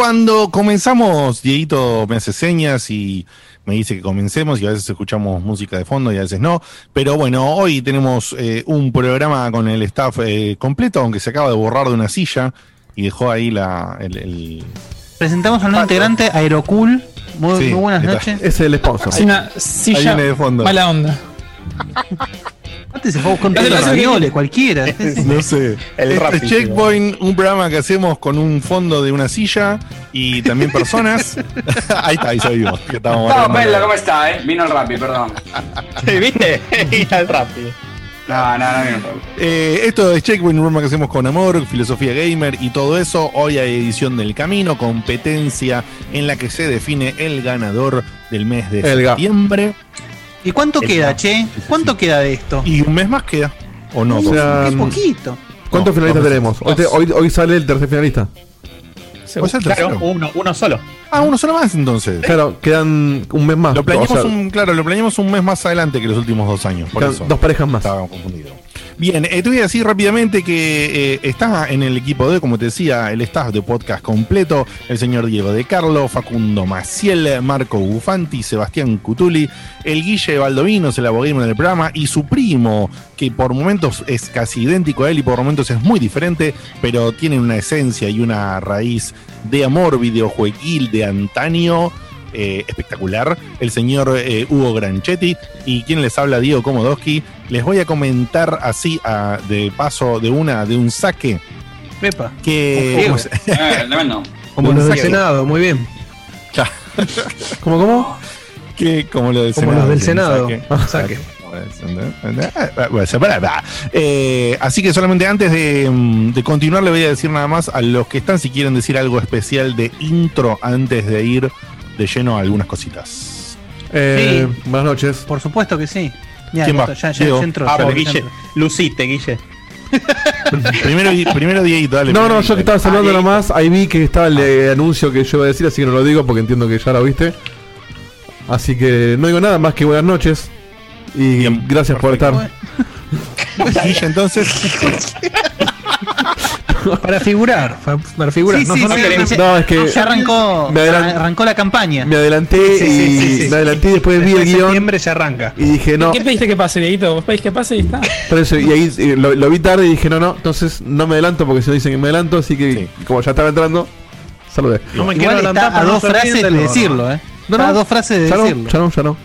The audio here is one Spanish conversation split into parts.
Cuando comenzamos, Dieguito me hace señas y me dice que comencemos y a veces escuchamos música de fondo y a veces no. Pero bueno, hoy tenemos eh, un programa con el staff eh, completo, aunque se acaba de borrar de una silla y dejó ahí la, el, el- Presentamos a un nuevo integrante, Aerocool. Muy, Sí, muy buenas noches. Es el sponsor. Es una Ahí silla viene de fondo. mala onda. Antes se fue dale, ravioles, dale. cualquiera. No sé. El Este Rappi, es Checkpoint, un programa que hacemos con un fondo de una silla y también personas. ahí está, ahí sabimos que estamos No, ¿cómo está, eh? Vino el Rappi, perdón. ¿Viste? Ir al rápido. No, no, no vino el Rappi. Eh, esto es Checkpoint, un programa que hacemos con amor, filosofía gamer y todo eso. Hoy hay edición del camino, competencia en la que se define el ganador del mes de El septiembre. ¿Y cuánto queda, che? ¿Cuánto queda de esto? Y un mes más queda. ¿O no? O sea, Qué poquito. ¿Cuántos No, finalistas tenemos? Hoy, te- hoy, hoy sale el tercer finalista. ¿O es el Claro, uno, uno solo. Ah, uno solo más entonces. Claro, quedan un mes más. Lo planeamos O sea, un, claro, lo planeamos un mes más adelante que los últimos dos años. Por eso. dos parejas más. Estaba confundido. Bien, eh, te voy a decir rápidamente que eh, está en el equipo de, como te decía, el staff de podcast completo, el señor Diego De Carlo, Facundo Maciel, Marco Bufanti, Sebastián Cutuli, el Guille Baldovinos, el abogado del programa, y su primo, que por momentos es casi idéntico a él y por momentos es muy diferente, pero tiene una esencia y una raíz de amor videojueguil de antaño. Eh, espectacular, el señor eh, Hugo Granchetti y quien les habla Diego Komodowski. Les voy a comentar así a- de paso de una de un saque Pepa. que Diego. Tremendo. Como Un los del. Senado, muy bien. ¿Cómo, cómo? que como lo del Como Senado, los del Senado. saque. Separada. Eh, así que solamente antes de, mm, de continuar le voy a decir nada más a los que están si quieren decir algo especial de intro antes de ir de lleno a algunas cositas. Eh, Sí. Buenas noches. Por supuesto que sí. Ya, ¿Quién va? ya, ya, Diego. ya entró. Vamos, ya, ya Guille. Lucite, Guille. primero, primero Dieguito, dale. No, no, yo que estaba dale. saludando nomás, ahí vi que estaba el eh, anuncio que yo iba a decir, así que no lo digo porque entiendo que ya lo viste. Así que no digo nada más que buenas noches. Y Bien, gracias por estar. Guille, entonces. Para figurar, para figurar. Sí, no, sí, no, no. No, es que Ya arrancó, arrancó la campaña. me adelanté Sí, y sí, sí, sí. me adelanté y después vi el guion septiembre ya arranca. y dije no. ¿Qué pediste que pase, Dieguito? ¿Vos pedís que pase y está? Por eso, y ahí eh, lo, lo vi tarde y dije no, no, entonces no me adelanto porque si no dicen que me adelanto, así que Sí. como ya estaba entrando, saludé. No me Igual está a no dos frases de decirlo, ¿eh? No, Está no. a dos frases de Ya no, decirlo. ya no, ya no.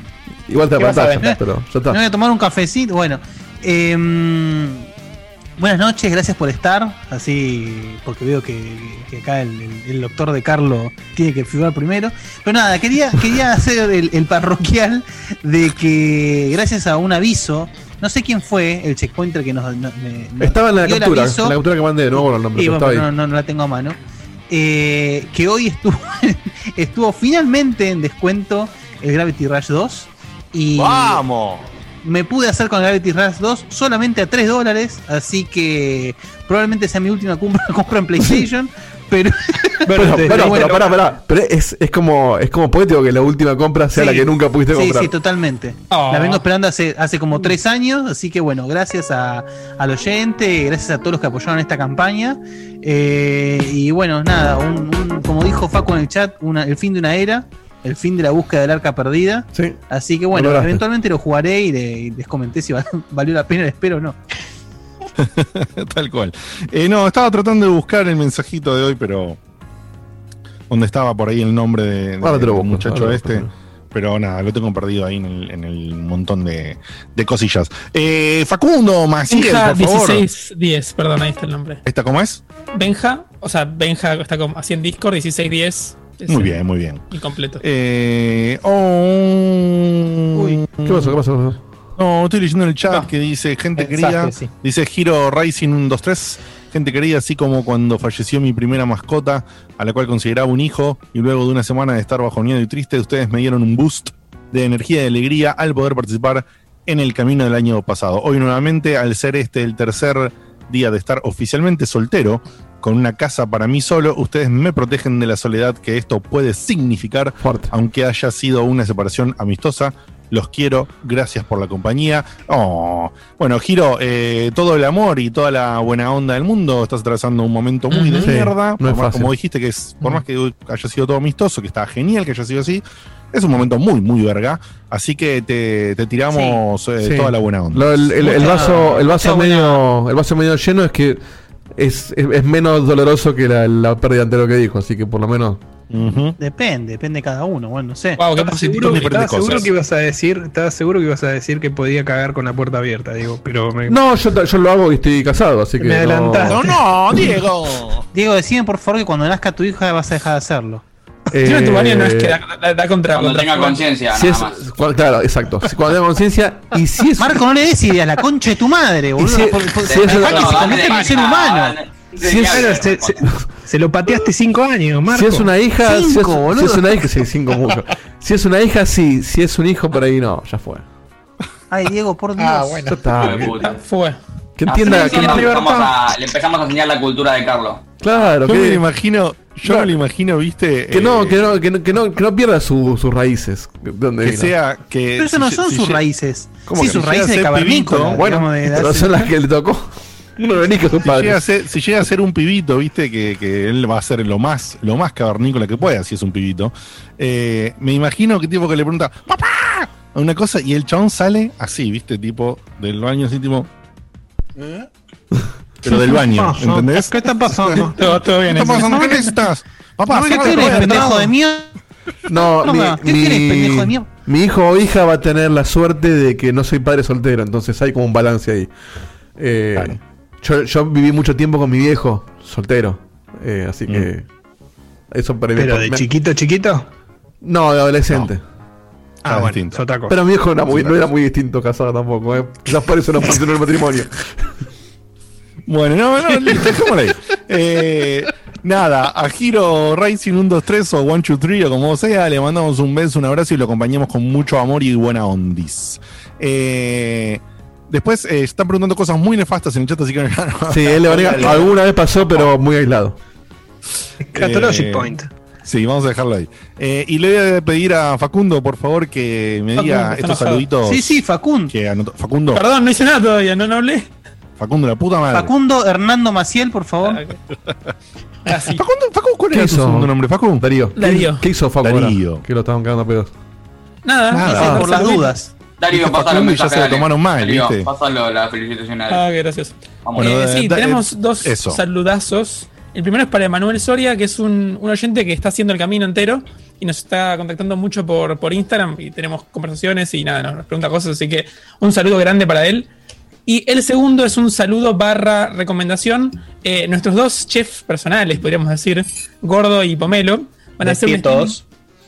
Igual te ¿Qué vas a pantalla, pero ya Me voy está. a tomar un cafecito. Bueno, em, buenas noches, gracias por estar. Así, porque veo que, que acá el, el- el doctor de Carlo tiene que figurar primero. Pero nada, quería, quería hacer el, el parroquial de que gracias a un aviso, no sé quién fue el checkpointer que nos. no- me- nos Estaba en la captura, aviso. en la captura que mandé, no bueno el nombre, pero bueno, no, no, no la tengo a mano. Eh, que hoy estuvo, estuvo finalmente en descuento el Gravity Rush 2. Y ¡Vamos! Me pude hacer con el Gravity Rush 2 solamente a 3 dólares. Así que probablemente sea mi última compra, compra en PlayStation. Pero, Pero, pero, bueno, pero, pará, pará. Pero es, es como es como poético que la última compra sea Sí. la que nunca pudiste sí, comprar. sí, totalmente. Oh. La vengo esperando hace, hace como tres años, así que bueno, gracias a, al oyente, gracias a todos los que apoyaron esta campaña. Eh, y bueno, nada, un, un- como dijo Facu en el chat, una- el fin de una era, el fin de la búsqueda del arca perdida. Sí. Así que bueno, eventualmente lo jugaré y, le- y les comenté si val- valió la pena, espero o no. Tal cual. Eh, no, estaba tratando de buscar el mensajito de hoy, pero. Donde estaba por ahí el nombre de, de- del busco, muchacho este. Pero nada, lo tengo perdido ahí en el, en el montón de, de cosillas. Eh, Facundo Maciel, Benja por favor. 1610, perdón, ahí está el nombre. ¿Esta cómo es? Benja, o sea, Benja está como así en Discord, 1610. Muy bien, muy bien. Incompleto. Eh, oh, Uy. ¿Qué pasó? ¿Qué pasó? No, estoy leyendo en el chat No. que dice gente Mensaje, querida. sí. Dice Giro Rising 123. Gente querida, así como cuando falleció mi primera mascota, a la cual consideraba un hijo, y luego de una semana de estar bajoneado y triste, ustedes me dieron un boost de energía y alegría al poder participar en el camino del año pasado. Hoy nuevamente, al ser este el tercer día de estar oficialmente soltero, con una casa para mí solo, ustedes me protegen de la soledad que esto puede significar Fuerte. aunque haya sido una separación amistosa. Los quiero, gracias por la compañía. Oh, bueno, Giro, eh, todo el amor y toda la buena onda del mundo. Estás atravesando un momento muy de. Sí, mierda. no por más- como dijiste, que es, por más que haya sido todo amistoso, que está genial que haya sido así, es un momento muy, muy verga. Así que te, te tiramos eh, Sí. toda la buena onda. Lo- el, el- el Mucha- vaso, el vaso medio, el vaso medio lleno es que es, es, es menos doloroso que la, la pérdida anterior que dijo, así que por lo menos. Depende, depende de cada uno, bueno, no sé. Wow, Estaba seguro, estaba que ibas a decir, estaba seguro que ibas a decir que podía cagar con la puerta abierta, digo, pero me, No, yo, yo lo hago y estoy casado, así que. Me. No, no, Diego. Diego, decime por favor que cuando nazca tu hija vas a dejar de hacerlo. Eh, Si no, tu baño no es que da, da- da contra. Cuando contra tenga conciencia, si nada es, más. claro, exacto. Si- Cuando tenga conciencia. Y si es. Marco, no le des ideas, la concha de tu madre, boludo. si- por- por- si es- que No, se en un ser humano. Si es- Claro, se, se- se lo pateaste cinco años, Marco. Si es una hija, si, es, Cinco, si es una hija, sí, cinco mucho. Si es una hija, sí. Si es un hijo, por ahí no, ya fue. Ay, Diego, por Dios. Ah, bueno. Ya está. Hijo de Que, puta. Fue. que entienda. Que- que le, empezamos a, le empezamos a enseñar la cultura de Carlos. claro, Yo me que, imagino, yo No. me lo imagino, viste. que no, eh, que no, que no, que no, que no pierda su- sus raíces. de Donde que vino. sea que. Pero esas no son si sus raíces. ¿Cómo Sí, que sus raíces de cavernícola. Bueno, de pero son las que le tocó. Uno no elige a sus Si llega, a ser, si llega a ser un pibito, viste, que, que él va a ser lo más, lo más cavernícola que pueda, si es un pibito. eh, me imagino que tipo que le pregunta, ¡Papá! a una cosa, y el chabón sale así, viste, tipo, del baño, así tipo. ¿eh? Pero del baño, ¿entendés? ¿Qué está pasando? Todo, todo bien. ¿Qué está pasando? ¿Qué necesitas? Papá, ¿Qué puerta. pendejo de mierda? No, mi, ¿qué querés, pendejo de mi, mierda? mi hijo o hija va a tener la suerte de que no soy padre soltero, entonces hay como un balance ahí. Eh, Claro. yo, yo viví mucho tiempo con mi viejo, soltero, eh, así que eso para mí ¿Pero de me- chiquito, chiquito? No, de adolescente. Ah, Ah, bueno. Pero mi viejo no era muy, Sí, no era muy distinto casado tampoco, eh. quizás por eso no funcionó el matrimonio. Bueno, no, no, listo, dejémoslo ahí. Eh, nada, a Giro Racing 123 o 123 o como sea, le mandamos un beso, un abrazo y lo acompañamos con mucho amor y buena ondis. Eh, después eh, están preguntando cosas muy nefastas en el chat, así que Sí, él le va a negar- alguna vez pasó, pero muy aislado. Catologic eh, Point. Sí, vamos a dejarlo ahí. Eh, y le voy a pedir a Facundo, por favor, que me diga Facundo, estos enojado. saluditos. Sí, sí, Facundo. Que anotó. Facundo, Perdón, no hice nada todavía, no, no hablé. Facundo, la puta madre. Facundo Hernando Maciel, por favor. Ah, sí. Facundo, Facundo, ¿cuál ¿Qué era tu hizo? segundo nombre, Facu? Darío. ¿Qué- Darío. ¿Qué hizo Facu ahora? Darío. Que lo estaban cagando a pedos. Nada, Nada. hice Ah, por las dudas. Darío, pásalo Facundo y ya se lo tomaron mal, Darío, ¿viste? Pásalo la felicitación a Ah, él. qué gracioso. Vamos. Bueno, Eh, eh, sí, da- tenemos eh, dos eso. saludazos. El primero es para Emanuel Soria, que es un, un oyente que está haciendo el camino entero y nos está contactando mucho por, por Instagram y tenemos conversaciones y nada, nos pregunta cosas, así que un saludo grande para él. Y el segundo es un saludo barra recomendación. Eh, nuestros dos chefs personales, podríamos decir, Gordo y Pomelo, van a hacer un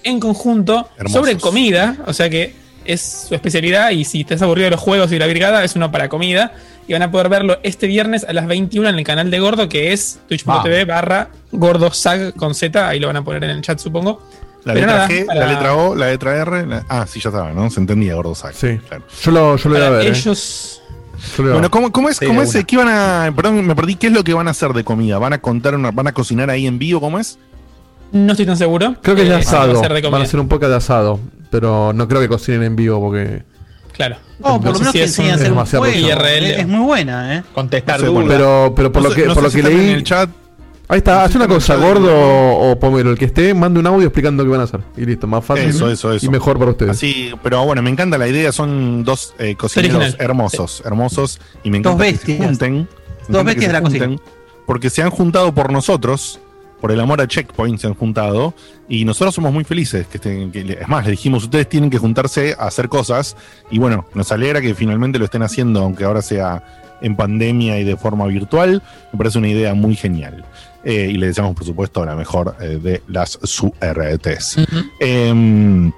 en conjunto Hermosos. sobre comida, o sea que es su especialidad y si estás aburrido de los juegos y la brigada, es uno para comida. Y van a poder verlo este viernes a las 21 en el canal de Gordo, que es twitch.tv barra gordosag con Z, ahí lo van a poner en el chat supongo. La Pero letra nada, G, para- la letra O, la letra R. la- ah, sí, ya estaba, ¿no? Se entendía, gordo. Sí. Claro. Yo lo, yo lo voy a ver. eh. ellos. Bueno, ¿cómo, cómo es? Sí, ¿Cómo es? una. ¿Qué van a.? Perdón, me perdí. ¿Qué es lo que van a hacer de comida? ¿Van a contar una, van a cocinar ahí en vivo? ¿Cómo es? No estoy tan seguro. Creo que es de Eh, asado. a Van a comida. hacer un poco de asado. Pero no creo que cocinen en vivo porque. Claro. Oh, por No lo sé menos si que es enseñen a un- hacer un demasiado fuego. IRL. Es, es muy buena, ¿eh? Contestar No sé, dudas. Pero, pero por No lo sé- que, no por sé lo que leí. en el chat. Ahí está, si una cosa, gordo o pomelo, el que esté, mande un audio explicando qué van a hacer. Y listo, más fácil. Eso, eso, eso. Y mejor para ustedes. Así, pero bueno, me encanta la idea. Son dos eh, cocineros Original. hermosos, hermosos. Y me Dos encanta que bestias. se junten. me Dos encanta que bestias se de la cocina. Porque se han juntado por nosotros. Por el amor a Checkpoint se han juntado. Y nosotros somos muy felices. Que estén, que, es más, le dijimos, ustedes tienen que juntarse a hacer cosas. Y bueno, nos alegra que finalmente lo estén haciendo, aunque ahora sea en pandemia y de forma virtual. Me parece una idea muy genial. Eh, y le deseamos, por supuesto, la mejor eh, de las suertes. Eh,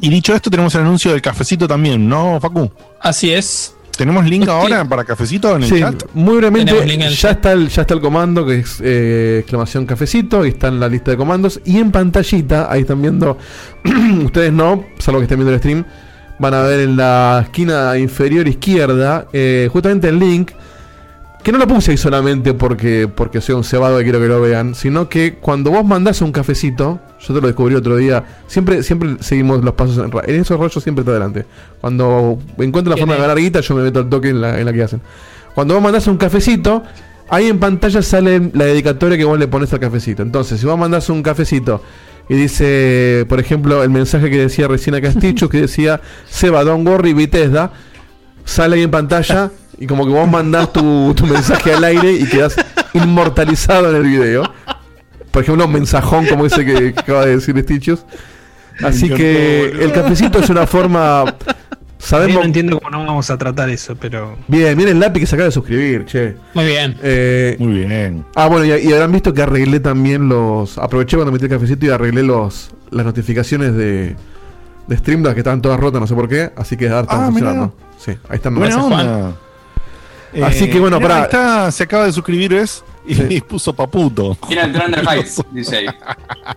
y dicho esto, tenemos el anuncio del cafecito también, ¿no, Facu? Así es. ¿Tenemos link ahora para cafecito en el Sí, chat? muy brevemente, ya chat. está, el, ya está el comando que es eh, exclamación cafecito, y está en la lista de comandos. Y en pantallita, ahí están viendo, ustedes no, salvo que estén viendo el stream, van a ver en la esquina inferior izquierda eh, justamente el link, que no lo puse ahí solamente porque, porque soy un cebado y quiero que lo vean, sino que cuando vos mandás un cafecito, yo te lo descubrí otro día, siempre, siempre seguimos los pasos en, ra- en esos rollos siempre está adelante. Cuando encuentro la forma de ganar guita, yo me meto al toque en la, en la que hacen. Cuando vos mandás un cafecito, ahí en pantalla sale la dedicatoria que vos le pones al cafecito. Entonces, si vos mandás un cafecito y dice, por ejemplo, el mensaje que decía recién Stichu, que decía Seba, Don Gorri, Vitesda, sale ahí en pantalla y como que vos mandás tu, tu mensaje al aire y quedás inmortalizado en el video. Por ejemplo, un mensajón como ese que, que acaba de decir Stichus. Así que el cafecito es una forma... Sabemos... no entiendo cómo no vamos a tratar eso, pero. Bien, miren el lápiz que se acaba de suscribir, che. Muy bien. Eh, Muy bien. Ah, bueno, y, y habrán visto que arreglé también los. Aproveché cuando metí el cafecito y arreglé los las notificaciones de, de Streamlabs que estaban todas rotas, no sé por qué. Así que ahora están Ah, funcionando. Sí, ahí están. Buena Gracias, Juan. Onda. Así que bueno, mirá, pará. ahí está, se acaba de suscribir, ¿ves? Y, Sí. y puso paputo. Tiene el dice ahí.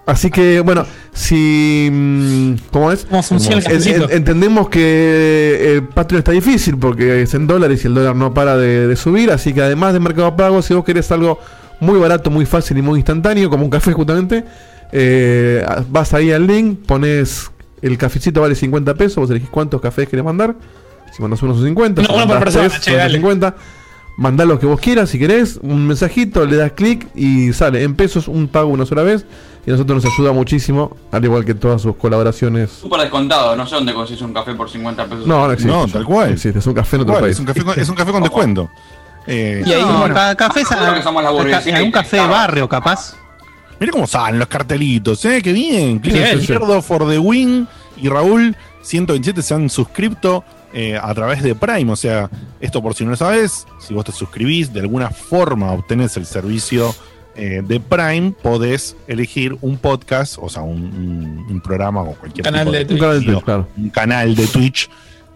Así que bueno, si. mm, ¿Cómo es? ¿Cómo funciona el En- cafecito? en- entendemos que el Patreon está difícil porque es en dólares y el dólar no para de, de subir. Así que además de Mercado Pago, si vos querés algo muy barato, muy fácil y muy instantáneo, como un café justamente, eh, vas ahí al link, pones el cafecito vale 50 pesos, vos elegís cuántos cafés querés mandar. Si mandas unos 50, Uno- si uno por persona, tres, che, son dale. 50. Mandá lo que vos quieras si querés, un mensajito, le das clic y sale en pesos un pago una sola vez. Y a nosotros nos ayuda muchísimo, al igual que todas sus colaboraciones. Súper descontado, no sé dónde consigues un café por 50 pesos. No, no existe. No, tal cual. No existe, es un café en otro país. es, un café con, es un café con descuento. Eh, Y ahí, No, bueno, ca- café es Seguro que somos la burguesía un y café de barrio, capaz. Mira cómo salen los cartelitos, ¿eh? Qué bien. Clic izquierdo for the win. Y Raúl, 127 se han suscrito eh, a través de Prime. O sea, esto por si no lo sabes, si vos te suscribís, de alguna forma obtenés el servicio eh, de Prime, podés elegir un podcast, o sea, un, un- un programa o cualquier Canal tipo de Un canal de Twitch, claro. un canal de Twitch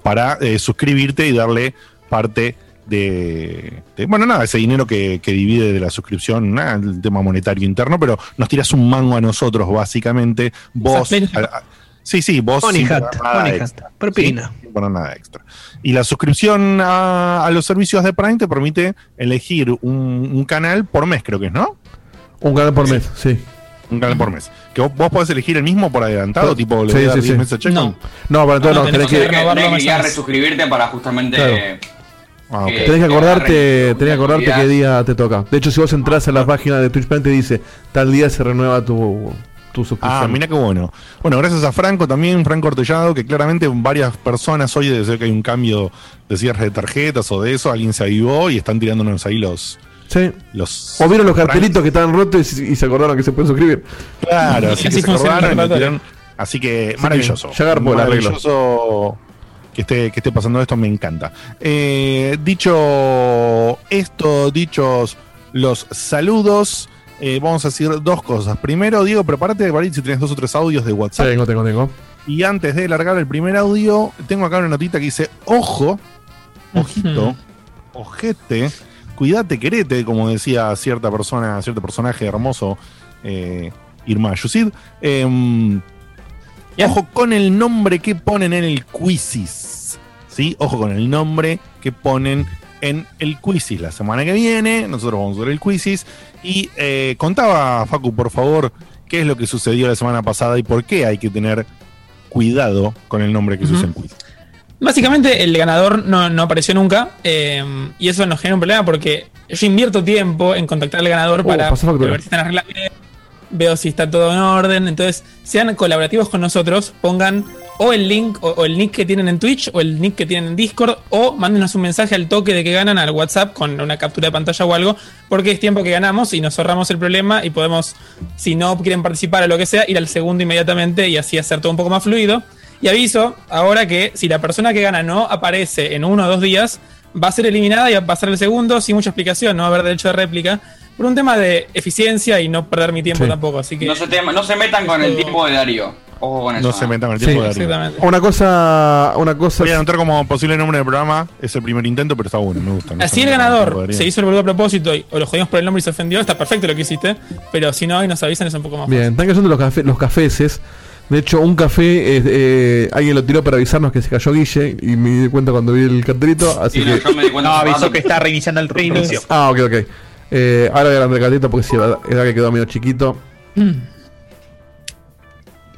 para eh, suscribirte y darle parte de, de- bueno nada ese dinero que, que divide de la suscripción nada, el tema monetario interno pero nos tiras un mango a nosotros básicamente vos a- a- sí sí vos Money sin hat, money hat, extra, propina. ¿sí? sin poner nada extra y la suscripción a, a los servicios de Prime te permite elegir un, un canal por mes creo que es no Un canal por mes, sí. un canal por mes que vos, vos podés elegir el mismo por adelantado tipo le sí, voy a dar sí, 10 sí. meses a Checkpoint? No. No, para todo No, no, tenés tenés que, que- Tenés que, tenés que resuscribirte para justamente. Claro. Ah, ok. que- tenés que acordarte, tenés que acordarte qué día te toca. De hecho, si vos entras a la página de Twitch Prime te dice, tal día se renueva tu, tu suscripción. Ah, mira qué bueno. Bueno, gracias a Franco también, Franco Ortellado, que claramente varias personas hoy desde que hay un cambio de cierre de tarjetas o de eso, alguien se avivó y están tirándonos ahí los. Sí. los O vieron los cartelitos que estaban rotos y, y se acordaron que se pueden suscribir. Claro, así, Así que se acordaron. Así que maravilloso. ya garpó el arreglo. maravilloso que esté, que esté pasando esto, me encanta. Eh, dicho esto, dichos los saludos, eh, vamos a decir dos cosas. Primero, Diego, prepárate para ir si tenés dos o tres audios de WhatsApp. Tengo, tengo, tengo. Y antes de largar el primer audio, tengo acá una notita que dice, ojo, ojito, ojete, cuídate, querete, como decía cierta persona, cierto personaje hermoso, eh, Irma Yusid. Em. Ojo con el nombre que ponen en el quizzes. ¿sí? Ojo con el nombre que ponen en el Quizzes la semana que viene. Nosotros vamos a ver el Quizzes. Y eh, contaba, Facu, por favor, qué es lo que sucedió la semana pasada y por qué hay que tener cuidado con el nombre que se usa en Quiz. Básicamente el ganador no, no apareció nunca eh, y eso nos genera un problema porque yo invierto tiempo en contactar al ganador Oh, para ver si están las reglas bien, veo si está todo en orden, entonces sean colaborativos con nosotros, pongan o el link o, o el nick que tienen en Twitch o el nick que tienen en Discord o mándenos un mensaje al toque de que ganan al WhatsApp con una captura de pantalla o algo porque es tiempo que ganamos y nos ahorramos el problema y podemos, si no quieren participar o lo que sea, ir al segundo inmediatamente y así hacer todo un poco más fluido. Y aviso ahora que si la persona que gana no aparece en uno o dos días, va a ser eliminada y va a pasar el segundo sin mucha explicación, no va a haber derecho de réplica, por un tema de eficiencia y no perder mi tiempo Sí. tampoco. Así que No se, te- no se metan con el tiempo de Darío. Ojo con eso. No se metan con el Sí, tiempo de exactamente. Una cosa, una cosa. Voy a anotar como posible nombre del programa. Es el primer intento, pero está bueno, me gusta. No Así el ganador se hizo el boludo a propósito y, o lo jodimos por el nombre y se ofendió, está perfecto lo que hiciste, pero si no y nos avisan es un poco más Bien, están cayendo los, café, los cafeses. De hecho, un café, eh, eh, alguien lo tiró para avisarnos que se cayó Guille y me di cuenta cuando vi el cartelito. Así Sí, no, que. yo me di cuenta No, avisó que está reiniciando el reinicio. Ah, ok, ok. Eh, ahora voy a el cartelito porque sí, es verdad es que quedó medio chiquito.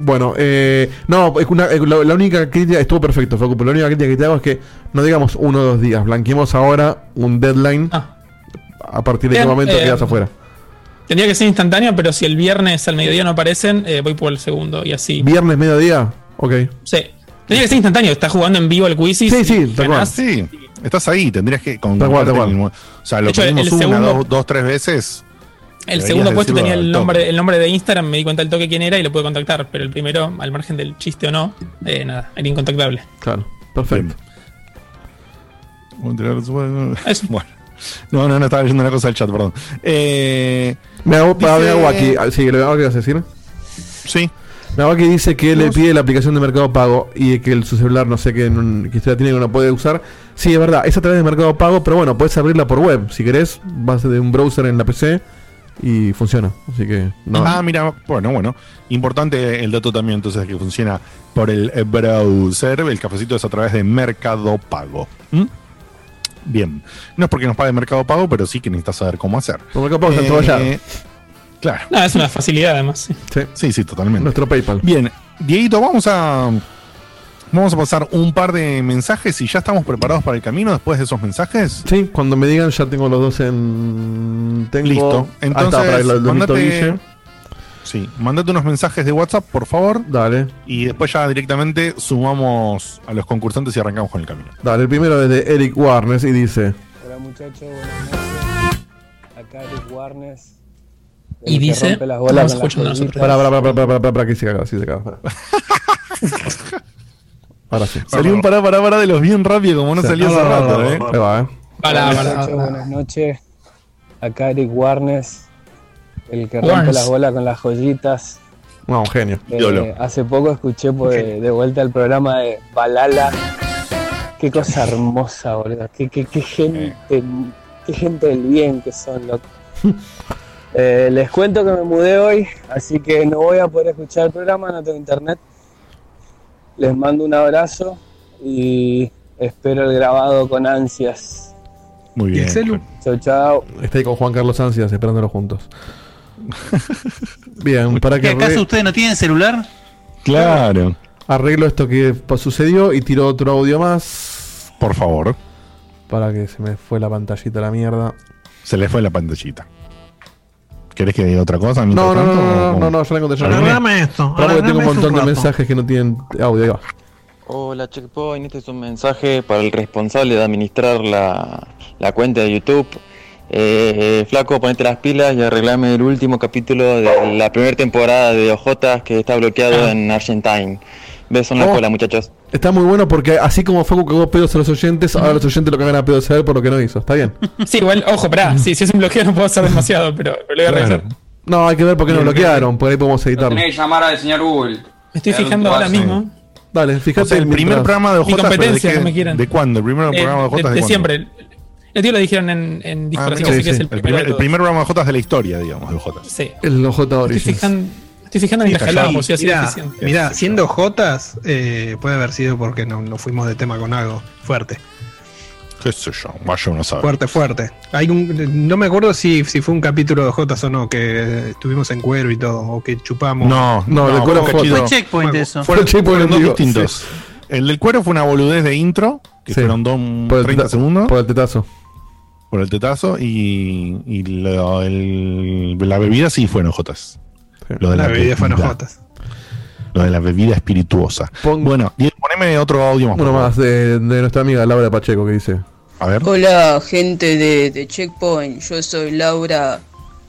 Bueno, eh, no, es una- eh, la, la única crítica estuvo perfecto, Facu, pero la única crítica que te hago es que no digamos uno o dos días, blanqueemos ahora un deadline Ah. a partir de qué Bien, momento eh, quedas afuera. Tendría que ser instantáneo, pero si el viernes al mediodía no aparecen, eh, voy por el segundo y así. Viernes, mediodía, ok. Sí. Tendría que ser instantáneo, estás jugando en vivo el quiz Sí, sí, tal cual. Sí, estás ahí, tendrías que con Tal cual, tal cual. O sea, lo hecho, pedimos el una, segundo- dos, dos, tres veces. El segundo puesto tenía el nombre, el nombre de Instagram, me di cuenta al toque quién era y lo pude contactar, pero el primero, al margen del chiste o no, eh, nada, era incontactable. Claro, perfecto. Eso. Bueno. No, no, no, estaba leyendo una cosa del chat, perdón. Eh, Me hago, Dice- me hago aquí, ah, sí, le hago que vas a decir. sí, Me hago aquí dice que le No sé. pide la aplicación de Mercado Pago y que el, su celular no sé que usted la tiene que no puede usar. Sí, es verdad, es a través de Mercado Pago, pero bueno, puedes abrirla por web. Si querés, vas de un browser en la PC y funciona. Así que no. Ah, mira, bueno, bueno. Importante el dato también, entonces, que funciona por el eh, browser. El cafecito es a través de Mercado Pago. ¿Mm? Bien. No es porque nos pague Mercado Pago, pero sí que necesitas saber cómo hacer. Por Mercado Pago está entoballado. Eh, Claro, No, es una facilidad además. sí. Sí, sí, sí, totalmente. nuestro PayPal. Bien, Dieguito, vamos a. Vamos a pasar un par de mensajes y ya estamos preparados para el camino después de esos mensajes. Sí, cuando me digan ya tengo los dos en. Tengo... Listo. Ah, Entonces, para el- mandate, sí, mandate unos mensajes de WhatsApp, por favor. Dale, Y después ya directamente sumamos a los concursantes y arrancamos con el camino. dale. El primero es de Eric Warnes y dice: Hola muchachos, buenas noches. Acá Eric Warnes. Y dice- rompe las bolas estamos con las escuchando nosotros. joyitas. Para, para, para, para, para, para, para, que se caga, sí se caga. para. Ahora sí. Salió un pará, pará, pará de los bien rápido, como no Sí. salió hace rato, ¿eh? Ahí va, eh. Muchachos, para. buenas noches. Acá Eric Warnes, el que rompe Warnes. las bolas con las joyitas. No, un genio. Eh, hace poco escuché por- de, vuelta el programa de Balala. Qué cosa hermosa, boludo. Qué, qué, qué gente, qué gente del bien que son, loco. Eh, les cuento que me mudé hoy, así que no voy a poder escuchar el programa, no tengo internet. Les mando un abrazo y espero el grabado con ansias. Muy ¿Y bien. el celu? Chau, chau. Está ahí con Juan Carlos Ansias esperándolo juntos. Bien, para que ¿Qué, ¿Acaso arregle- ustedes no tienen celular? Claro. arreglo esto que sucedió y tiro otro audio más. Por favor. Para que se me fue la pantallita a la mierda. Se le fue la pantallita. ¿Querés que diga otra cosa? No, no, no, no, no, o- no, no, ya la encontré. Arreglame esto. Que tengo un montón de mensajes que no tienen audio. Ahí va. Hola Checkpoint, este es un mensaje para el responsable de administrar la, la cuenta de YouTube. Eh, flaco, ponete las pilas y arreglame el último capítulo de la primera temporada de OJ que está bloqueado en Argentine. Besos en la Oh. cola, muchachos. Está muy bueno porque así como Facu cagó pedos a los oyentes, ahora los oyentes lo cagan a pedos a él por lo que no hizo. ¿Está bien? Sí, igual, ojo, pará, sí, si es un bloqueo no puedo hacer demasiado, pero, lo voy a Claro. revisar. No, hay que ver por qué nos bloquearon, por ahí podemos Lo editarlo. tenés que llamar al señor Google. Me estoy fijando ahora mismo. Dale, fíjate. O sea, el primer programa de Mi OJ pero competencia, ¿de, qué- no me quieran. ¿De cuándo? ¿El primer Eh, programa de OJ de, de, de siempre. El tío lo dijeron en, en Discord, Ah, así que sí, que es el primer, el primer programa de OJ de la historia, digamos, de OJ. Sí. El OJ Estoy Origins. fijando, Estoy fijando en Sí, así mirá, eficiente. mirá, siendo Jotas, eh, puede haber sido porque no, no fuimos de tema con algo fuerte. ¿Qué sé yo? Vaya uno sabe. Fuerte, fuerte. Hay un, no me acuerdo si, si fue un capítulo de Jotas o no, que estuvimos en cuero y todo, o que chupamos. No, No, el cuero fue fue- checkpoint eso. Fueron, Fue checkpoint fueron dos en vivo, distintos. El del cuero fue una boludez de intro, que Sí. fueron dos, Por el 30 teta- segundos Por el tetazo. por el tetazo y, y lo- el- la bebida sí fueron jotas. Lo de la en bebida. Lo de la bebida espirituosa. Pon- Bueno, poneme otro audio más. Uno más de, de nuestra amiga Laura Pacheco que dice. A ver. Hola gente de, de Checkpoint, yo soy Laura,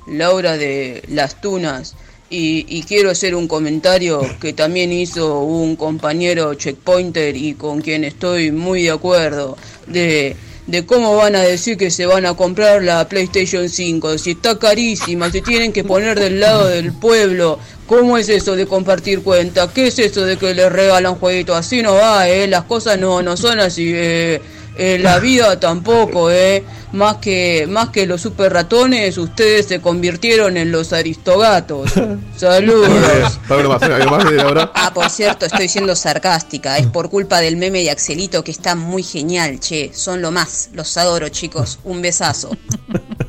Laura de Las Tunas y, y quiero hacer un comentario que también hizo un compañero checkpointer y con quien estoy muy de acuerdo de, de cómo van a decir que se van a comprar la PlayStation 5, si está carísima, si tienen que poner del lado del pueblo, ¿cómo es eso de compartir cuenta? ¿Qué es eso de que les regalan jueguitos? Así no va, eh, las cosas no, no son así, eh. Eh, la vida tampoco, eh. Más que, más que los super ratones, ustedes se convirtieron en los aristogatos. Saludos. Ah, por cierto, estoy siendo sarcástica. Es por culpa del meme de Axelito que está muy genial, che. Son lo más. Los adoro, chicos. Un besazo.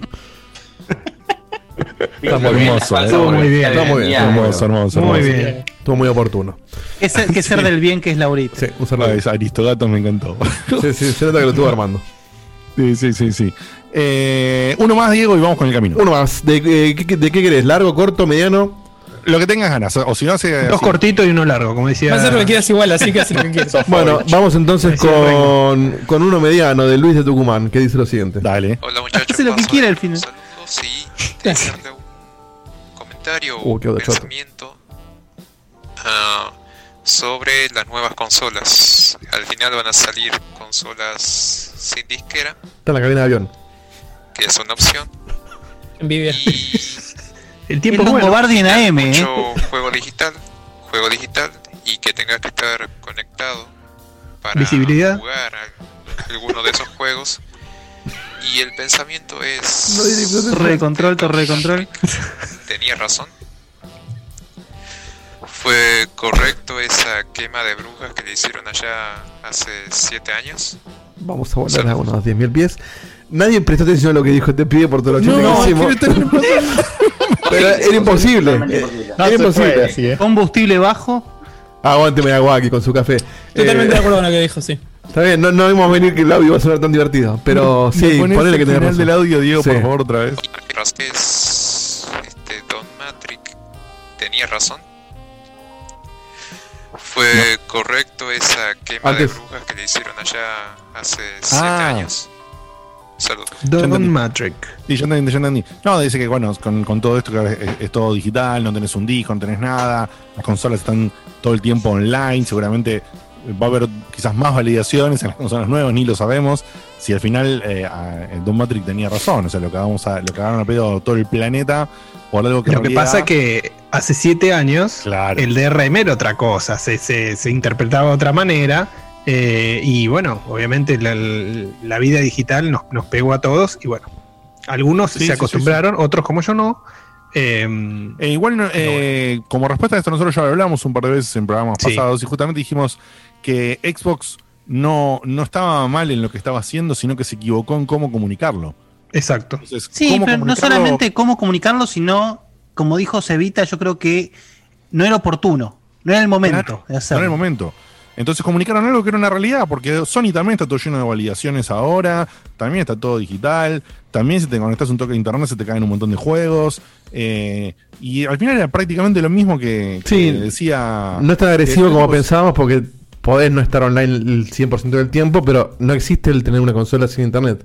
Está muy hermoso, eh. Estuvo muy bien. Está muy bien, Hermoso, hermoso, Muy hermoso. bien. Estuvo muy oportuno. Que ser, que ser del bien que es Laurita. Sí, un Ah, saludo. ese Aristogato me encantó. Sí, sí, se nota que lo estuvo armando. Sí, sí, sí, sí. Eh, uno más, Diego, y vamos con el camino. Uno más. ¿De, eh, qué, de qué querés? ¿Largo, corto, mediano? Lo que tengas ganas, o si no, hace. Dos cortitos y uno largo, como decía. Va a ser lo que quieras igual, así que haz lo que quieras. Bueno, vamos entonces Sí, con, con uno mediano de Luis de Tucumán, que dice lo siguiente. Dale. Hola muchachos, Hace lo que quiera de al final. De un comentario o Uh, pensamiento ah, sobre las nuevas consolas. Al final van a salir consolas sin disquera, Está en la cabina de avión. que es una opción. Envidia. Y El tiempo es bueno. Longobardi en AM, ¿eh? juego digital, juego digital y que tenga que estar conectado para Visibilidad. jugar a alguno de esos juegos. Y el pensamiento es No Torre de control, torre de control. tenía razón. Fue correcto esa quema de brujas que le hicieron allá hace siete años. Vamos a volar a unos 10.000 pies. Nadie prestó atención a lo que dijo este pibe por todo lo que hicimos. Pero era imposible. Era imposible. Así, ¿eh? Combustible bajo. Aguánteme agua aquí con su café. Totalmente Eh, de acuerdo con lo que dijo, sí. Está bien, no, no vimos venir que el audio iba a sonar tan divertido. Pero ¿Me sí, ponele que el tenés del audio, Diego, Sí. por favor, otra vez. Rasquez, este Don Matrix tenía razón. Fue correcto esa quema Antes- de brujas que le hicieron allá hace siete Ah. años. Saludos. Don Matrix. Sí, yo entendí, yo entendí. No, dice que bueno, con, con todo esto que ahora es, es todo digital, no tenés un disco, no tenés nada, las consolas están todo el tiempo online, seguramente va a haber quizás más validaciones en las consolas nuevas, ni lo sabemos. Si al final eh, a- eh, Don Matrix tenía razón, o sea, lo que vamos a, lo cagaron a pedo todo el planeta por algo que Lo que pasa que hace siete años Claro. el DRM era otra cosa, se, se, se interpretaba de otra manera. eh, y bueno, obviamente la, la vida digital nos, nos pegó a todos. Y bueno, algunos Sí, se sí, acostumbraron, otros como yo no. Eh, Eh, igual, no- eh, como respuesta a esto, nosotros ya lo hablamos un par de veces en programas Sí. pasados y justamente dijimos que Xbox no, no estaba mal en lo que estaba haciendo, sino que se equivocó en cómo comunicarlo. exacto. Entonces, Sí, ¿cómo pero no solamente cómo comunicarlo, sino, como dijo Cevita, yo creo que no era oportuno. No era el momento Claro, de no hacerlo. era el momento. Entonces comunicaron algo que era una realidad, porque Sony también está todo lleno de validaciones ahora, también está todo digital, también si te conectas un toque de internet se te caen un montón de juegos, eh, y al final era prácticamente lo mismo que, que Sí, decía... No es tan agresivo como Xbox- pensábamos porque podés no estar online el 100% del tiempo, pero no existe el tener una consola sin internet.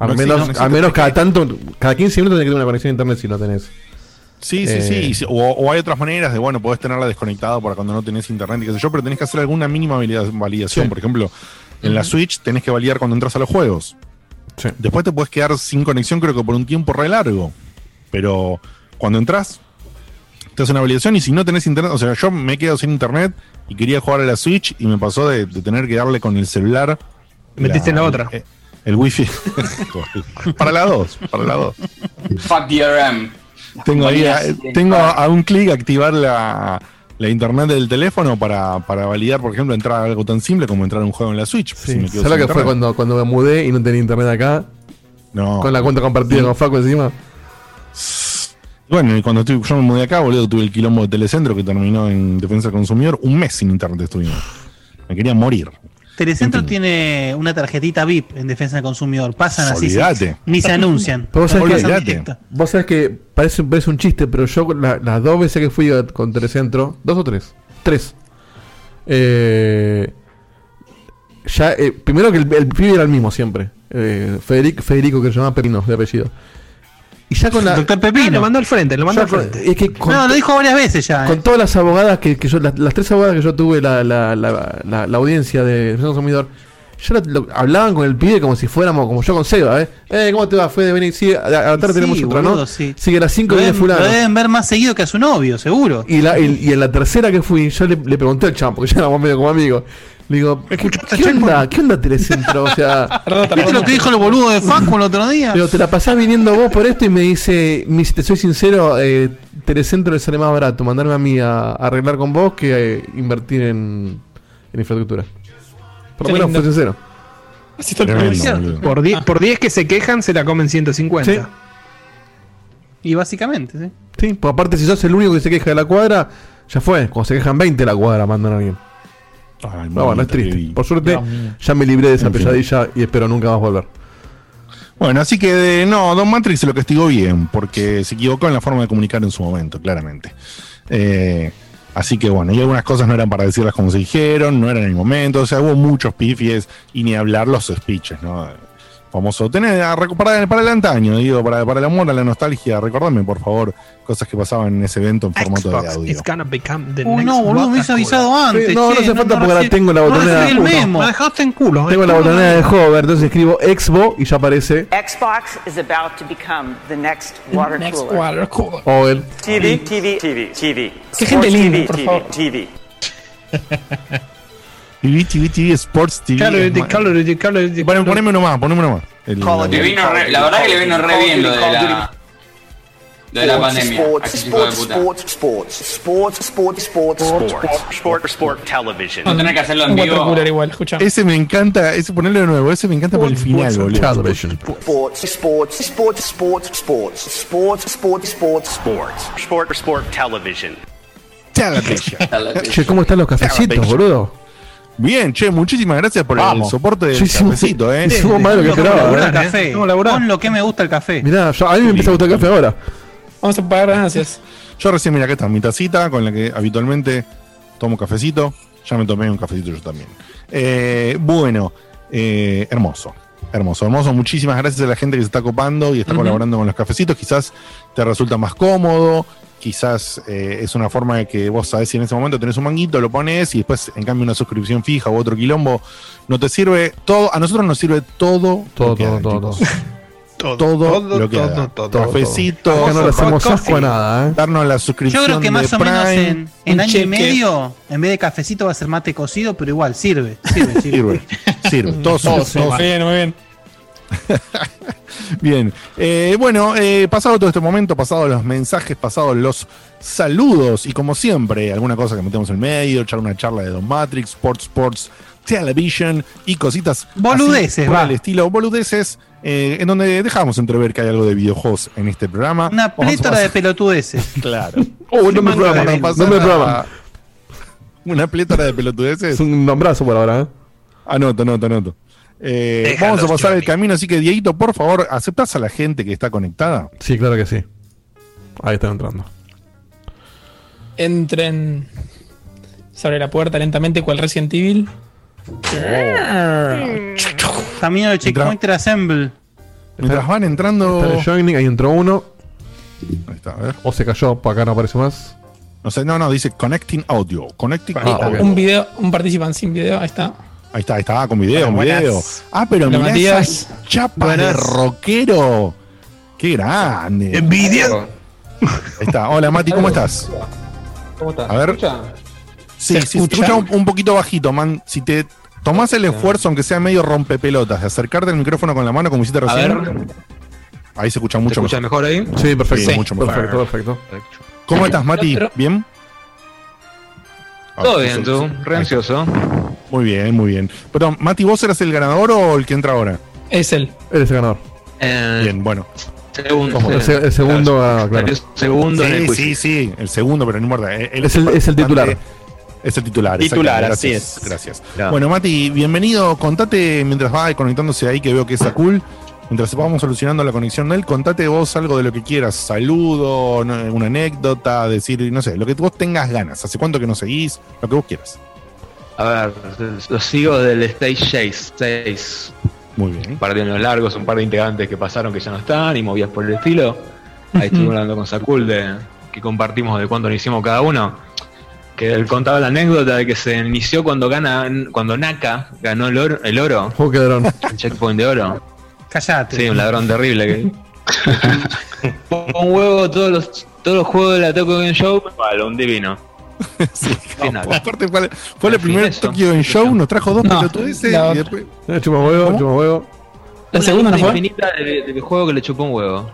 Al No existe, menos, no existe. al menos cada tanto, cada 15 minutos tenés que tener una conexión a internet si no tenés. Sí, sí, Eh, sí. si- O, o hay otras maneras de, bueno, podés tenerla desconectada para cuando no tenés internet y qué sé yo, pero tenés que hacer alguna mínima valida- validación. Sí. Por ejemplo, en la Switch tenés que validar cuando entras a los juegos. Sí. Después te puedes quedar sin conexión, creo que por un tiempo re largo. Pero cuando entras, te hace una validación y si no tenés internet, o sea, yo me he quedado sin internet y quería jugar a la Switch y me pasó de, de tener que darle con el celular. Metiste en la otra. eh, El wifi. para la dos, para la dos. Fuck DRM. Tengo ahí, tengo a, a un clic activar la, la internet del teléfono para, para validar, por ejemplo, entrar a algo tan simple como entrar a un juego en la Switch. Sí. Si me quedo ¿Sabes lo que fue cuando, cuando me mudé y no tenía internet acá? No. Con la cuenta compartida con Facu encima. Bueno, y cuando yo me mudé acá, boludo, tuve el quilombo de Telecentro que terminó en Defensa del Consumidor. Un mes sin internet estuvimos. Me quería morir. Telecentro tiene una tarjetita VIP en defensa del consumidor. Pasan así. Olvídate. sin- Ni se anuncian. Pero vos sabés, que, vos sabés que parece, parece un chiste, pero yo la- las dos veces que fui con Telecentro, dos o tres, tres. Eh, ya, eh, primero que el, el pibe era el mismo siempre. Eh, Federico, Federico, que se llama Perino de apellido. Y ya con la. Doctor Pepino. Ah, lo mandó al frente, lo mandó al frente. es que con No, lo dijo varias veces ya. con eh. todas las abogadas que, que yo, las, las tres abogadas que yo tuve, la, la, la, la, la audiencia de Consumidor, ya lo- lo- hablaban con el pibe como si fuéramos, como yo con Seba, ¿eh? Eh, ¿cómo te va, Fede? Vení, sí, a, a la tarde Sí, tenemos otra, ¿no? sí. Sí, que a las 5 Lo viene fulano. lo deben ver más seguido que a su novio, seguro. Y, la, y, y en la tercera que fui, yo le, le pregunté al champo, que ya éramos medio como amigos. Le digo, ¿qué, qué onda? ¿Qué onda Telecentro? O sea, ¿Viste lo que dijo el boludo de Facu el otro día? Digo, te la pasás viniendo vos por esto y me dice, mi- si te soy sincero, eh, Telecentro le sale más barato mandarme a mí a, a arreglar con vos que eh, invertir en, en infraestructura. Por lo menos fue sincero. Así está el Tremendo. Por 10 por 10 que se quejan, se la comen 150. Sí. Y básicamente, sí. Sí, pues aparte si sos el único que se queja de la cuadra, ya fue. Cuando se quejan 20 de la cuadra mandan a alguien. Ay, No, bueno, es triste. Por suerte, ya me libré de esa En fin. pesadilla y espero nunca más volver. Bueno, así que de- no, Don Matrix se lo castigó bien, porque se equivocó en la forma de comunicar en su momento, claramente. Eh, así que bueno, y algunas cosas no eran para decirlas como se dijeron, no eran en el momento, o sea, hubo muchos pifies y ni hablar los speeches, ¿no? Famoso, tener a recuperar para el antaño, digo, para, para el amor, a la nostalgia, recordame por favor cosas que pasaban en ese evento en formato de Xbox audio. is gonna become the Uy, next no, boludo, me hubiese avisado antes. Sí, no, no che, hace falta porque ahora tengo la no botonera. memo. Me dejaste en culo. Tengo la botonera de Hover, entonces escribo Expo y ya aparece Xbox is about to become the next water Next cooler. water cooler. TV, TV, TV, TV. Qué gente linda, TV, por favor. TV. TV, TV, TV, Sports TV. Call of Duty, es Call of Duty, Call of Duty, Duty. Poneme uno más, poneme uno más. El- Le vino re- la verdad que le vino re bien lo de la, de la pandemia. Sports, sports, sports, sports, sports, sports, sports, sports, sports, sport television. No tener que hacerlo en vivo. igual, escucha. Ese me encanta, ese ponerlo de nuevo, ese me encanta por el final, boludo. Television. Sports, sports, sports, sports, sports, sports, sports, sports, sports, sport, sport television. Television. Che, ¿cómo están los cafecitos, boludo? Bien, che, muchísimas gracias por el soporte del Sí, sí, cafecito, eh. Hicimos más de lo que Con lo que me esperaba. gusta el ¿eh? café. Estamos laburando. Con lo que me gusta el café. Mirá, yo- a mí me empieza a gustar el café ahora. Vamos a pagar ganancias. Yo recién, mira, acá está mi tacita con la que habitualmente tomo cafecito. Ya me tomé un cafecito yo también. Eh, bueno, eh, hermoso. Hermoso, hermoso. Muchísimas gracias a la gente que se está copando y está colaborando con los cafecitos. Quizás te resulta más cómodo. Quizás eh, es una forma de que vos sabés si en ese momento tenés un manguito, lo pones y después, en cambio, una suscripción fija u otro quilombo no te sirve. Todo, a nosotros nos sirve todo. Todo, lo que todo, hagan, todo. Todo, todo lo que todo, todo, todo. Cafecito, Acá no le hacemos asco a nada, ¿eh? Darnos la Yo suscripción creo que más o menos Prime. en, en Un año cheque. y medio, en vez de cafecito va a ser mate cocido, pero igual, sirve. Sirve, sirve. Sirve, sirve. Todos son- Muy bien, muy bien. Bien. Eh, bueno, eh, pasado todo este momento, pasados los mensajes, pasados los saludos y como siempre, alguna cosa que metemos en el medio, echar una charla de Don Matrix, Sports Sports, Television y cositas. así Boludeces, por va. el estilo boludeces, eh, en donde dejamos entrever que hay algo de videojuegos en este programa. Una plétora de pelotudeces. Claro. Oh, no me Vamos programa, a no me. Una plétora de pelotudeces. Es un nombrazo por ahora, ¿eh? Anoto, anoto, anoto. Eh, vamos a pasar el camino, así que Dieguito, por favor, ¿aceptás a la gente que está conectada? Sí, claro que sí. Ahí están entrando. Entren. Se abre la puerta lentamente, cual Resident Evil. Camino de Checkpointer Assemble. Mientras van entrando. Está el joining, ahí entró uno. Ahí está, a ver. O se cayó, para acá no aparece más. No sé, no, no, dice Connecting Audio. Connecting Ah, Audio. Un video, un participante sin video, ahí está. Ahí está, ahí está, con video, con video. Ah, pero mirá Matías. esas chapas de rockero. Qué grande. Envidia. Ahí está. Hola, Mati, ¿cómo estás? ¿Cómo estás? A ver. ¿Escucha? Sí, ¿Se sí, escucha? escucha un, un poquito bajito, man. Si te tomás el esfuerzo, aunque sea medio rompepelotas, de acercarte al micrófono con la mano como hiciste A recién. ver. Ahí se escucha mucho ¿Se escucha mejor ahí? Sí, perfecto. Sí, mucho mejor. Perfecto, perfecto. ¿Cómo estás, Mati? ¿Bien? Todo Ah, bien, tú. Re ansioso. Muy bien, muy bien. Pero, Mati, ¿vos eras el ganador o el que entra ahora? Es él. Eres el ganador. Bien, bueno. Segundo. El, se- el segundo, ah, claro. Segundo en el Sí, sí, sí, el segundo, pero no importa. Él Es el- es el titular. Es el titular. Titular, así es. Gracias. Claro. Bueno, Mati, bienvenido. Contate mientras va conectándose ahí, que veo que es cool. Mientras vamos solucionando la conexión de él, contate vos algo de lo que quieras. Saludo, una anécdota, decir, no sé, lo que vos tengas ganas. ¿Hace cuánto que no seguís? Lo que vos quieras. A ver, los sigo del Stage 6. Muy bien. Un par de años largos, un par de integrantes que pasaron que ya no están y movías por el estilo. Ahí estuve hablando con Sakul de que compartimos de cuánto nos hicimos cada uno. Que él contaba la anécdota de que se inició cuando gana, cuando Naka ganó el oro, el oro, Oh, qué ladrón. el checkpoint de oro. Callate. Sí, un ladrón terrible que. un huevo todos los todos los juegos de la Tokyo Game Show, vale, un divino. Sí, nada. Aparte fue, fue el primer eso. Tokyo en Show, nos trajo dos No, pelotudeces y después. Eh, Chupa huevo, chupa huevo. La segunda no fue. infinita de, de juego que le chupó un huevo.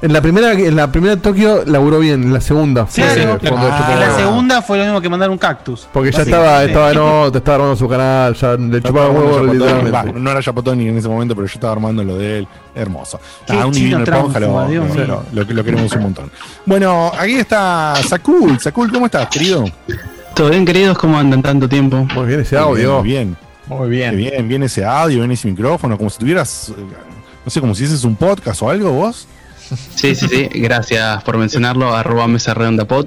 En la primera, en la primera Tokio laburó bien, en la segunda. fue- Claro. cuando Ah. En la segunda fue lo mismo que mandar un cactus. Porque ya Sí. estaba, estaba no, te estaba armando su canal, ya le chupaba huevo literalmente. va, no era Yapotoni en ese momento, pero yo estaba armando lo de él. Hermoso. Qué Ah, un chino divino esponja, lo, Dios lo- mío. lo- lo queremos un montón. Bueno, aquí está Sakul. Sakul, ¿cómo estás, querido? ¿Todo bien, queridos? ¿Cómo andan tanto tiempo? Muy bien ese Muy audio. bien. Muy Qué bien. bien, bien ese audio, bien ese micrófono, como si tuvieras, eh, no sé, como si hicieses un podcast o algo vos. Sí, sí, sí. Gracias por mencionarlo. Arroba mesa redonda pod.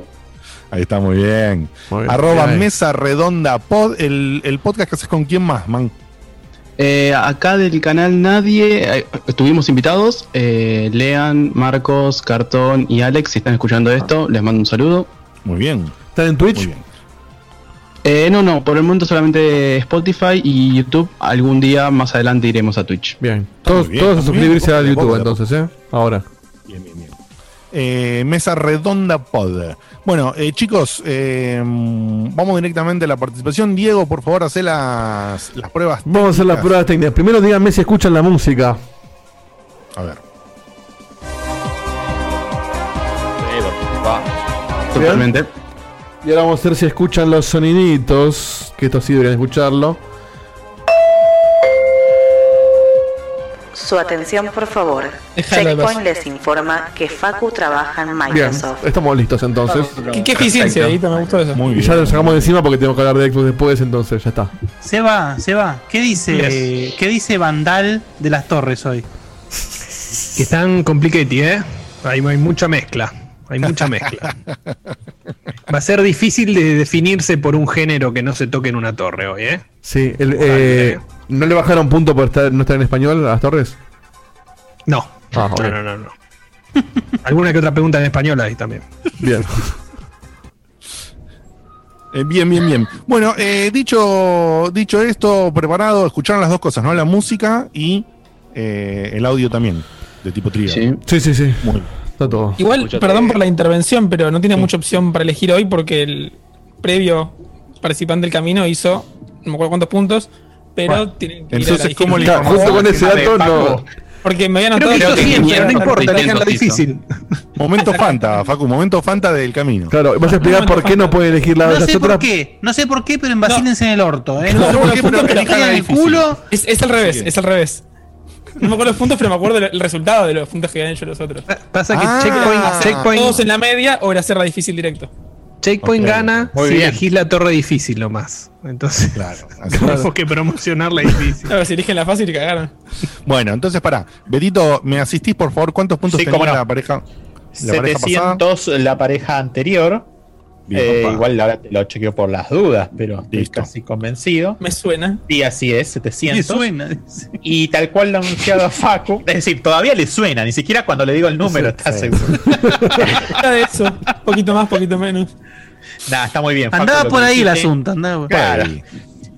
Ahí está muy bien. Muy bien. Arroba Bien. Mesa Redonda Pod, el, el podcast que haces con quién más, man. Eh, acá del canal nadie. eh, estuvimos invitados. Eh, Lean, Marcos, Cartón y Alex. Si están escuchando esto, les mando un saludo. Muy bien, ¿Están en Twitch? Eh, no, no. Por el momento solamente Spotify y YouTube. Algún día más adelante iremos a Twitch. Bien. Todos, bien, todos a suscribirse bien. al De a YouTube entonces, ¿eh? Ahora. Bien, bien, bien. Eh, mesa Redonda Pod. Bueno, eh, chicos, eh, vamos directamente a la participación. Diego, por favor, hace las, las pruebas. Vamos a hacer las pruebas técnicas. Primero díganme si escuchan la música. A ver. Totalmente. Y ahora vamos a ver si escuchan los soniditos. Que esto sí deberían escucharlo. Su atención, por favor. Checkpoint les informa que Facu trabaja en Bien, Microsoft. estamos listos entonces. ¿Qué, qué eficiencia, Edita? Me gustó eso. Muy Y bien. ya lo sacamos de encima porque tengo que hablar de Xbox después, entonces ya está. Se va, se va. ¿Qué dice, ¿qué dice Vandal de las Torres hoy? Que están complicated, ¿eh? Hay, hay mucha mezcla. Hay mucha mezcla. Va a ser difícil de definirse por un género que no se toque en una torre hoy, ¿eh? Sí, el, eh, ¿no le bajaron punto por estar, no estar en español a las torres? No. Ah, no, no, no. Alguna que otra pregunta en español ahí también. Bien. Eh, bien, bien, bien. Bueno, eh, dicho, dicho esto, preparado, escucharon las dos cosas, ¿no? La música y eh, el audio también, de tipo trío. Sí. Sí, sí, sí. Muy bien. Está todo. Igual, perdón por la intervención, pero no tiene mucha opción para elegir hoy porque el previo participante del camino hizo no me acuerdo cuántos puntos, pero Bueno, tienen que ir a la Entonces, ¿cómo le justo con ese dato no. Porque me habían Creo que anotado hizo que- 100, que- pero no importa, la difícil. Momento Fanta, Facu, momento Fanta del camino. Claro, vas a explicar por qué no puede elegir la, No las sé por otras. qué, no sé por qué, pero embacílense en el orto, ¿eh? No, No sé no, por no, qué, pero pero elijan el culo. Es, es al revés, es al revés. No me acuerdo los puntos, pero me acuerdo el, resultado de los puntos que ganan yo los otros. Pasa que Ah. Checkpoint, Checkpoint, Todos en la media o la difícil directo. Checkpoint Ok. gana Muy si bien. elegís la torre difícil nomás. Entonces, Claro. tenemos que promocionar la difícil. Claro, si eligen la fácil y cagaron. Bueno, entonces pará. Betito, ¿me asistís por favor? ¿Cuántos puntos Sí, tenía no. la pareja? La pareja pasada. 700 la pareja anterior. Bien, Eh, igual ahora te lo chequeo por las dudas, pero estoy Listo. casi convencido. Me suena. Y así es, Me 700. suena. Y tal cual lo ha anunciado a Facu. Es decir, todavía le suena, ni siquiera cuando le digo el número está sí. seguro. Era de eso. Poquito más, poquito menos. Nada, está muy bien. Facu, Andaba por ahí el asunto, andaba por Claro. Ahí.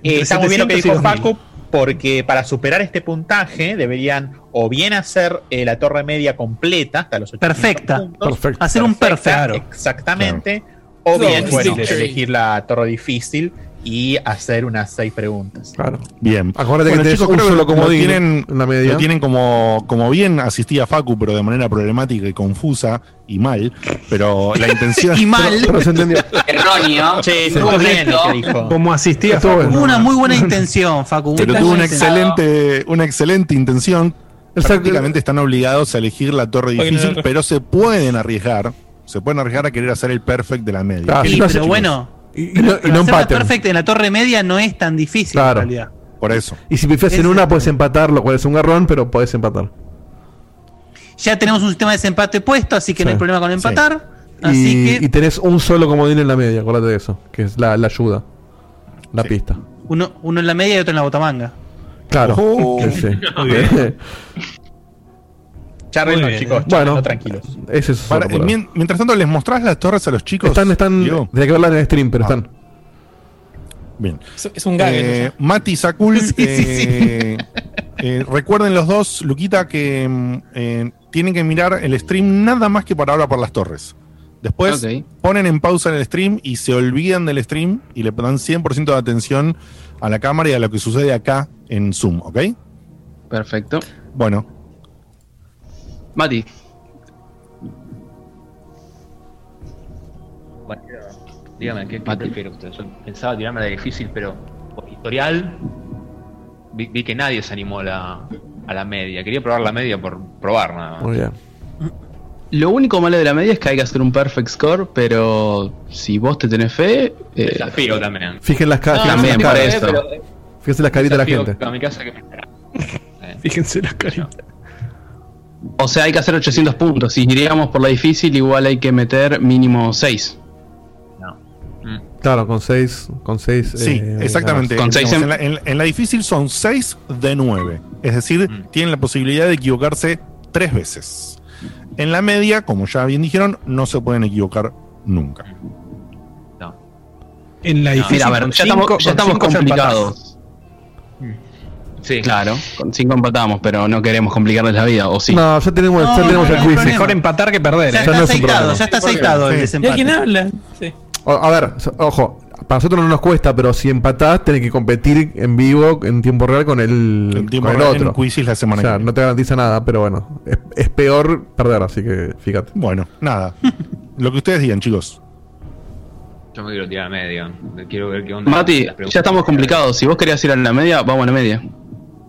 Eh, está muy bien lo que 700 y dijo 2000. Facu, porque para superar este puntaje deberían o bien hacer eh, la torre media completa hasta los 800 Perfecta. puntos. Perfecto. Hacer un perfecto. Exactamente. O bien, bueno, elegir la torre difícil y hacer unas seis preguntas. Claro. Bien. Acuérdate que un creo solo lo- comodín lo tienen, en la media. lo tienen como, como bien asistía Facu, pero de manera problemática y confusa y mal. Pero la intención. Y mal. Pero se entendió. Erróneo. Sí, estuvo estuvo bien lo que dijo. Como asistía Estuvo Facu. bueno. Una muy buena intención, Facu. Pero tuvo una excelente, una excelente intención. Exacto. Prácticamente están obligados a elegir la torre difícil, pero se pueden arriesgar. Se pueden arriesgar a querer hacer el perfect de la media. Claro. Sí, pero chicos. bueno. Y, y no, y no Hacer la perfecta en la torre media no es tan difícil Claro. en realidad. Por eso. Y si pifias en una, puedes empatar, lo cual es un garrón, pero puedes empatar. Ya tenemos un sistema de desempate puesto, así que no hay problema con empatar. Y, Así que y tenés un solo comodín en la media, acuérdate de eso, que es la, la ayuda. La Sí. pista. uno, uno en la media y otro en la botamanga. Claro. Oh. sí. Muy bien. Bien. chicos, Bueno. charlen, tranquilos. Ese es Para- mien- mientras tanto, ¿les mostrás las torres a los chicos? ahora. Están, están. Diego? Hay que verla en el stream, pero Ah. están. Bien. Es, un gag. Eh, Mati Sakul, Sí, sí, eh, eh, recuerden los dos, Luquita, que mm, eh, tienen que mirar el stream nada más que para hablar por las torres. Después ponen en pausa en el stream y se olvidan del stream y le dan 100% de atención a la cámara y a lo que sucede acá en Zoom, ¿ok? Perfecto. Bueno, Mati, Bueno, dígame, ¿qué, qué prefiere usted? Yo pensaba tirarme la difícil, pero por historial vi, vi que nadie se animó a la, a la media. Quería probar la media por probar nada más. Muy bien. lo único malo de la media es que hay que hacer un perfect score, pero si vos te tenés fe, eh, Desafío también. Fijen las caras. No, también, no, eso. pero- Fíjense las caritas de la gente. A mi casa que me espera. Eh, Fíjense las caritas. O sea, hay que hacer 800 puntos. Si iríamos por la difícil, igual hay que meter mínimo 6. no. Mm. Claro, con 6. Con seis, sí, eh, exactamente. Con seis en- en, la, en- en la difícil son 6 de 9. Es decir, Mm. tienen la posibilidad de equivocarse tres veces. En la media, como ya bien dijeron, no se pueden equivocar nunca. No. En la No, difícil. Mira, a ver, con ya cinco- estamos, ya complicados. Sí, Claro, con 5 empatamos, pero no queremos complicarles la vida, ¿o sí? No, ya tenemos, No, ya tenemos no, el quiz. Mejor empatar que perder, Ya ¿eh? está no aceitado, ya está aceitado el Sí. ¿Y a desempate. quién habla? Sí. O- A ver, ojo, para nosotros no nos cuesta, pero si empatás, tenés que competir en vivo, en tiempo real, con el, El tiempo con el real en otro. Quizzes la O semana sea, que viene. no te garantiza nada, pero bueno, es, es peor perder, así que fíjate. Bueno, nada. Lo que ustedes digan, chicos. yo me quiero tirar a media. Quiero ver qué onda. Mati, ya estamos complicados. Si vos querías ir a la media, vamos a la media.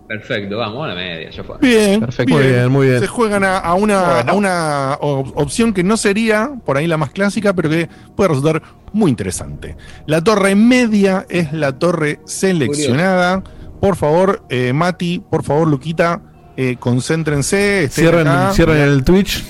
Perfecto, vamos a la media. Ya fue. Bien, Perfecto. Muy bien, muy bien. Se juegan a, a una, Bueno. a una op- opción que no sería por ahí la más clásica, pero que puede resultar muy interesante. La torre media es la torre seleccionada. Por favor, eh, Mati, por favor, Luquita, eh, concéntrense. Cierren, cierren el Twitch.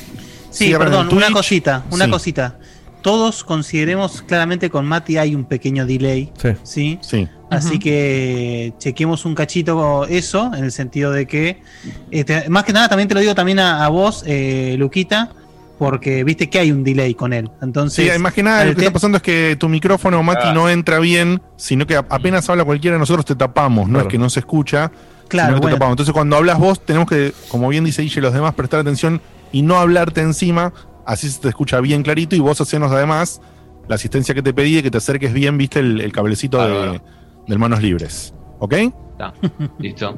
Sí, perdón, una cosita, una Sí. cosita. Todos consideremos claramente con Mati hay un pequeño delay, Sí. ¿sí? Sí. Así que chequemos un cachito eso, en el sentido de que, este, más que nada también te lo digo también a, a vos, eh, Luquita, porque viste que hay un delay con él. Entonces, Sí, más que nada lo que está pasando es que tu micrófono, Mati, no entra bien, sino que apenas habla cualquiera de nosotros te tapamos, no Claro. es que no se escucha, Claro, sino que te bueno. tapamos. Entonces cuando hablas vos tenemos que, como bien dice Guille, los demás prestar atención y no hablarte encima, así se te escucha bien clarito y vos hacenos además la asistencia que te pedí de que te acerques bien, viste el, el cablecito de, manos libres. ¿Ok? Está. Listo.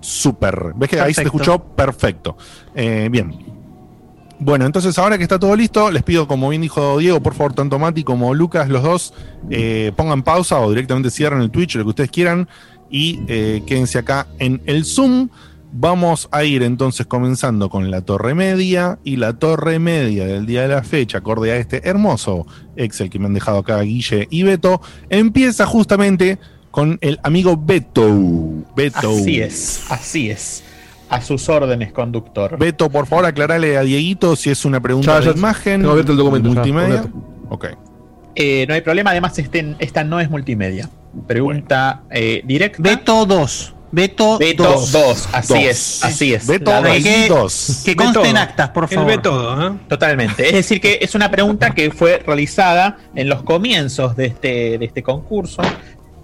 Súper. ¿Ves que ahí se te Perfecto. escuchó? Perfecto. Eh, bien. Bueno, entonces ahora que está todo listo, les pido, como bien dijo Diego, por favor, tanto Mati como Lucas, los dos, eh, pongan pausa o directamente cierren el Twitch, lo que ustedes quieran, y eh, quédense acá en el Zoom. Vamos a ir entonces comenzando con la torre media y la torre media del día de la fecha, acorde a este hermoso Excel que me han dejado acá Guille y Beto, empieza justamente con el amigo Beto. Beto. Así es, así es. A sus órdenes, conductor. Beto, por favor, aclarale a Dieguito si es una pregunta Ya, ya de imagen. tengo abierto el documento, ya, Multimedia. con Ok. Eh, no hay problema, además este, esta no es multimedia. Pregunta eh, directa. Beto 2. Beto, Beto 2. 2, así Dos. es, así es. Beto La dos. de- que- dos. Que conste en actas, por favor. ¿eh? Totalmente. Es decir, que es una pregunta que fue realizada en los comienzos de este, de este concurso.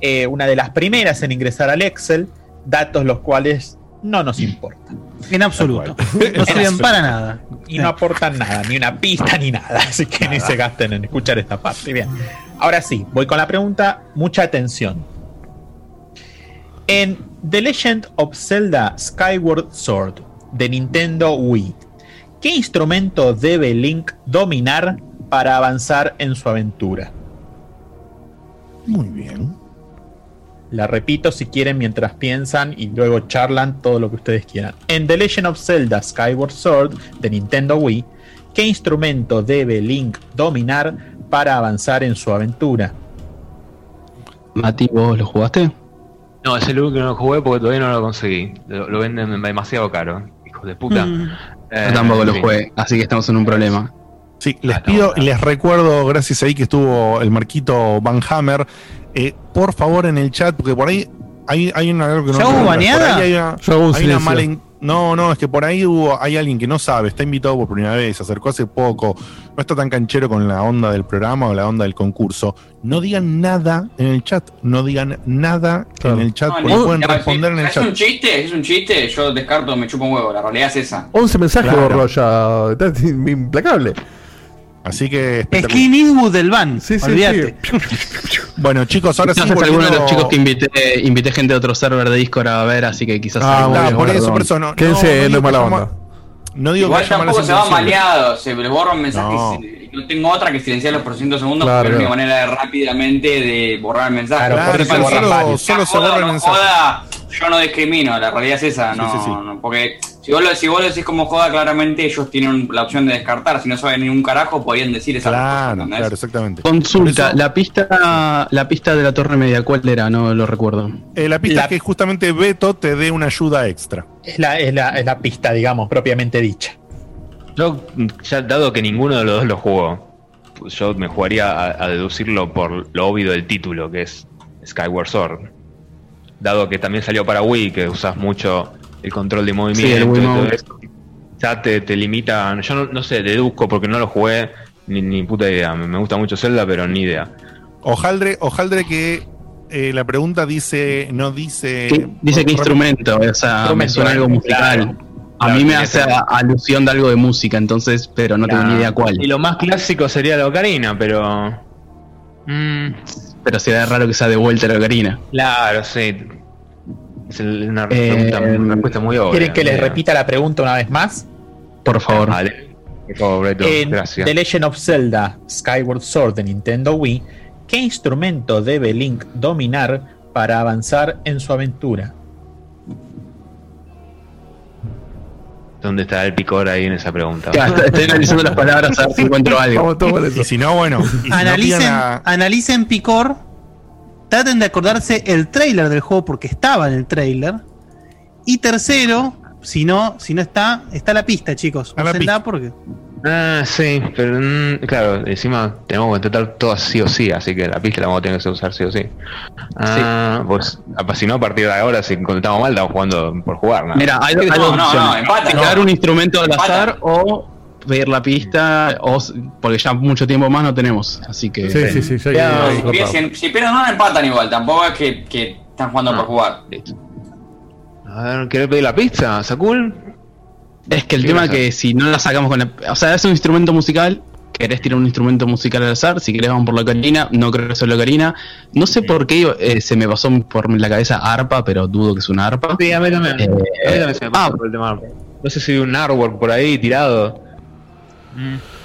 Eh, una de las primeras en ingresar al Excel, datos los cuales no nos importan. En absoluto. No sirven para nada. y no aportan nada, ni una pista ni nada. Así que ni se gasten en escuchar esta parte. Bien. Ahora sí, voy con la pregunta. Mucha atención. En The Legend of Zelda Skyward Sword de Nintendo Wii, ¿qué instrumento debe Link dominar para avanzar en su aventura? Muy bien. La repito si quieren mientras piensan y luego charlan todo lo que ustedes quieran. En The Legend of Zelda Skyward Sword de Nintendo Wii, ¿qué instrumento debe Link dominar para avanzar en su aventura? Mati, ¿vos lo jugaste? No, es el único que no jugué porque todavía no lo conseguí. Lo, lo venden demasiado caro, hijos de puta. Mm. Eh, Yo tampoco lo fin. jugué, así que estamos en un problema. Sí, les pido y les recuerdo, gracias ahí que estuvo el marquito Van Hammer, eh, por favor en el chat, porque por ahí hay, hay una, algo que no ¿Ya hubo por baneada? ahí hay una, hay mala No, no, es que por ahí hubo, hay alguien que no sabe, está invitado por primera vez, se acercó hace poco, no está tan canchero con la onda del programa o la onda del concurso. No digan nada en el chat, no digan nada en el chat, No, porque pueden ya, responder en el ¿Es chat. un chiste? ¿Es un chiste? Yo descarto, me chupo un huevo. La realidad es esa. 11 mensajes Claro. borró ya. Está implacable. Así que. Skin Eastwood del van. Sí, sí, olvídate. Bueno, chicos, ahora sí. Quizás es alguno de los volviendo- chicos que invité, invité gente de otro server de Discord a ver, así que quizás. Ah, de por eso, por perdón. eso no. Quédense, no, no es digo mala que onda. No digo Igual que tampoco se van intenciones. maleados. Se le borran mensajes. No. tengo otra que silenciarlos por 100 segundos Claro, porque es mi claro. manera de rápidamente de borrar el mensaje. Claro, por eso Porque borran solo- varios. Solo se joda borra el mensaje. joda, yo no discrimino, la realidad es esa, Sí, no, sí, sí. no, porque si vos, lo, si vos lo decís como joda, claramente ellos tienen la opción de descartar, si no saben ni un carajo, podrían decir esa Claro, claro, exactamente. Consulta, eso- la pista, la pista de la torre media, ¿cuál era? No lo recuerdo. Eh, la pista La- es que justamente Beto te dé una ayuda extra. Es la, es la, es la pista, digamos, propiamente dicha. Yo, ya dado que ninguno de los dos lo jugó, yo me jugaría a, a deducirlo por lo obvio del título, que es Skyward Sword. Dado que también salió para Wii, que usas mucho el control de movimiento Sí, el y todo Wiimote. eso, ya te, te limita. Yo no, no sé, deduzco porque no lo jugué, ni, ni puta idea. Me, gusta mucho Zelda, pero ni idea. Ojaldre, ojaldre que eh, la pregunta dice, no dice. Sí, dice que instrumento, o sea, me suena algo musical. claro. A Claro, mí me hace alusión de algo de música, entonces, pero no tengo ni idea cuál. Y lo más clásico sería la ocarina, pero. Mm, Pero será raro que sea de vuelta la ocarina. claro, sí. Es una, Eh, pregunta- una respuesta muy obvia. ¿Quieren que les Eh, repita la pregunta una vez más? Por favor. Vale. Por favor, Beto, En gracias. The Legend of Zelda Skyward Sword de Nintendo Wii, ¿qué instrumento debe Link dominar para avanzar en su aventura? ¿Dónde está el picor ahí en esa pregunta? Ya, estoy- estoy analizando las palabras a ver si encuentro algo. Y si no, bueno. si analicen, a- analicen Picor. Traten de acordarse el trailer del juego porque estaba en el trailer. Y tercero, si no, si no está, está la pista, chicos. A la Úsenla pista. porque. Ah, sí, pero mm, claro, encima tenemos que intentar todas sí o sí, así que la pista la vamos a tener que usar sí o sí. Ah, pues ah, si no, a partir de ahora, si contestamos mal, estamos jugando por jugar. ¿no? Mira, hay, hay No, dos no, opciones. no. un instrumento al Empata. azar o pedir la pista, o, porque ya mucho tiempo más no tenemos. Así que. Sí, sí, sí. ya No, hay si, pierden, si pierden no empatan igual, tampoco es que, que están jugando No. por jugar. Listo. A ver, ¿querés pedir la pizza, Sakul? Es que el Sí, tema gracias. que si no la sacamos con la. O sea, es un instrumento musical. Querés tirar un instrumento musical al azar. Si querés, vamos por la ocarina. No creo que sea la ocarina. No sé por qué eh, se me pasó por la cabeza arpa, pero dudo que es una arpa. Sí, a mí también. Eh, A mí también se me ah. pasó por el tema. No sé si hay un artwork por ahí tirado.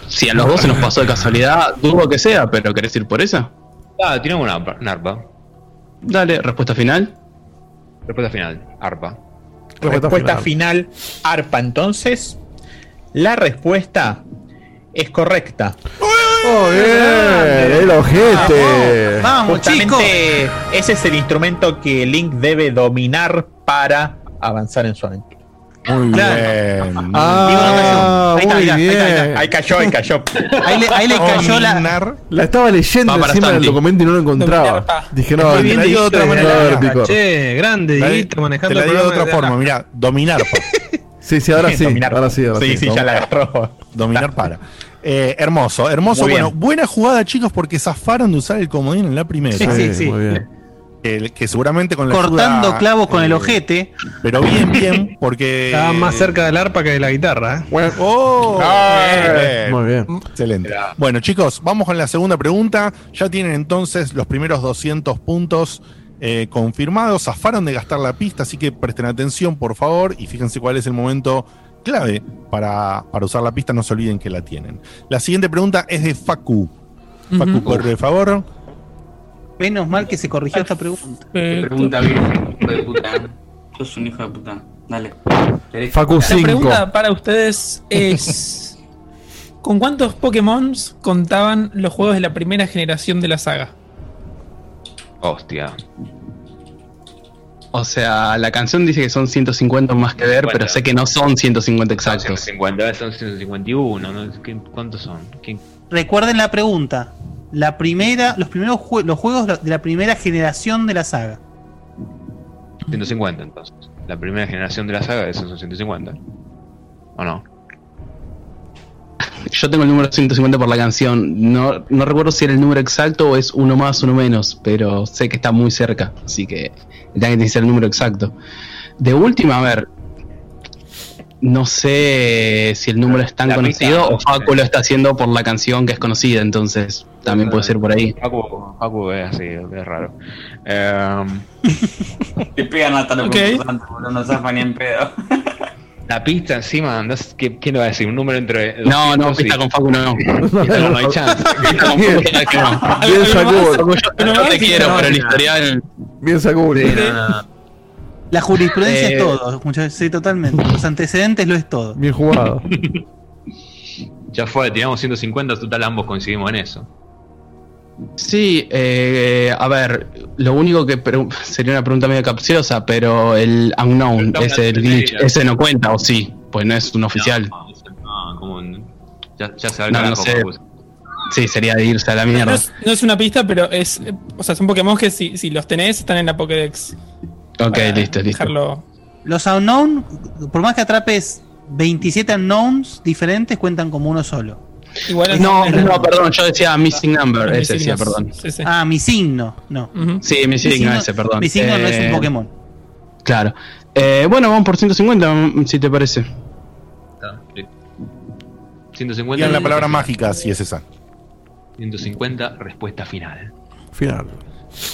Si a los dos se nos pasó de casualidad, dudo que sea, pero ¿querés ir por esa? Ah, tiramos una arpa. Una arpa. Dale, respuesta final. Respuesta final, arpa. Respuesta final, ARPA. Entonces, la respuesta es correcta. ¡Oh, bien! ¡El ojete! Vamos, chicos. Justamente ese es el instrumento que Link debe dominar para avanzar en su aventura. Muy Claro. bien. Ah, Ahí está, muy mirá, ahí está, ahí bien. Ahí cayó, ahí cayó. Ahí le, ahí le cayó la. La estaba leyendo encima del documento y no lo encontraba. Dije, no, te la digo de otra manera. Che, grande, Te la- Dieguito, te manejando la el digo de otra forma, mirá, dominar. Sí, sí, ahora sí. Dominar. Ahora sí, ahora sí, sí. sí, ya la agarró. Dominar para. Eh, hermoso, hermoso. Muy bien. Bueno, buena jugada, chicos, porque zafaron de usar el comodín en la primera. Sí, sí, sí. Muy bien. Que, que seguramente con la Cortando ayuda, clavos con el eh, ojete. Pero bien, bien, porque. Estaba más cerca del arpa que de la guitarra. ¿eh? ¡Oh! Bien. Muy bien. Excelente. Bueno, chicos, vamos con la segunda pregunta. Ya tienen entonces los primeros 200 puntos eh, confirmados. Zafaron de gastar la pista, así que presten atención, por favor, y fíjense cuál es el momento clave para, para usar la pista. No se olviden que la tienen. La siguiente pregunta es de Facu. Facu, Ujú. por favor. Menos mal que se corrigió esta pregunta. Pregunta bien, hijo de puta. Sos un hijo de puta. Dale. Facu La 5. pregunta para ustedes es: ¿Con cuántos Pokémon contaban los juegos de la primera generación de la saga? Hostia. O sea, la canción dice que son 150 más que ver, pero sé que no son 150 exactos. 150, son 151, ¿no? ¿Qué- ¿Cuántos son? ¿Quién- Recuerden la pregunta. La primera, los primeros jue- los juegos de la primera generación de la saga. 150 entonces. La primera generación de la saga, esos son 150. ¿O no? Yo tengo el número 150 por la canción. No, no recuerdo si era el número exacto o es uno más, uno menos, pero sé que está muy cerca, así que tiene que ser el número exacto. De última, a ver. No sé si el número es tan La conocido o Facu lo está haciendo por la canción que es conocida, entonces también puede ser por ahí. Facu, Facu es así, es raro. Te pegan hasta los no zafan ni en pedo. la pista encima, no sé, ¿qué, ¿quién lo va a decir? Un número entre. No, no, 200 y- pista con Facu no. Pista con no hay chance. Pista con Facu, pista no. Bien. Facu, yo- te quiero, pero el historial. Bien no, no, no. La jurisprudencia Eh. es todo, muchachos, sí, totalmente. Los antecedentes lo es todo. Bien jugado. Ya fue, tiramos 150, total ambos coincidimos en eso. Sí, eh, a ver, lo único que sería una pregunta medio capciosa, pero el unknown, Pero ese el glitch, ese no cuenta, o sí, pues no es un oficial. No, no, como un- ya, ya se No, no sé. Facu. Sí, sería de irse a la No mierda. es, no es una pista, pero es. O sea, son Pokémon que si, si los tenés están en la Pokédex. Ok, Para listo, listo. Dejarlo. Los unknown, por más que atrapes 27 unknowns diferentes, cuentan como uno solo. Igual No, es- no, perdón, yo decía Missing Number, es ese decía, perdón. Sí, sí. Ah, mi signo, no. Sí, Missing, signo- ese, perdón. Mi signo no es Eh, un Pokémon. Claro. Eh, bueno, vamos por 150, mm, si te parece. 150. Digan la palabra mágica si es esa. 150, respuesta final. Final.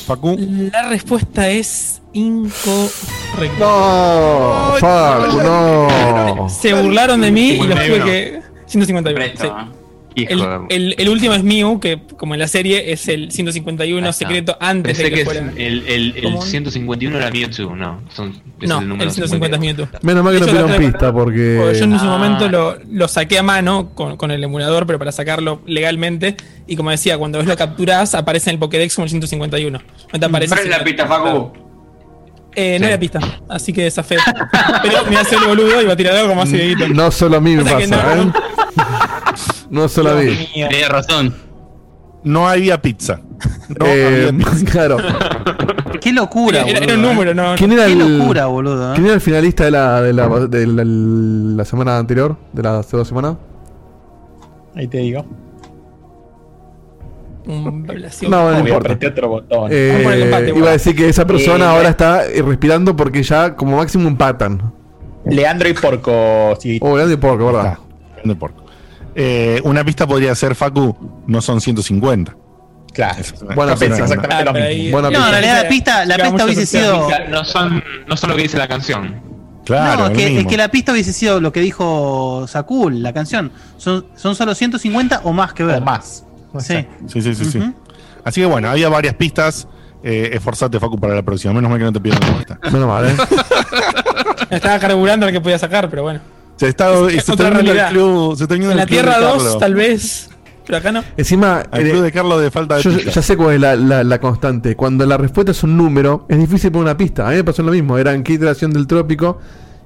Facu. La respuesta es incorrecta. No, Facu, no. Se burlaron de mí y los tuve 51. que. 151. Presto, sí. El, el- el último es Mew, que como en la serie es el 151 Ahí está. secreto antes Pensé de que, que fuera. el, el, el común. 151 era Mewtwo, no. Son, es No, el, número el 150 es Mewtwo. Menos mal que no pidieron pista porque. Porque yo en su Ah. momento lo, lo saqué a mano con, con el emulador, pero para sacarlo legalmente. Y como decía, cuando vos lo capturás, aparece en el Pokédex como el 151. No te aparece. ¿Cuál es si la pista, Facu? Eh, no Sí. había pista, así que desafé. pero me hace el boludo y va a tirar algo como hace Dieguito. No solo a mí me Pasa que pasa, no. ¿eh? No solo a mí. Tenía razón. No había pizza. No Eh, había pizza. claro. Qué locura, Era, era un eh. número, ¿no? ¿Quién era Qué el, locura, boludo. eh. ¿Quién era el finalista de la, de la, de la, la semana anterior? ¿De las hace dos semanas? Ahí te digo. Un relación. No, no Obvio, importa. apreté otro botón. Eh, Vamos por el empate, iba bueno. a decir que esa persona Eh, ahora está eh, respirando porque ya como máximo empatan. Leandro y Porco. Sí. Oh, grande porco, ¿verdad? Está, grande porco. Eh, una pista podría ser, Facu, no son 150. Claro. Es pista, exactamente lo mismo. Buena No, en realidad la pista, la pista hubiese sido. No son, no son lo que dice la canción. Claro, no, es que, es que la pista hubiese sido lo que dijo Sakul, la canción. Son, son solo 150 o más que ver. O más. Sí. Sí, sí, sí. Así que bueno, había varias pistas. Eh, esforzate, Facu, para la próxima. Menos mal que no te pidieron la pista. Menos mal, ¿eh? Estaba carburando al que podía sacar, pero bueno. Se está, Es- se es está uniendo el realidad. club. Se está En la el club de Tierra 2, Carlos. tal vez. Pero acá no. Encima, Al eh, club de Carlos de falta de yo ya sé cuál es la, la- la constante. Cuando la respuesta es un número, es difícil poner una pista. A mí me pasó lo mismo. Era en qué iteración del trópico.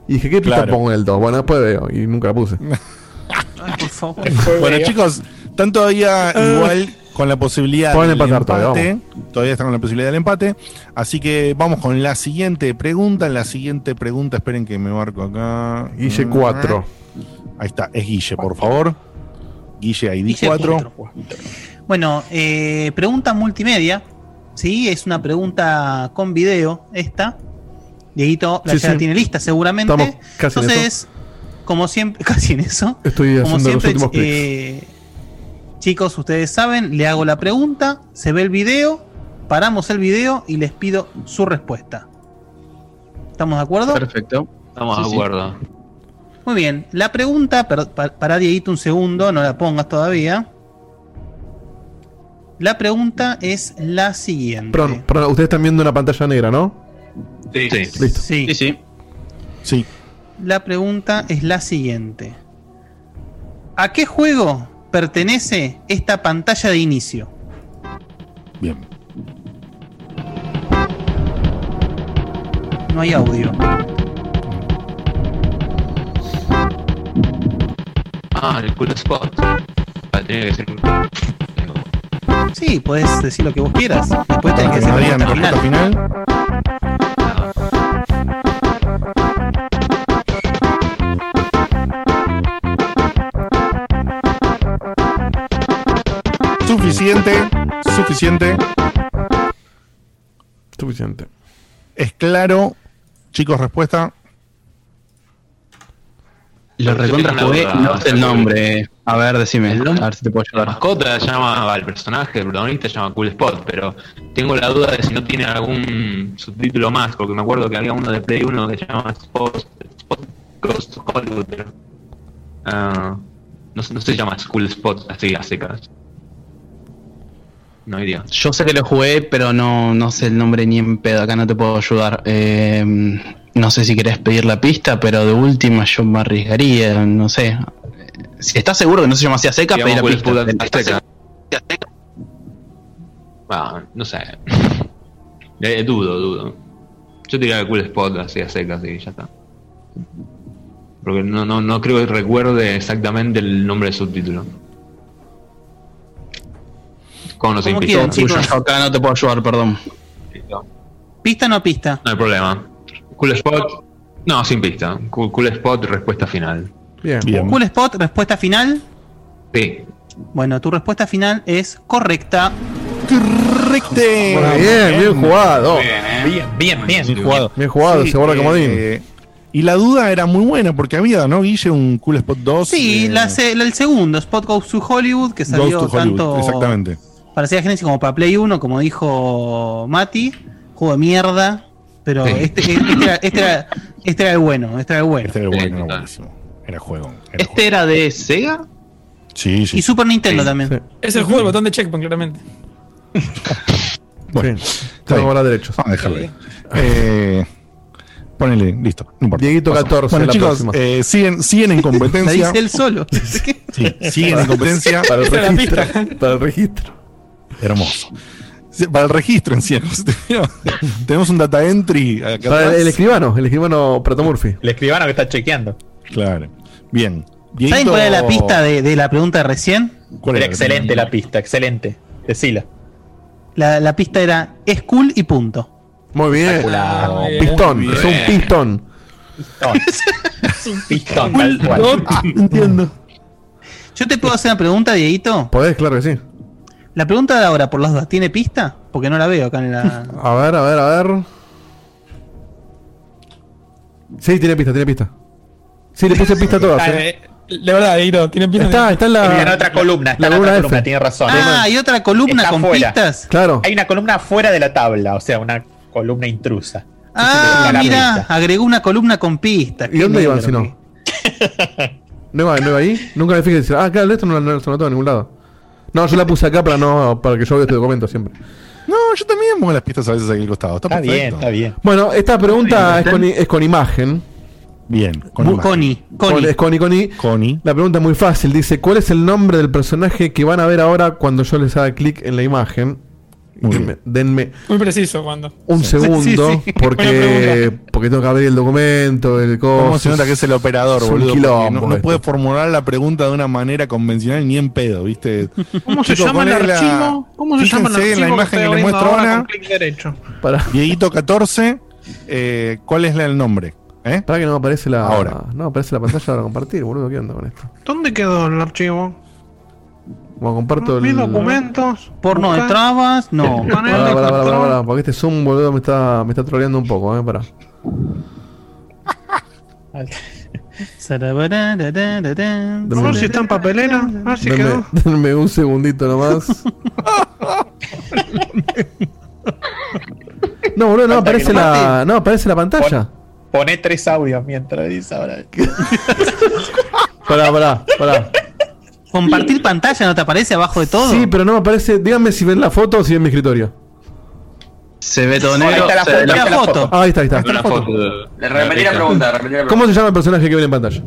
Y dije, ¿qué pista Claro. pongo en el 2? Bueno, después veo. Y nunca la puse. Ay, por favor. Bueno, chicos, están todavía igual con la posibilidad Pueden del empatar empate. Todavía están con la posibilidad del empate. Así que vamos con la siguiente pregunta. La siguiente pregunta, esperen que me marco acá. Guille Mm, 4. Ahí está, es Guille, por favor. Guille ID Guille 4. Bueno, eh, pregunta multimedia. Sí, es una pregunta con video esta. Dieguito la Sí, sí. tiene lista seguramente. Estamos casi en Entonces, como siempre, casi en eso. Estoy como haciendo los últimos clics. Chicos, ustedes saben, le hago la pregunta, se ve el video, paramos el video y les pido su respuesta. ¿Estamos de acuerdo? Perfecto. Estamos Sí, de sí. acuerdo. Muy bien, la pregunta, pero pa- para Dieguito un segundo, no la pongas todavía. La pregunta es la siguiente. Perdón, perdón, ustedes están viendo una pantalla negra, ¿no? Sí, Listo. Sí. Sí, sí. Sí. La pregunta es la siguiente. ¿A qué juego pertenece esta pantalla de inicio? Bien. No hay audio. Ah, el cool spot. Ah, tenía que ser un- Sí, puedes decir lo que vos quieras. Después tenés que decir respuesta final. final. Suficiente, suficiente. Suficiente. Es claro. Chicos, respuesta. Lo recontra jugué, no sé el nombre. A ver, decime. A ver si te puedo La ayudar. mascota se llama, el personaje, el protagonista se llama Cool Spot, pero tengo la duda de si no tiene algún subtítulo más, porque me acuerdo que había uno de Play 1 que se llama Spot, Spot Ghost Hollywood. pero, no, sé- no se llama Cool Spot así a secas. No idea. Yo sé que lo jugué, pero no, no sé el nombre ni en pedo. Acá no te puedo ayudar. Eh, no sé si querés pedir la pista, pero de última yo me arriesgaría. No sé. Si estás seguro que no se llama así a seca, pedí la pista. Spot a ¿Estás secas. seguro? Ah, no sé. Eh, dudo, dudo. Yo diría que Cool Spot así a secas y ya está. Porque no, no, no creo que recuerde exactamente el nombre del subtítulo. Con los invitados. chicos. Yo acá no te puedo ayudar, perdón. ¿Pista o no pista? No hay problema. Cool Spot. No, sin pista. Cool, cool Spot, respuesta final. Bien. Bien. Cool Spot, respuesta final. Sí. Bueno, tu respuesta final es correcta. Correcte. Muy bien, bien jugado. Bien, bien, bien. Bien jugado. Bien jugado, Sí, se guarda eh, comodín. Y la duda era muy buena porque había, ¿no, Guille? Un Cool Spot 2. Sí, eh, la se- la- el segundo, Spot Goes to Hollywood, que salió to Hollywood, tanto Exactamente. Para Sega Genesis como para Play 1, como dijo Mati. Juego de mierda. Pero Sí. este, este era, este, era, este era el bueno, este era el bueno. Este era bueno, buenísimo. Era juego. era ¿Este era de Sega? Sí, sí. Y Super Nintendo Sí. también. Sí. Es el juego del botón de checkpoint, claramente. Bueno, Tengo ahora derechos. Vamos a dejarlo ahí. Eh, ponele, listo. No importa. Dieguito Pasó. 14, Bueno, la chicos, eh, siguen, siguen en La competencia. dice él solo. Sí, siguen en competencia. Para el la registro. Para el registro. Hermoso. Para el registro en. Tenemos un data entry acá Para el, escribano, el escribano Prato Murphy. El escribano que está chequeando. Claro. Bien. ¿Saben cuál es la pista de, de la pregunta de recién? ¿Cuál Era era? excelente la pista, excelente. Decila. La, la pista era es cool y punto. Muy bien. Bien. Pistón, es un pistón. Pistón. Pistón, tal cual. Entiendo. Yo te puedo hacer una pregunta, Dieguito. ¿Podés? Claro que sí. La pregunta de ahora, por las dudas, ¿tiene pista? Porque no la veo acá en la. A ver, a ver, a ver. Sí, tiene pista, tiene pista. Sí, le puse pista a todas. Eh. eh, de verdad, Guido, tiene pinta Está, está en Está en la. otra columna, está la en otra columna F. tiene razón. Ah, hay otra columna Está con pistas. Claro. Hay una columna fuera de la tabla, o sea, una columna intrusa. Ah, la mira, pista. agregó una columna con pistas. ¿Y dónde iban si no? ¿No iba, no iba ahí? Nunca me fijé. decir, Ah, claro, esto no, no se notó en ningún lado. No, yo la puse acá para no para que yo vea este documento siempre. No, yo también pongo las pistas a veces aquí al costado. Está, Está bien, está bien. Bueno, esta pregunta es con, es con imagen. Bien. Con. Connie, Con- Connie. es con i- con i. Connie. La pregunta es muy fácil. Dice, ¿cuál es el nombre del personaje que van a ver ahora cuando yo les haga clic en la imagen? Muy Denme, denme Muy preciso cuando. un segundo Sí, sí. porque porque tengo que abrir el documento, el ¿Cómo se nota que es el operador, Es boludo? Quilombo no, puede formular la pregunta de una manera convencional ni en pedo, ¿viste? ¿Cómo se llama el archivo? ¿Cómo se llama el fíjense archivo? en la que imagen que les abriendo muestro ahora. Para, Dieguito 14, eh, ¿cuál es el nombre? ¿Eh? para que no aparece la Ahora. no aparece la pantalla para compartir, boludo, ¿qué onda con esto? ¿Dónde quedó el archivo? Comparto el. Mis documentos. Porno de trabas, no. Pará, pará, pará, pará, pará, porque este Zoom, boludo, me está, me está troleando un poco, eh, pará. A ver si está en papelera. A ver si Denme, quedó. denme un segundito nomás. No, boludo, no aparece la, no aparece la pantalla. Poné tres audios mientras dice ahora. Pará, pará, pará. Compartir pantalla no te aparece abajo de todo. Sí, pero no me aparece. Díganme si ven la foto o si ven mi escritorio. Se ve todo Ahí está la foto, la foto. Ah, ahí está, ahí está. Una foto. Le repetí la pregunta, repetí la ¿Cómo se llama el personaje que ven en pantalla?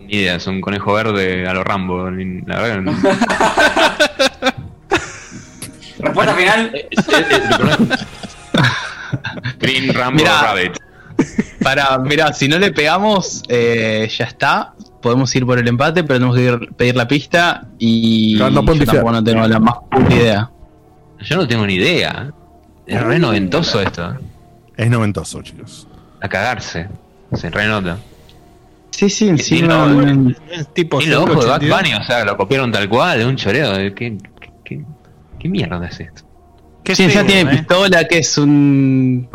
Ni idea, es un conejo verde a lo Rambo. La verdad que no. Respuesta final. Green Rambo Mirá. Rabbit. Para, mira, si no le pegamos, eh, ya está. Podemos ir por el empate, pero tenemos que ir- pedir la pista y no pueden yo tampoco no tengo la más puta idea. Yo no tengo ni idea. Es re noventoso esto. Es noventoso, chicos. A cagarse. Se renota. Sí, sí, encima- encima. tipo Y los ojos de Back 182. Bunny, o sea, lo copiaron tal cual, de un choreo. ¿Qué, qué, qué mierda es esto? Sí, ya tiene pistola, que es un.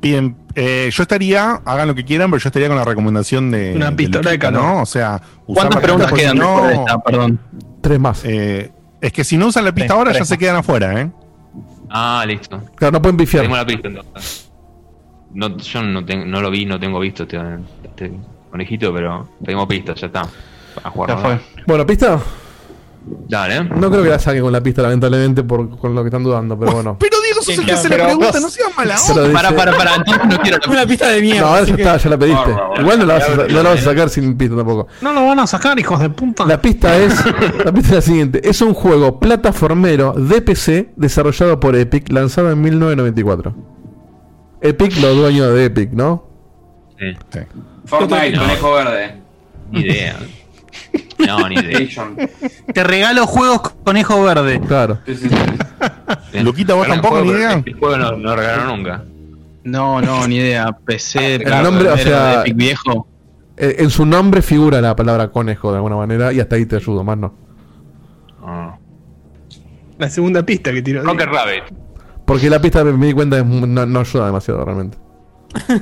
Bien, eh, yo estaría, hagan lo que quieran, pero yo estaría con la recomendación de. Una pistola de calor. ¿no? O sea, ¿Cuántas la preguntas quedan no- esta? Perdón. Tres más. eh, es que si no usan la pista Tres, ahora, tres ya se quedan afuera, ¿eh? Ah, listo. Claro, no pueden pifiar. Pedimos la pista entonces. No, yo no, tengo, no lo vi, no tengo visto este, este conejito, pero pedimos pista, ya está. A jugar. Ya ¿no? fue. Bueno, pista. Dale. No creo que la saquen con la pista, lamentablemente, por, con lo que están dudando, pero bueno. Pero Diego, sos el que hace la pregunta, no seas mala onda. dice- Para, para, para, entonces no quiero Una pista de mierda. No, ahora ya que- está, ya la pediste. Igual no la, vas a, no la vas a sacar sin pista tampoco. No lo van a sacar, hijos de puta. La pista es la pista es la siguiente. Es un juego plataformero de PC desarrollado por Epic, lanzado en 1994. Epic, los dueños de Epic, ¿no? Sí. Fortnite, conejo verde. Ni idea. No, ni idea. Te regalo juegos con conejo verde. Claro. Sí, sí, sí. Luquita, vos Pero tampoco, juego- ni idea. El juego no, no regalaron nunca. No, no, ni idea. PC, El nombre, o sea- Epic viejo. Eh, En su nombre figura la palabra conejo de alguna manera y hasta ahí te ayudo, más no. Ah. La segunda pista que tiró. Rocket Rabbit. Porque la pista me di cuenta no, no ayuda demasiado realmente.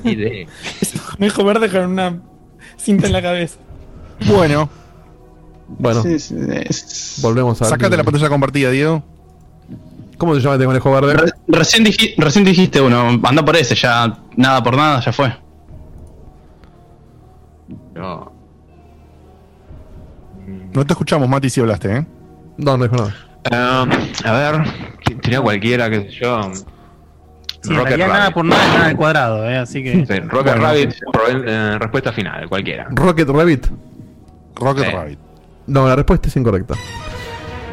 Ni idea. Conejo verde con una cinta en la cabeza. Bueno, Bueno, Sí, sí, es- volvemos a. sacate la pantalla compartida, Diego. ¿Cómo se llama este conejo verde? Re- recién, diji- recién dijiste uno, anda por ese, ya nada por nada, ya fue. No. No te escuchamos, Mati, si hablaste, ¿eh? No, no dijo nada. Ah, a ver, tenía cualquiera, qué sé yo. Sí, en realidad nada por nada nada al cuadrado, eh, así que. Sí, Rocket Rabbit, eh, respuesta final, cualquiera. Rocket Rabbit. Rocket Sí. Rabbit. No, la respuesta es incorrecta.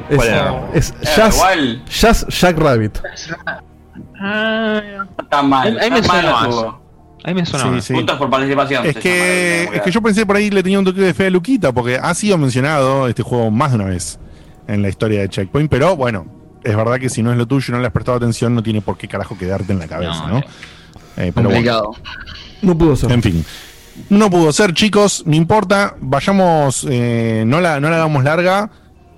Es, es Eh, Jazz, igual. Jazz Jack Rabbit. Está mal. Ahí me suena más. Ahí me suena Sí, más. sí. Puntos por participación. Es que, llama, es que yo pensé por ahí le tenía un toque de fe a Luquita, porque ha sido mencionado este juego más de una vez en la historia de Checkpoint, pero bueno, es verdad que si no es lo tuyo y no le has prestado atención, no tiene por qué carajo quedarte en la cabeza, ¿no? No, Eh, pero bueno, Complicado. No pudo ser. en fin. No pudo ser, chicos, no importa, vayamos, eh, no, la, no la hagamos larga,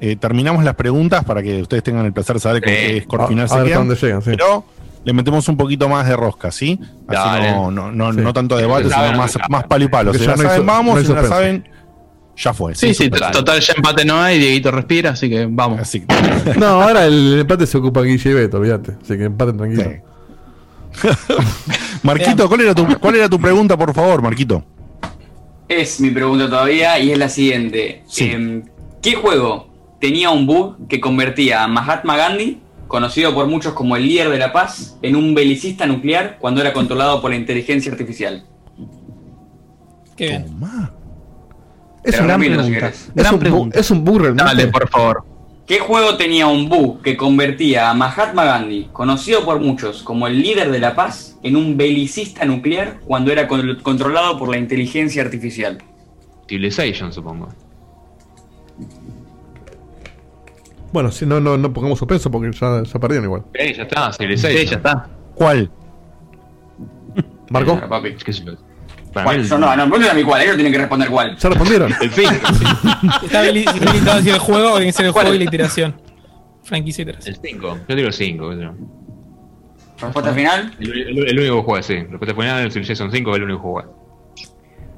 eh, terminamos las preguntas para que ustedes tengan el placer de saber con Sí. qué score A- final a se ver quedan, llegan, sí. pero le metemos un poquito más de rosca, ¿sí? Así Dale. no, no, no, Sí. no tanto debate, sino más, más palo y palo. Si ya la no saben, vamos, si no la saben, ya fue. Sí, sí, total. total, ya empate no hay, Dieguito respira, así que vamos. Así que- No, ahora el empate se ocupa Guille y Beto, olvídate. Así que empate tranquilo. Sí. Marquito, ¿cuál era, tu, ¿cuál era tu pregunta, por favor, Marquito? Es mi pregunta todavía y es la siguiente. Sí. Em, ¿Qué juego tenía un bug que convertía a Mahatma Gandhi, conocido por muchos como el líder de la paz, en un belicista nuclear cuando era controlado por la inteligencia artificial? Qué Es la un, gran si pregunta. es Gran un, bu- pregunta. es un bug realmente. Dale, por favor. ¿Qué juego tenía un bug que convertía a Mahatma Gandhi, conocido por muchos como el líder de la paz, en un belicista nuclear cuando era con- controlado por la inteligencia artificial? Civilization, supongo. Bueno, si no, no, no pongamos suspenso porque ya, ya perdieron igual. Sí, ya está, Civilization. Sí, ya está. ¿Cuál? ¿Marco? Para ¿Cuál? mí el- Yo no, no, pregúntale a mí cuál, ellos tienen que responder cuál. ¿Ya respondieron? El 5. Está habili- habilitado decir el juego o tiene que ser el juego y la iteración. Franquicia y iteración. El 5. Yo digo el 5. Respuesta final. El, el- el único que jugué, sí. Respuesta final del Civilization 5 es el único que jugué.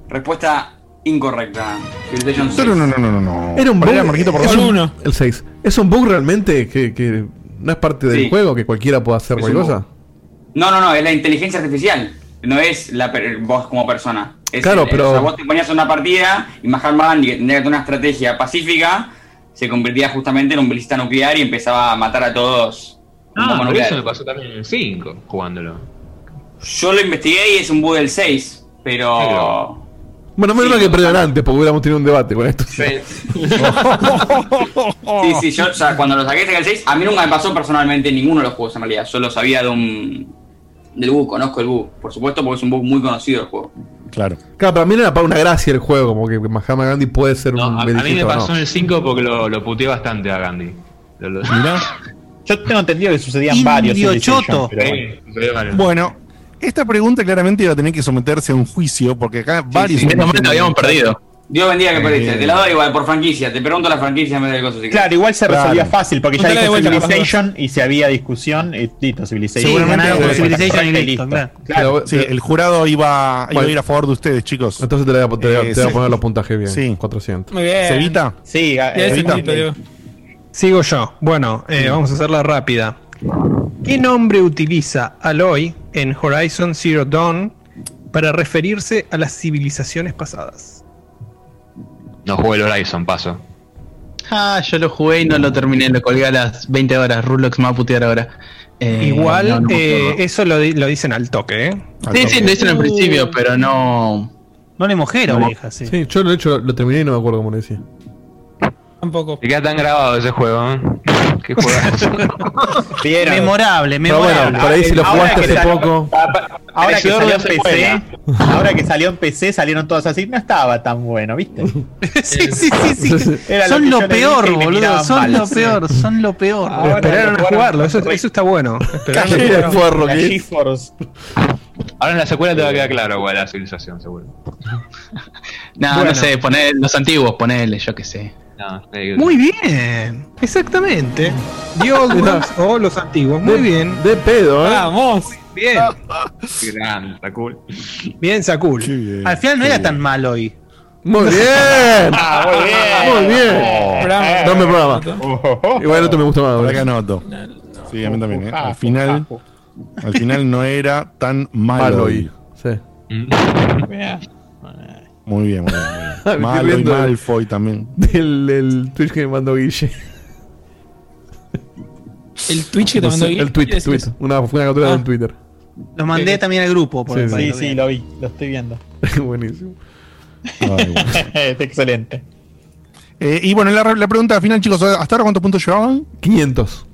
Respuesta incorrecta. Civilization No, 6. no, no, no, no, no. Era un Por bug. Marquito, por es un- El 6. ¿Es un bug realmente que, que no es parte del Sí. juego, que cualquiera pueda hacer Es cualquier cosa? No, no, no, es la inteligencia artificial. No es la per- vos como persona. Es Claro, el- pero- O sea, vos te ponías una partida y Mahatma Gandhi, que tendría que tener una estrategia pacífica, se convertía justamente en un belicista nuclear y empezaba a matar a todos. Ah, eso me pasó también en el 5, jugándolo. Yo lo investigué y es un bug del 6, pero... Bueno, menos mal que perdieron antes, porque hubiéramos tenido un debate con esto. Sí, sí, yo o sea, cuando lo saqué saqué el 6, a mí nunca me pasó personalmente ninguno de los juegos en realidad. Yo lo sabía de un... del bug, conozco el bug, por supuesto, porque es un bug muy conocido del juego. Claro. Claro, para mí era para una gracia el juego, como que Mahatma Gandhi puede ser un A, a mí me pasó no. en el 5 porque lo, lo puteé bastante a Gandhi. Lo- lo- Yo tengo entendido que sucedían Indio varios. Choto. pero varios. Bueno, esta pregunta claramente iba a tener que someterse a un juicio porque acá varios. sí, menos mal inician- que habíamos perdido. Dios bendiga que Eh. perdiste. Te la doy igual por franquicia. Te pregunto la franquicia en vez de cosas. si Claro, igual se resolvía Claro. fácil porque ya dijo Civilization y si había discusión, y listo, Civilization. Seguramente eh, Civilization y listo. Claro. Claro, sí, el jurado iba, a ir a favor de ustedes, chicos. Entonces te voy a, te Eh, te voy a sí. poner los puntajes bien. Sí. 400. Muy bien. ¿Cevita? Sí, eh, Evita. Sigo yo. Bueno, eh, vamos a hacerla rápida. ¿Qué nombre utiliza Aloy en Horizon Zero Dawn para referirse a las civilizaciones pasadas? No jugué el Horizon, paso. Ah, yo lo jugué y no lo terminé, lo colgué a las 20 horas. Rulox me va a putear ahora. Eh, Igual, no, no me eh, eso lo, di- lo dicen al toque, ¿eh? Sí, sí, lo dicen al principio, pero no. No le mojé la No. sí. Sí, yo de hecho lo terminé y no me acuerdo cómo lo decía. Tampoco. Y queda tan grabado ese juego, ¿eh? ¿Qué juegas? ¿Vieron? Memorable, Pero bueno, memorable. por ahí si lo Ahora jugaste que hace salió- poco. Ahora que salió en PC, ahora que salió en PC salieron todos así, no estaba tan bueno, ¿viste? sí, sí, sí, sí. Era Son lo peor, boludo. Son mal. lo peor, son lo peor. Ahora esperaron a jugarlo, eso, está bueno. Esperaron a Cállate, jugarlo. Ahora en la secuela te va a quedar claro cuál es la civilización, seguro. No, Bueno. no sé, poner los antiguos, ponele, yo qué sé. No, Muy bien, exactamente. Ones o los antiguos. Muy bien, De pedo, ¿eh? Vamos. bien, está cool. bien, Sakul. Bien. Al final no era tan mal hoy. Muy bien. Ah, muy bien. Muy bien. Programa. Dame programa. Igual el otro me gusta más. Por ¿verdad? acá anoto. Sí, a mí también. ¿eh? Ah, Al final, al final no era tan malo. Aloy. Sí. Muy bien, muy bien. Muy bien. Malo y de- Malfoy también. Del, del Twitch que me mandó Guille. El Twitch que te mandó Guille. el tweet, ¿Qué es tweet. Una, fue una captura de Ah. un Twitter. Lo mandé también al grupo. Por Sí, el sí. Sí, país. sí, lo vi, lo estoy viendo. Buenísimo. Ay, bueno. Está excelente. Eh, y bueno, la, la pregunta final, chicos, ¿hasta ahora cuántos puntos llevaban? 500.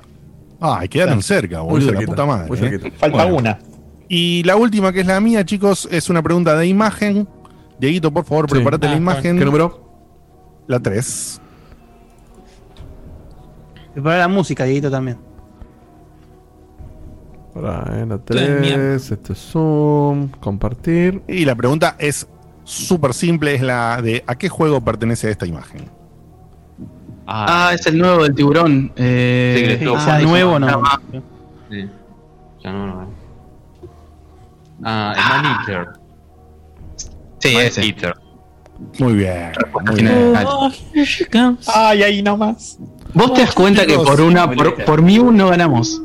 Ay, quedaron cerca, boludo, la puta madre. ¿eh? Falta Bueno. una. Y la última, que es la mía, chicos, es una pregunta de imagen. Dieguito, por favor, Sí. prepárate la Ah, imagen. ¿Qué número? La 3. Preparar la música, Dieguito también. Para, eh, la Estoy en 3. Esto es Zoom. Compartir. Y la pregunta es súper simple, es la de ¿a qué juego pertenece esta imagen? Ah, es el nuevo del tiburón. Eh, Sí, Ah, jugando. nuevo no. Sí. Ya no, no. Ah, el Eater. Sí, Man ese. Eater. Muy bien. Muy bien. Oh. Ay, ahí nomás. Vos te das cuenta que por una, por, por Mew no ganamos.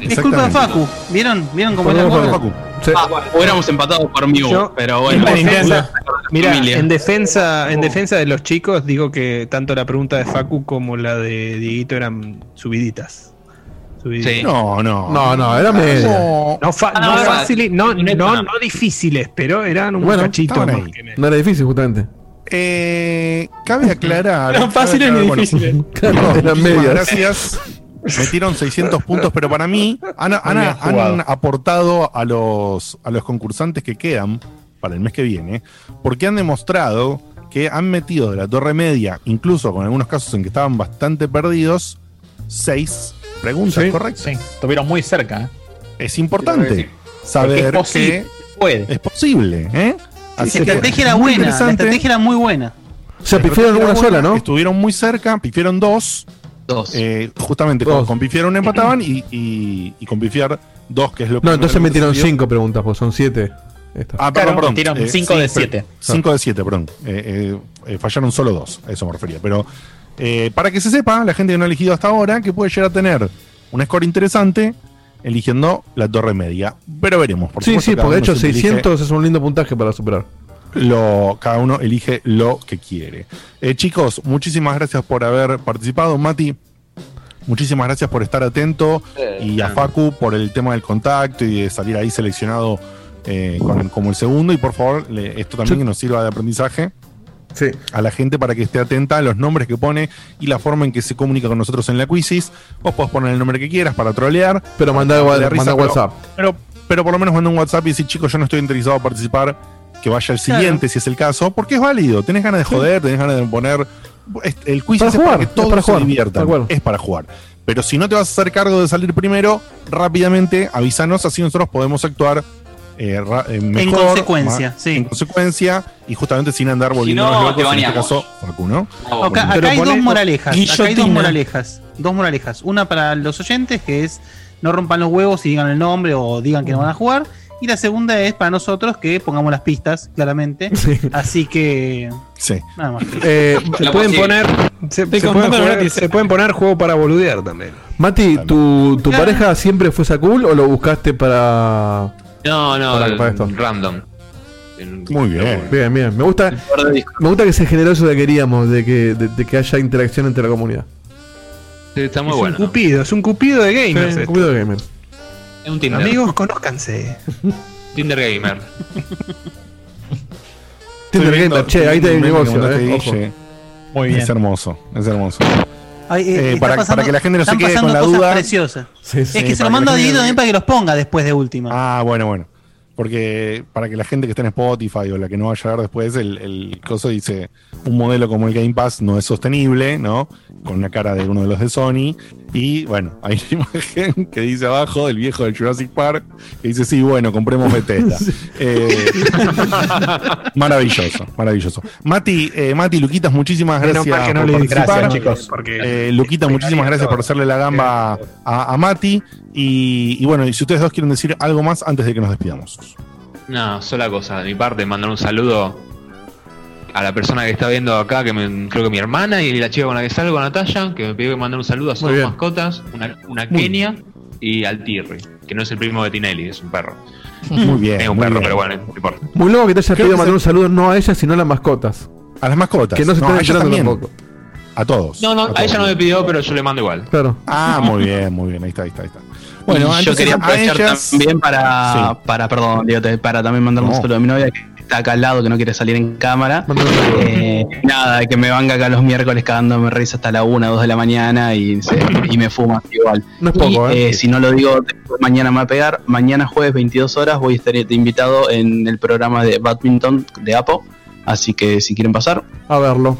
Es culpa de Exactamente. Facu. ¿Vieron? ¿Vieron cómo era? Facu. Sí. Ah, hubiéramos empatado por Mew, Yo- pero bueno. en defensa, mira, en defensa, en defensa de los chicos, digo que tanto la pregunta de Facu como la de Dieguito eran subiditas. Sí. No, no. No, no, era media. No. No, fa- Ah, no no, fáciles, no, no no, no difíciles, pero eran un Bueno, cachito más ahí. que me- No era difícil, justamente. Eh, cabe aclarar. Eran fáciles ni difíciles. No, Eran medias. gracias. Metieron 600 puntos, pero para mí han, han- han aportado a los, a los concursantes que quedan para el mes que viene, porque han demostrado que han metido de la torre media, incluso con algunos casos en que estaban bastante perdidos, seis preguntas Sí. correctas. Sí, estuvieron muy cerca. ¿eh? Es importante saber es posible. que puede. Es posible, ¿eh? la estrategia era buena, la estrategia era muy buena. O sea, estrategia una sola, ¿no? Estuvieron muy cerca, pifiaron dos. Dos. Eh, justamente con, con pifiar empataban y, y, y con pifiar dos, que es lo que No, entonces metieron cinco preguntas, pues son siete. Esta. Ah, perdón, perdón. metieron Eh, de pero- siete. Cinco de siete, perdón. Eh, eh, eh, fallaron solo dos, a eso me refería. Pero eh, para que se sepa, la gente que no ha elegido hasta ahora, que puede llegar a tener un score interesante eligiendo la torre media. Pero veremos. Por sí, supuesto, sí, porque de hecho siempre elige 600 es un lindo puntaje para superar. Lo, cada uno elige lo que quiere. Eh, chicos, muchísimas gracias por haber participado. Mati, muchísimas gracias por estar atento. y a Facu por el tema del contacto y de salir ahí seleccionado eh, con- como el segundo. Y por favor, le- esto también que nos sirva de aprendizaje. A la gente para que esté atenta a los nombres que pone y la forma en que se comunica con nosotros en la quizzes. Vos podés poner el nombre que quieras para trolear. Pero risa, mandá pero- WhatsApp. Pero, pero por lo menos manda un WhatsApp y decir, chicos, yo no estoy interesado en participar, que vaya el siguiente si es el caso, porque es válido. Tenés ganas de joder, tenés ganas de poner. El quiz Para es jugar, para que es todos se diviertan. Es para jugar. Pero si no te vas a hacer cargo de salir primero, rápidamente avísanos, así nosotros podemos actuar eh, ra- eh, mejor. consecuencia, ma- En consecuencia, y justamente sin andar volviendo no, locos, en este caso, Facu, ¿no? Acá, hay dos moralejas. Acá hay dos moralejas. Dos moralejas. Una para los oyentes, que es no rompan los huevos y digan el nombre o digan que no van a jugar. Y la segunda es para nosotros que pongamos las pistas, claramente. Así que. Sí. Nada más. Eh, pueden posible. poner se, pueden jugar- se pueden poner juego para boludear también. Mati, ¿tu, tu pareja siempre fue Sakul o lo buscaste para. No, no, para, para esto? random. Muy bien. Bien, bien. Me gusta, me gusta que sea generoso de que queríamos, de que, de, de que haya interacción entre la comunidad. Sí, está muy es bueno. un cupido, es un cupido de gamers. Sí, esto. cupido de gamers. Es un Tinder. Amigos, conózcanse. Tinder Gamer. Tinder Gamer, che, ahí te meme que negocio, eh, ojo. Guille. Muy bien. Es hermoso, es hermoso. Ay, eh, Eh, para, pasando- para que la gente no se quede con la duda. preciosas. Sí, es sí, que se lo mando a Dieguito también para que los ponga después de última. Ah, bueno, bueno. Porque para que la gente que esté en Spotify o la que no vaya a ver después, el, el coso dice, un modelo como el Game Pass no es sostenible, ¿no? Con una cara de uno de los de Sony. Y bueno, hay una imagen que dice abajo, el viejo del Jurassic Park, que dice, sí, bueno, compremos Bethesda. Eh, maravilloso, maravilloso. Mati, eh, Mati, Luquitas, muchísimas gracias que no por le participar. gracias, chicos, porque- Eh, Luquita, muchísimas gracias por hacerle la gamba a, a Mati. Y, y bueno, y si ustedes dos quieren decir algo más antes de que nos despidamos. No, sola cosa. De mi parte, mandar un saludo a la persona que está viendo acá, que me- creo que mi hermana y la chica con la que salgo, Natalia, que me pidió que mandar un saludo a sus mascotas, una, Kenia y al Tirri, que no es el primo de Tinelli, es un perro. Muy bien. Es un perro, bien. pero bueno, no importa. Muy loco que te hayas Creo pedido mandar se- un saludo no a ella, sino a las mascotas. A las mascotas. Que no se No, están tampoco. A todos. No, no, a ella no me pidió, pero yo le mando igual. Claro. Ah, muy bien, muy bien. Ahí está, ahí está, ahí está. Bueno, yo quería aprovechar ellas- también para, Sí. para, perdón, para también mandar un No. saludo a mi novia que está acá al lado, que no quiere salir en cámara. Eh, nada, que me venga acá los miércoles cagándome risa hasta la 1, 2 de la mañana y, se- y me fuma igual. No es Y, poco, ¿eh? eh, si no lo digo, mañana me va a pegar. Mañana jueves 22 horas voy a estar invitado en el programa de badminton de Apo. Así que si quieren pasar, A verlo.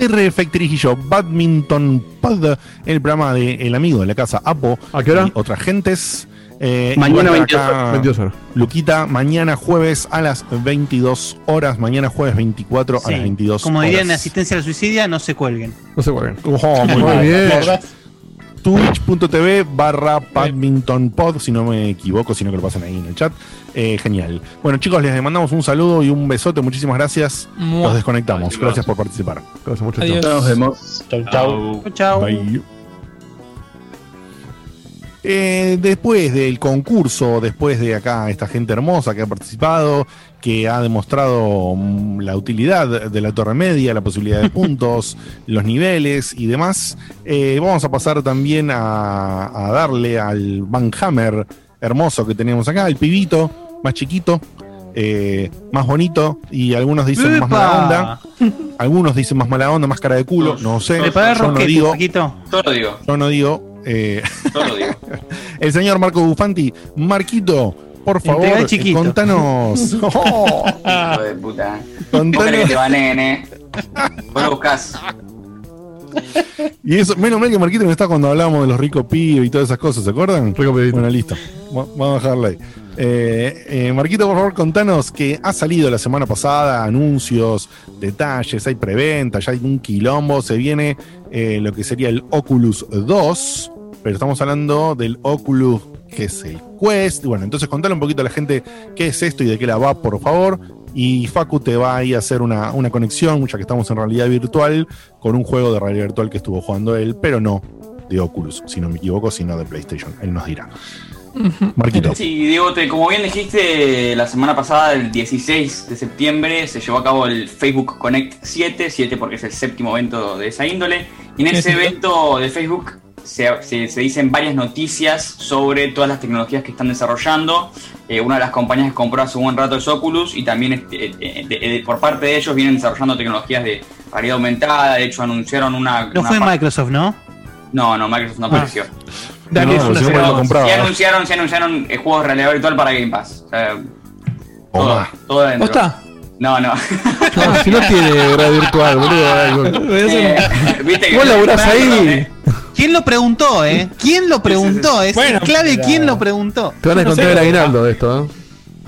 R Factory Badminton Pod, el programa de El Amigo de la Casa Apo. ¿A qué hora? Y otras gentes. Eh, Mañana y va a 22 estar horas. acá 22 horas. Luquita, mañana jueves a las 22 horas. Mañana jueves 24 a las 22 Como horas. dirían en asistencia al suicidio, no se cuelguen. No se jueguen. Oh, muy, Muy bien. bien. Twitch.tv barra badminton pod, si no me equivoco, sino que lo pasan ahí en el chat. Eh, genial. Bueno, chicos, les mandamos un saludo y un besote. Muchísimas gracias. Los desconectamos. Gracias por participar. Gracias mucho. Adiós. nos vemos. Chau, chau. Chau, chau. Bye. Eh, después del concurso, después de acá esta gente hermosa que ha participado, que ha demostrado mm, la utilidad de la torre media, la posibilidad de puntos, los niveles y demás, eh, vamos a pasar también a, a darle al Van Hammer hermoso que tenemos acá, el pibito más chiquito, eh, más bonito y algunos dicen más mala onda, algunos dicen más mala onda, más cara de culo, no sé, yo no digo, yo no digo. Eh, yo lo digo. el señor Marco Bufanti. Marquito, por favor, chiquito. contanos. Oh, Hijo de puta. Contanos. que te baneen, eh. Vos lo buscás. Y eso, menos mal que Marquito no está cuando hablábamos de los ricos pibes y todas esas cosas, ¿se acuerdan? Rico pibito. Bueno, listo. Va- Vamos a dejarla ahí. Eh, eh, Marquito, por favor, contanos que ha salido la semana pasada anuncios, detalles, hay preventa, ya hay un quilombo, se viene eh, lo que sería el Oculus 2, pero estamos hablando del Oculus que es el Quest. Bueno, entonces contale un poquito a la gente qué es esto y de qué la va, por favor. Y Facu te va a ir a hacer una, una conexión, ya que estamos en realidad virtual, con un juego de realidad virtual que estuvo jugando él, pero no de Oculus, si no me equivoco, sino de PlayStation. Él nos dirá. Marquito. Sí, Diego, te- como bien dijiste, la semana pasada, el 16 de septiembre, se llevó a cabo el Facebook Connect 7, 7 porque es el séptimo evento de esa índole. Y en Ese. evento de Facebook se, se- se dicen varias noticias sobre todas las tecnologías que están desarrollando. Eh, una de las compañías que compró hace un buen rato es Oculus y también este, eh, eh, de- de- por parte de ellos vienen desarrollando tecnologías de realidad aumentada. De hecho, anunciaron una. No una fue Microsoft, ¿no? No, no, Microsoft no Ah. apareció. Dale, No, es una anunciaron, sí anunciaron eh, juegos de realidad virtual para Game Pass. O sea, todo. ¿Posta? No, no. No, si no tiene realidad virtual, boludo. Eh, Viste que Vos laburás ahí. ¿Quién lo preguntó, eh? ¿Quién lo preguntó? Es Bueno, clave pero- quién lo preguntó. Te van a descontar el aguinaldo de esto, ¿eh?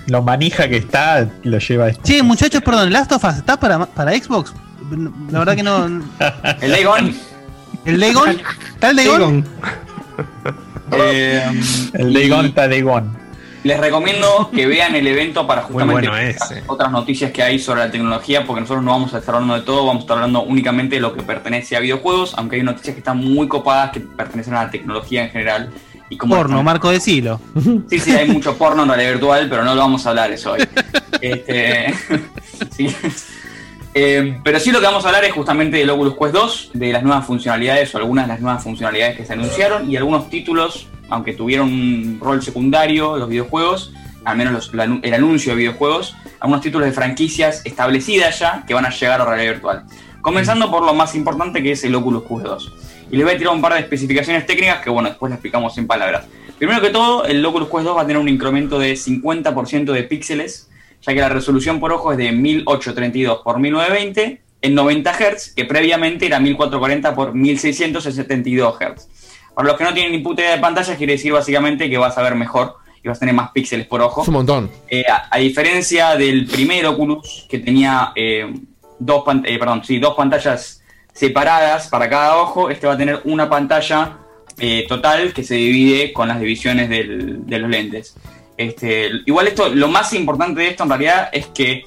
Lo manija que está, lo lleva esto. Che, muchachos, perdón, ¿Last of Us está para, para Xbox? La verdad que no. El Dagon. ¿El Dagon? ¿Está el Dagon? Eh, El Dagon está Dagon. Les recomiendo que vean el evento para justamente bueno otras noticias que hay sobre la tecnología, porque nosotros no vamos a estar hablando de todo, vamos a estar hablando únicamente de lo que pertenece a videojuegos, aunque hay noticias que están muy copadas que pertenecen a la tecnología en general. Y como Porno, Marco de Silo. Sí, sí, hay mucho porno en realidad virtual, pero no lo vamos a hablar eso hoy. Este, sí. Eh, pero sí lo que vamos a hablar es justamente del Oculus Quest 2, de las nuevas funcionalidades o algunas de las nuevas funcionalidades que se anunciaron y algunos títulos, aunque tuvieron un rol secundario, los videojuegos, al menos el anuncio de videojuegos, algunos títulos de franquicias establecidas ya que van a llegar a realidad virtual. Comenzando por lo más importante que es el Oculus Quest 2. Y les voy a tirar un par de especificaciones técnicas que, bueno, después las explicamos en palabras. Primero que todo, el Oculus Quest 2 va a tener un incremento de 50% de píxeles, ya que la resolución por ojo es de 1832 por 1920 en 90 Hz, que previamente era 1440 por 1672 Hz. Para los que no tienen ni puta idea de pantalla, quiere decir básicamente que vas a ver mejor y vas a tener más píxeles por ojo. Es un montón. Eh, a, a diferencia del primer Oculus, que tenía eh, dos, pan- eh, perdón, sí, dos pantallas separadas para cada ojo, este va a tener una pantalla total que se divide con las divisiones del- de los lentes. Este, igual esto, lo más importante de esto en realidad es que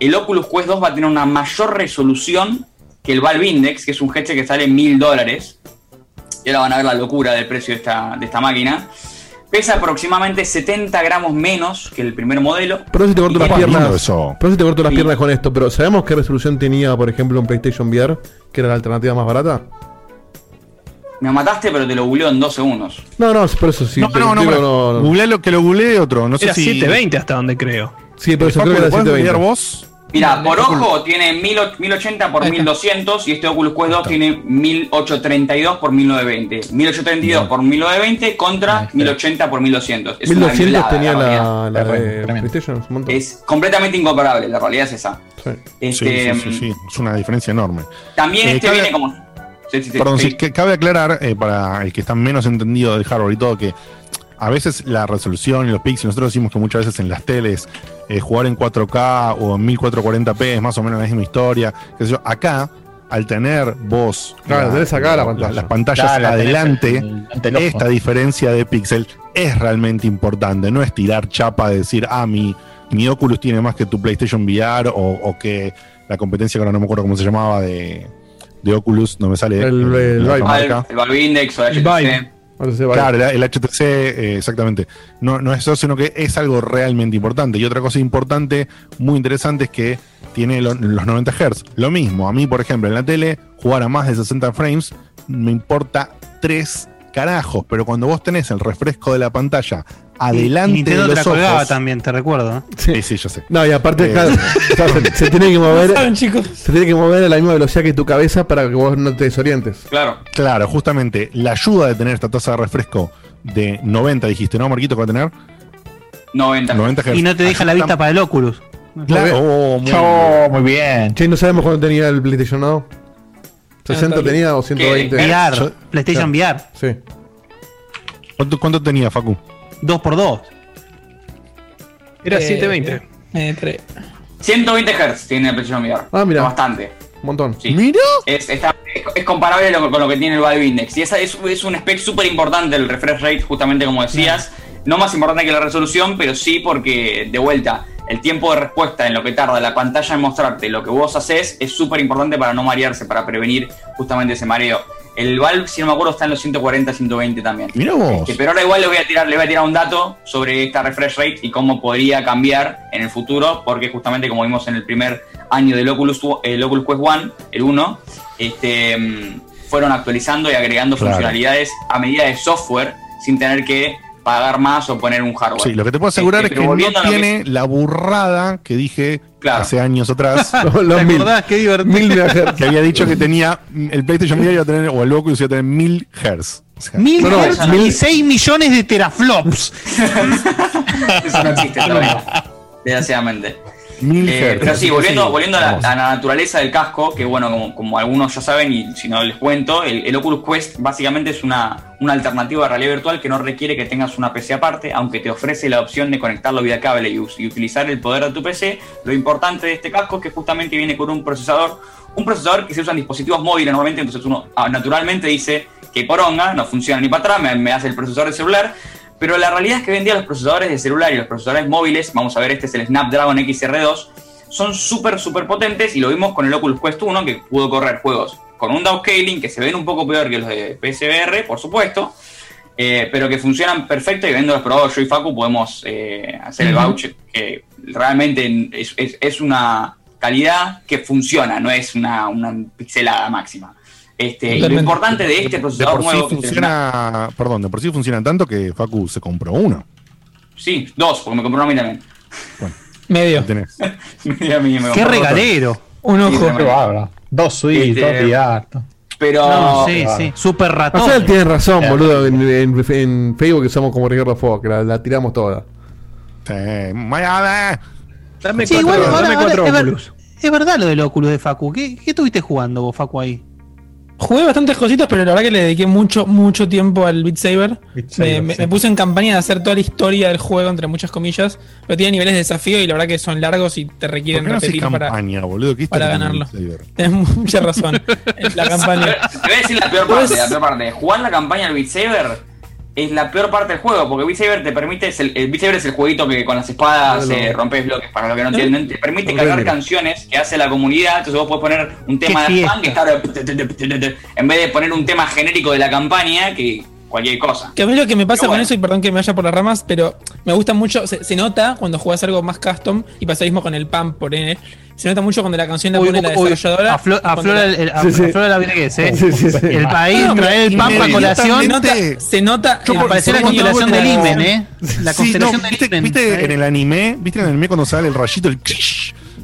el Oculus Quest 2 va a tener una mayor resolución que el Valve Index, que es un headset que sale mil dólares. Y ahora van a ver la locura del precio de esta, de esta máquina. Pesa aproximadamente 70 gramos menos que el primer modelo. Pero si te corto las piernas. eso. Pero si te corto las Sí. piernas con esto. Pero ¿sabemos qué resolución tenía, por ejemplo, un PlayStation VR? Que era la alternativa más barata. Me mataste, pero te lo googleo en dos segundos. No, no, por eso sí. No, no, no, pero no, no. googlealo, que lo googleé otro. No sé Era si. 720 hasta donde creo. Sí, por eso creo que ¿lo era podés googlear 720. vos? Mira, por ojo tiene 1000 1080 por 1200 y este Oculus Quest 2 tiene 1832 por 1920. 1832 por 1920 contra 1080 por 1200. Es una 1200 violada, tenía la, la de PlayStation. es un montón. Es completamente incomparable, la realidad es esa. Sí, Este, sí, sí, sí, Es una diferencia enorme. También Eh, este cabe- viene como. Sí, sí, sí, Perdón, sí. sí, que cabe aclarar eh, para el que está menos entendido del hardware y todo que a veces la resolución y los píxeles, nosotros decimos que muchas veces en las teles eh, jugar en 4K o en 1440p es más o menos la misma historia. qué sé yo. Acá, al tener vos Claro, tenés acá la pantalla. las pantallas Claro, la tenés adelante, el esta diferencia de píxel es realmente importante. No es tirar chapa de decir, ah, mi, mi Oculus tiene más que tu PlayStation VR o, o que la competencia que ahora no me acuerdo cómo se llamaba de, de Oculus, no me sale El- el Vive. marca. El Valve Index o el El HTC. Claro, el, el HTC, eh, exactamente. No, no es eso, sino que es algo realmente importante. Y otra cosa importante, muy interesante, es que tiene lo- los 90 Hz. Lo mismo, a mí, por ejemplo, en la tele, jugar a más de 60 frames me importa tres carajos. Pero cuando vos tenés el refresco de la pantalla adelante Y Nintendo de te los la colgaba ojos. también, te recuerdo. ¿no? Sí, sí, yo sé. No, y aparte, Eh. claro, se, se tiene que mover. ¿Saben, chicos? Se tiene que mover a la misma velocidad que tu cabeza para que vos no te desorientes. Claro. Claro, justamente la ayuda de tener esta tasa de refresco de 90, dijiste, ¿no, Marquito? que va a tener 90. 90 Hz. Y no te deja la vista para el Oculus. Claro, oh, muy Oh, muy bien. Che, no sabemos cuándo tenía el PlayStation ¿no? 60 tenía o 120. ¿Qué? VR, Yo- PlayStation VR, Sí. ¿Cuánto, cuánto tenía, Facu? 2x2. Era Eh, 720. Eh, tre- 120 Hz tiene el PlayStation VR. Ah, mira. Bastante. Un montón. Sí. Mira. Es, está- es- es comparable lo- con lo que tiene el Valve Index. Y esa es, es un spec súper importante el refresh rate, justamente como decías. No más importante que la resolución, pero sí porque, de vuelta, el tiempo de respuesta en lo que tarda la pantalla en mostrarte lo que vos haces es súper importante para no marearse, para prevenir justamente ese mareo. El Valve, si no me acuerdo, está en los 140, 120 también. Mira vos. Este, pero ahora igual les voy a tirar, les voy a tirar un dato sobre esta refresh rate y cómo podría cambiar en el futuro, porque justamente como vimos en el primer año del Oculus, el Oculus Quest One, el 1, este, mm, fueron actualizando y agregando Claro. funcionalidades a medida de software sin tener que pagar más o poner un hardware. Sí, lo que te puedo asegurar Este, es que no que- tiene la burrada que dije Claro. hace años atrás. Los mil. Qué divertido. Mil megahertz. que había dicho que tenía el PlayStation VR iba a tener, o el Oculus iba a tener 1000 Hz. O sea, Mil No, no, hertz mil- y 6 millones de teraflops. Eso no existe todavía, desgraciadamente. 1000 Eh, pero sí, volviendo, Sí, volviendo a, la, a la naturaleza del casco, que bueno, como, como algunos ya saben y si no les cuento, el, el Oculus Quest básicamente es una, una alternativa de realidad virtual que no requiere que tengas una PC aparte, aunque te ofrece la opción de conectarlo vía cable y, y utilizar el poder de tu PC. Lo importante de este casco es que justamente viene con un procesador, un procesador que se usa en dispositivos móviles normalmente, entonces uno ah, naturalmente dice que poronga, no funciona ni para atrás, me, me hace el procesador de celular. Pero la realidad es que hoy en día los procesadores de celular y los procesadores móviles, vamos a ver, este es el Snapdragon XR2, son súper, súper potentes y lo vimos con el Oculus Quest 1 que pudo correr juegos con un downscaling que se ven un poco peor que los de PSVR, por supuesto, eh, pero que funcionan perfecto y viéndolos probados yo y Facu podemos eh, hacer el voucher que realmente es, es- es una calidad que funciona, no es una, una pixelada máxima. Este, y lo importante de este De procesador por sí nuevo que funciona, perdón, de por sí funciona tanto que Facu se compró uno. Sí, dos, porque me compró uno a mí también. Medio. Lo tenés. Mira, a mí me Qué otro. regalero. Un ojo. Dos suites, Este, dos. Pero No, sí, sí. Super ratón. Marcel tiene razón, boludo. En, en- en Facebook que somos como Ricardo Fo, que la, la tiramos toda. Sí. Dame Sí, cuatro, igual, ahora- dame ahora cuatro es, ver- es verdad lo del Oculus de Facu. ¿Qué, qué estuviste jugando vos, Facu, ahí? Jugué bastantes cositas, pero la verdad que le dediqué mucho, mucho tiempo al Beat Saber. Beat Saber, me, me- sí. me puse en campaña de hacer toda la historia del juego, entre muchas comillas. Pero tiene niveles de desafío y la verdad que son largos y te ¿Por requieren qué no repetir para, campaña, boludo? ¿Qué para ganarlo. tiene Beat Saber? Tenés mucha razón. la campaña. Te voy a decir la peor parte, la peor parte. Jugar la campaña del Beat Saber es la peor parte del juego, porque Saber te permite, es el, el Beat Saber es el jueguito que con las espadas No, no. eh, rompes bloques, para los que no entienden, te permite cargar canciones que hace la comunidad, entonces vos podés poner un tema de fan que está en vez de poner un tema genérico de la campaña que cualquier cosa. Que a mí lo que me pasa Pero con bueno. eso, y perdón que me vaya por las ramas, pero me gusta mucho, se, se nota cuando juegas algo más custom, y pasa lo mismo con el PAM por N, se nota mucho cuando la canción la Uy, pone la uy, desarrolladora. aflo- cuando aflora la- el, el- Sí, sí. aflora la virguez, ¿eh? Sí, sí, sí. El país No, trae el PAM para colación. Se nota, se nota Yo el por- Parecía la constelación del Imen, ¿eh? La Sí, constelación no, del ¿viste, Imen. viste en el anime? ¿Viste en el anime cuando sale el rayito? El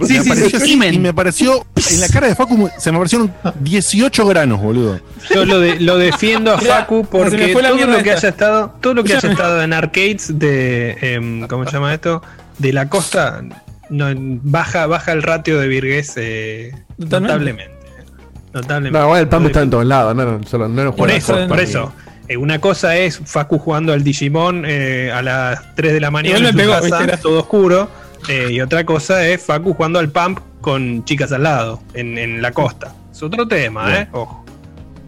Sí, me sí, apareció sí, así y me pareció en la cara de Facu se me aparecieron 18 granos, boludo. Yo lo, de- lo defiendo a Facu porque fue la todo lo que esta. haya estado, todo lo que haya estado en arcades de em, ¿cómo se llama esto? De la costa no, baja, baja el ratio de virguez eh, notablemente. Notablemente. No, el PAM está en todos lados, no, no, solo, no, Por eso, por eso. Eh, una cosa es Facu jugando al Digimon eh, a las 3 de la mañana Igual en me su todo oscuro. Eh, y otra cosa es Facu jugando al Pump con chicas al lado, en, en la costa. Es otro tema, Bien. ¿eh? Ojo.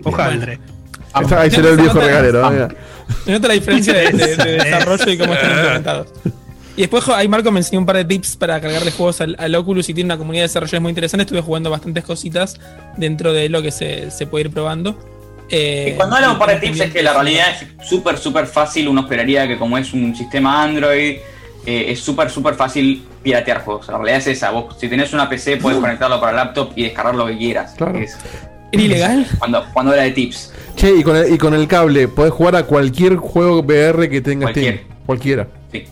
Está- Ahí se ve el viejo regalero. mira. Se nota la diferencia de, de- de desarrollo y cómo están implementados. Y después ahí Marco me enseñó un par de tips para cargarle juegos al, al Oculus y tiene una comunidad de desarrolladores muy interesante. Estuve jugando bastantes cositas dentro de lo que se, se puede ir probando. Eh, Y cuando habla un par de tips es que la realidad es súper, súper fácil. Uno esperaría que como es un sistema Android, eh, es súper, súper fácil piratear juegos. La realidad es esa. Vos, si tenés una PC, puedes conectarlo para laptop y descargar lo que quieras. Claro. Es- ¿Era ilegal? cuando, cuando habla de tips. Che, y con, el, y con el cable, podés jugar a cualquier juego VR que tengas Cualquier. Steam. Cualquiera. Sí.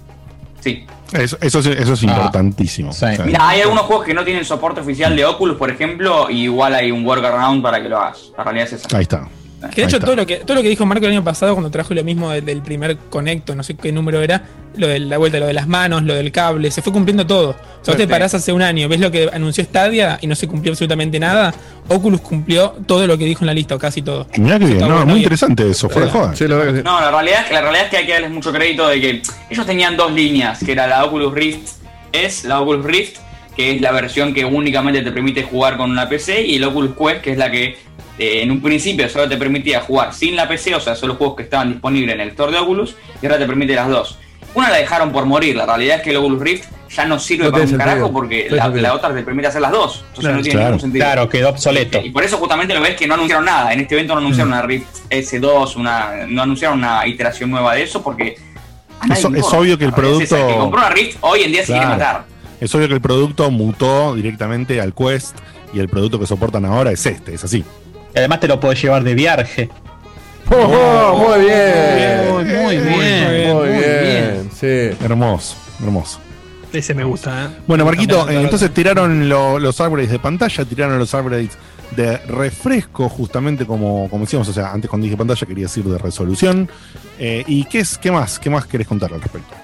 Sí. Eso, eso, es- eso es importantísimo. sí. O sea, Mira, hay algunos juegos que no tienen soporte oficial de Oculus, por ejemplo, y igual hay un workaround para que lo hagas. La realidad es esa. ahí está. Que de hecho todo lo que, todo lo que dijo Marco el año pasado cuando trajo lo mismo del, del primer conecto, no sé qué número era, lo de la vuelta, lo de las manos, lo del cable, se fue cumpliendo todo. O sea, vos te parás hace un año, ves lo que anunció Stadia y no se cumplió absolutamente nada. Oculus cumplió todo lo que dijo en la lista, o casi todo. Mirá que bien, no, muy interesante eso, fuera de joda. No, la realidad, es que, la realidad es que hay que darles mucho crédito de que ellos tenían dos líneas, que era la Oculus Rift S, la Oculus Rift, que es la versión que únicamente te permite jugar con una PC, y el Oculus Quest, que es la que eh, en un principio solo te permitía jugar sin la PC, o sea, solo juegos que estaban disponibles en el store de Oculus, y ahora te permite las dos. Una la dejaron por morir, la realidad es que el Oculus Rift ya no sirve No para un carajo porque No la, otra te permite hacer las dos. Entonces Claro, no tiene claro. ningún sentido. Claro, quedó obsoleto. Y por eso justamente lo ves que no anunciaron nada. En este evento no anunciaron una Rift S2, una, no anunciaron una iteración nueva de eso porque Es, es obvio que el producto. El que compró una Rift hoy en día se quiere Claro. matar. Es obvio que el producto mutó directamente al Quest y el producto que soportan ahora es este, es así. Y además te lo puedes llevar de viaje. Oh, muy bien. Muy, muy bien, Muy muy bien. Sí. Hermoso, hermoso. Ese me gusta, ¿eh? Bueno, Marquito, eh, entonces tiraron lo- los upgrades de pantalla, tiraron los upgrades de refresco, justamente como, como decíamos, o sea, antes cuando dije pantalla quería decir de resolución. Eh, ¿Y qué es, qué más? ¿Qué más querés contar al respecto?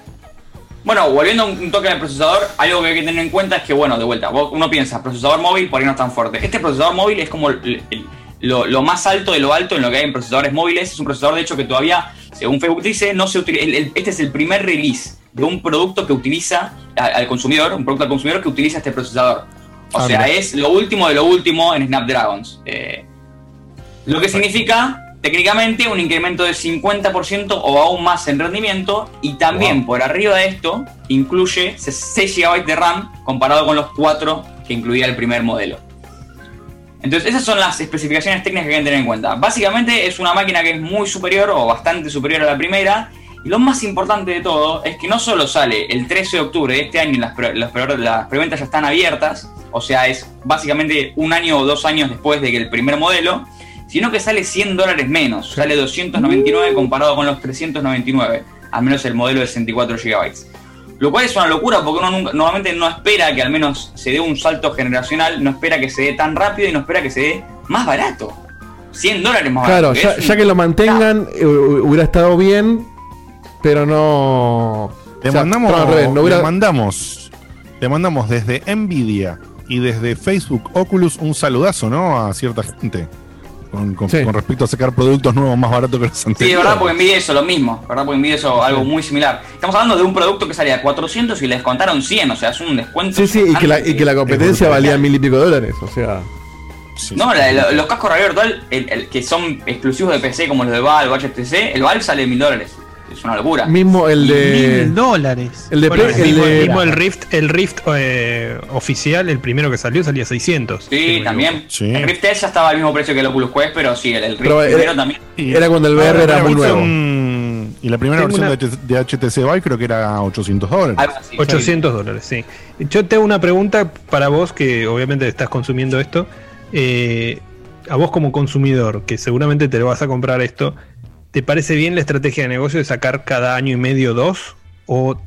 Bueno, volviendo un un toque al procesador, algo que hay que tener en cuenta es que, bueno, de vuelta, vos- uno piensa, procesador móvil, por ahí no es tan fuerte. Este procesador móvil es como el- el- lo, lo más alto de lo alto en lo que hay en procesadores móviles. Es un procesador, de hecho, que todavía, según Facebook dice, no se utiliza. Este es el primer release de un producto que utiliza al, al consumidor, un producto al consumidor que utiliza este procesador. O Ah, sea, mira. es lo último de lo último en Snapdragons. Eh, lo que significa, técnicamente, un incremento del 50% o aún más en rendimiento. Y también, por arriba de esto, incluye 6 GB de RAM comparado con los 4 que incluía el primer modelo. Entonces, esas son las especificaciones técnicas que hay que tener en cuenta. Básicamente, es una máquina que es muy superior o bastante superior a la primera. Y lo más importante de todo es que no solo sale el 13 de octubre de este año y las, pre- las, pre- las preventas ya están abiertas, o sea, es básicamente un año o dos años después de que el primer modelo, sino que sale 100 dólares menos, sale 299 comparado con los 399, al menos el modelo de 64 GB. Lo cual es una locura porque uno nunca- normalmente no espera que al menos se dé un salto generacional, no espera que se dé tan rápido y no espera que se dé más barato. 100 dólares más Claro, barato. ya, un- ya que lo mantengan, eh, hu- hubiera estado bien, pero no. Le o sea, mandamos, no, al revés, no hubiera- le mandamos, le mandamos desde Nvidia y desde Facebook Oculus un saludazo, ¿no? A cierta gente. Con, con- con respecto a sacar productos nuevos más baratos que los Sí, de anteriores. verdad, porque envidia eso, lo mismo. ¿Verdad? Porque envidia eso, algo muy similar. Estamos hablando de un producto que salía a 400 y le descontaron 100, o sea, es un descuento. Sí, sí, y que la, y que la competencia valía mil y pico dólares, o sea. No, la- la- los cascos realidad virtual, el- el que son exclusivos de PC, como los de Valve o HTC, el Valve sale mil dólares. Es una locura. Mismo el de. Mil dólares. El de Bueno, Play- el, el mismo, de- mismo el Rift, el Rift eh, oficial, el primero que salió, salía 600. Sí, también. El Rift S ya estaba al mismo precio que el Oculus Quest, pero sí, el, el Rift Pero era- primero también. Era cuando el VR Ah, era muy nuevo. Y la primera Tengo versión una- de, HTC Vive creo que era 800 dólares. 800 dólares, sí. Yo tengo una pregunta para vos, que obviamente estás consumiendo esto. Eh, a vos como consumidor, que seguramente te lo vas a comprar esto, ¿te parece bien la estrategia de negocio de sacar cada año y medio dos? ¿O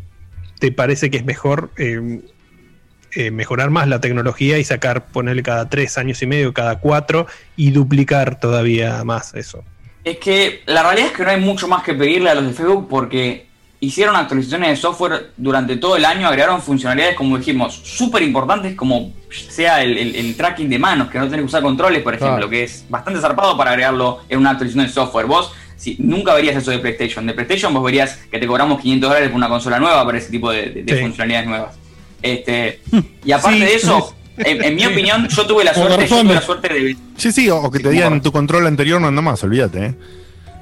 te parece que es mejor eh, eh, mejorar más la tecnología y sacar, ponerle cada tres años y medio, cada cuatro, y duplicar todavía más eso? Es que la realidad es que no hay mucho más que pedirle a los de Facebook porque hicieron actualizaciones de software durante todo el año, agregaron funcionalidades, como dijimos, súper importantes, como sea el, el- el tracking de manos, que no tenés que usar controles, por ejemplo, que es bastante zarpado para agregarlo en una actualización de software. Vos si, nunca verías eso de PlayStation. De PlayStation vos verías que te cobramos 500 dólares por una consola nueva para ese tipo de, de- de Sí. funcionalidades nuevas. Este, y aparte Sí. de eso, en, en mi opinión, yo tuve la suerte, yo tuve la suerte de, Sí, sí, o, o que te digan tu control anterior no anda más, olvídate, ¿eh?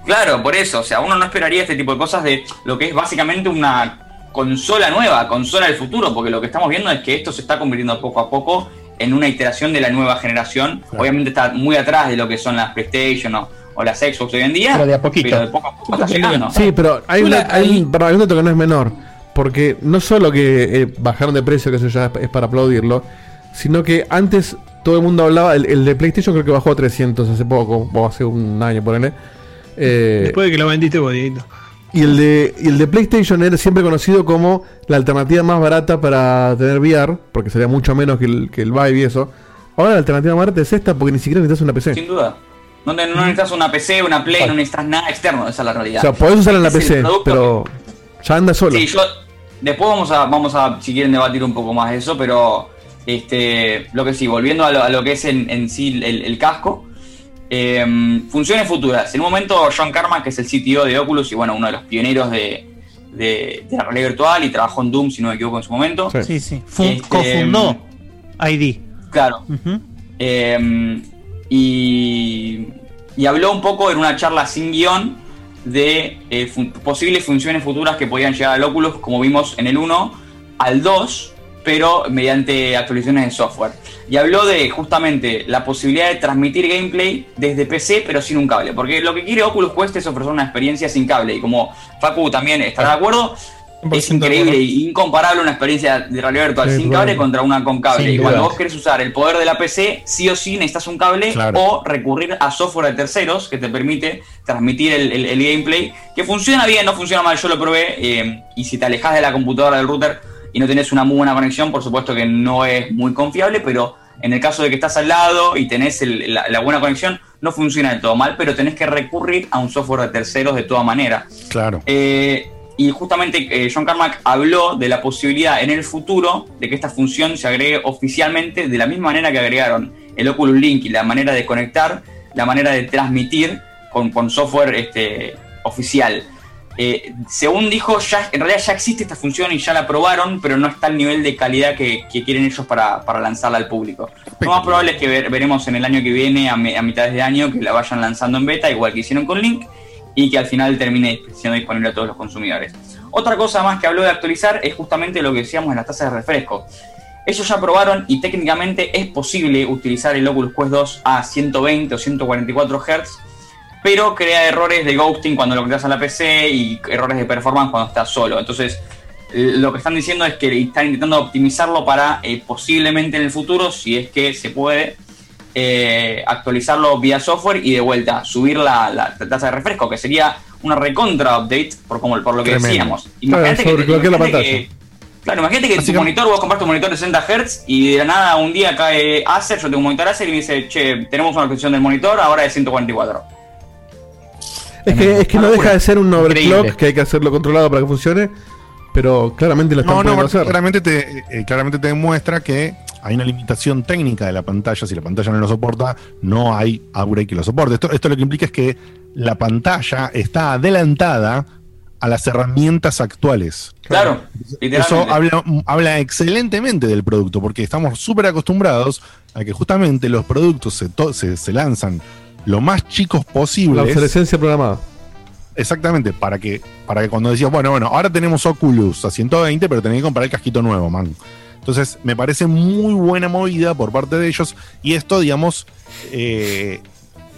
Claro, por eso, o sea, uno no esperaría este tipo de cosas de lo que es básicamente una consola nueva, consola del futuro, porque lo que estamos viendo es que esto se está convirtiendo poco a poco en una iteración de la nueva generación. Obviamente está muy atrás de lo que son las PlayStation o, o las Xbox hoy en día. Pero de a poquito. Pero de poco a poco está llegando. Sí, pero hay, una, hay, un, perdón, hay un dato que no es menor. Porque no solo que eh, bajaron de precio, que eso ya es, para aplaudirlo, sino que antes todo el mundo hablaba, el, el de PlayStation creo que bajó a 300 hace poco, o hace un año, por Eh, Después de que lo vendiste, bonito. y el de, y el de PlayStation era siempre conocido como la alternativa más barata para tener VR, porque sería mucho menos que el, que el Vive y eso. Ahora la alternativa más barata es esta porque ni siquiera necesitas una PC. Sin duda. No, no necesitas una PC, una Play, no necesitas nada externo, esa es la O realidad. sea, podés usarla en la es PC, pero ya anda sola. Sí, yo después vamos a, vamos a, si quieren debatir un poco más de eso, pero este, lo que sí, volviendo a lo, a lo que es en, en sí el, el casco, eh, funciones futuras. En un momento John Carmack, que es el CTO de Oculus y bueno, uno de los pioneros de, de- de la realidad virtual y trabajó en Doom, si no me equivoco, en su momento. Sí, sí. Fun- Este, cofundó ID. Claro. Eh, y, y habló un poco en una charla sin guion de eh, posibles funciones futuras que podían llegar al Oculus, como vimos en el 1, al 2, pero mediante actualizaciones de software. Y habló de justamente la posibilidad de transmitir gameplay desde PC, pero sin un cable. Porque lo que quiere Oculus Quest es ofrecer una experiencia sin cable. Y como Facu también estará de acuerdo, es increíble e incomparable una experiencia de realidad virtual Sí, sin claro. cable contra una con cable. Sin y cuando duda. vos querés usar el poder de la PC, sí o sí necesitas un cable Claro. o recurrir a software de terceros que te permite transmitir el, el- el gameplay, que funciona bien, no funciona mal, yo lo probé, eh, y si te alejas de la computadora del router y no tenés una muy buena conexión, por supuesto que no es muy confiable, pero en el caso de que estás al lado y tenés el- la, la buena conexión, no funciona del todo mal, pero tenés que recurrir a un software de terceros de toda manera. Claro. Eh, y justamente eh, John Carmack habló de la posibilidad en el futuro de que esta función se agregue oficialmente de la misma manera que agregaron el Oculus Link y la manera de conectar, la manera de transmitir con, software este, oficial. Eh, según dijo, en realidad ya existe esta función y ya la probaron, pero no está al nivel de calidad que, quieren ellos para, lanzarla al público. Lo más probable es que ver- veremos en el año que viene, a, me- a mitad de año, que la vayan lanzando en beta, igual que hicieron con Link, y que al final termine siendo disponible a todos los consumidores. Otra cosa más que habló de actualizar es justamente lo que decíamos en las tasas de refresco. Ellos ya probaron y técnicamente es posible utilizar el Oculus Quest 2 a 120 o 144 Hz, pero crea errores de ghosting cuando lo conectas a la PC y errores de performance cuando estás solo. Entonces, lo que están diciendo es que están intentando optimizarlo para eh, posiblemente en el futuro, si es que se puede, eh, actualizarlo vía software y de vuelta subir la, la tasa de refresco, que sería una recontra update por, como, por lo que Tremendo. decíamos. Claro, Imagínate que, imagínate pantalla. que- claro, imagínate que tu monitor, vos compraste un monitor de 60 Hz y de la nada un día cae Acer, yo tengo un monitor Acer y me dice, che, tenemos una actualización del monitor, ahora es 144. Es que, es que no deja de ser un Increíble. overclock que hay que hacerlo controlado para que funcione, pero claramente lo están No, no, hacer. claramente te, eh, claramente te demuestra que hay una limitación técnica de la pantalla. Si la pantalla no lo soporta, no hay upgrade que lo soporte. Esto, esto lo que implica es que la pantalla está adelantada a las herramientas actuales. Claro, Eso habla, habla excelentemente del producto, porque estamos súper acostumbrados a que justamente los productos se, to- se, se lanzan lo más chicos La posibles. obsolescencia programada. Exactamente, para que, para que cuando decías, bueno, bueno, ahora tenemos Oculus a 120, pero tenés que comprar el casquito nuevo, man. Entonces, me parece muy buena movida por parte de ellos. Y esto, digamos, eh,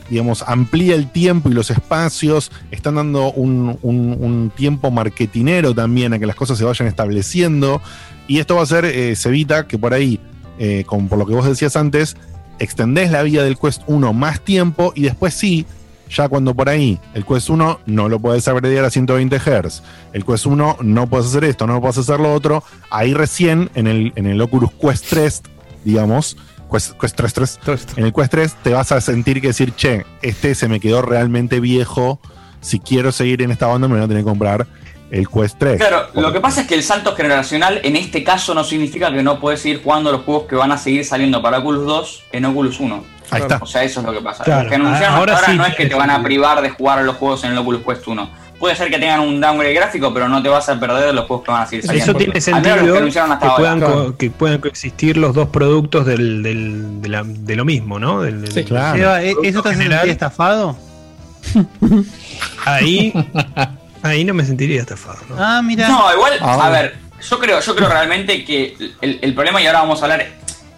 digamos, amplía el tiempo y los espacios. Están dando un, un- tiempo marketinero también a que las cosas se vayan estableciendo. Y esto va a ser, eh, se evita que por ahí, eh, con, por lo que vos decías antes, extendés la vida del Quest 1 más tiempo y después sí, ya cuando por ahí el Quest 1 no lo puedes upgradear a 120 Hz, el Quest 1 no puedes hacer esto, no puedes hacer lo otro, ahí recién en el, en el Oculus Quest 3, digamos, Quest, Quest 3, 3, en el Quest 3 te vas a sentir que decir, che, este se me quedó realmente viejo, si quiero seguir en esta banda me voy a tener que comprar el Quest 3. Claro, lo que pasa es que el salto generacional en este caso no significa que no puedes seguir jugando los juegos que van a seguir saliendo para Oculus 2 en Oculus 1. Ahí está. O sea, eso es lo que pasa. Claro, Lo que anunciaron ahora hasta ahora sí no es que te van a privar de jugar los juegos en el Oculus Quest 1. Puede ser que tengan un downgrade gráfico, pero no te vas a perder los juegos que van a seguir saliendo. Eso tiene los sentido que anunciaron hasta que ahora. puedan, co- que puedan coexistir los dos productos del, del- de, la- de lo mismo, ¿no? Del, del- Sí, Seba, ¿e- ¿eso te general. estafado? Ahí, ahí no me sentiría estafado. ¿no? Ah, mira. No, igual, Ah, a ver, yo creo, yo creo realmente que el, el problema, y ahora vamos a hablar,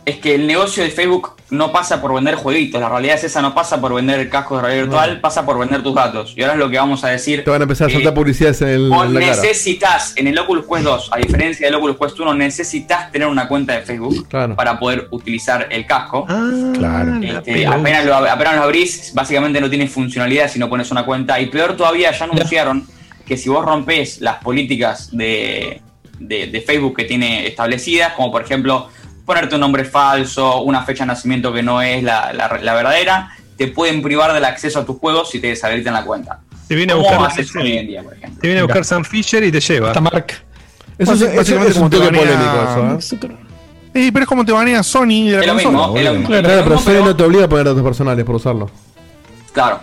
es que el negocio de Facebook no pasa por vender jueguitos. La realidad es esa, no pasa por vender el casco de realidad virtual, pasa por vender tus datos. Y ahora es lo que vamos a decir. Te van a empezar a saltar publicidades en, el- Vos en la cara. necesitas, en el Oculus Quest 2, a diferencia del Oculus Quest 1, necesitas tener una cuenta de Facebook para poder utilizar el casco. Claro. Este, apenas, lo, apenas lo abrís, básicamente no tiene funcionalidad si no pones una cuenta. Y peor todavía, ya anunciaron que si vos rompes las políticas de, de- de Facebook que tiene establecidas, como por ejemplo ponerte un nombre falso, una fecha de nacimiento que no es la, la- la verdadera, te pueden privar del acceso a tus juegos si te deshabilitan la cuenta. Te viene a ¿Cómo buscar haces hoy en día, por ejemplo? Te viene a buscar Sam Fisher y te lleva. Eso, es- eso es un como te toque polémico eso, ¿eh? Sí, pero es como te banea Sony de la Es lo consola, mismo, es lo boludo. mismo. Claro, pero Sony no te obliga a poner datos personales por usarlo. Claro.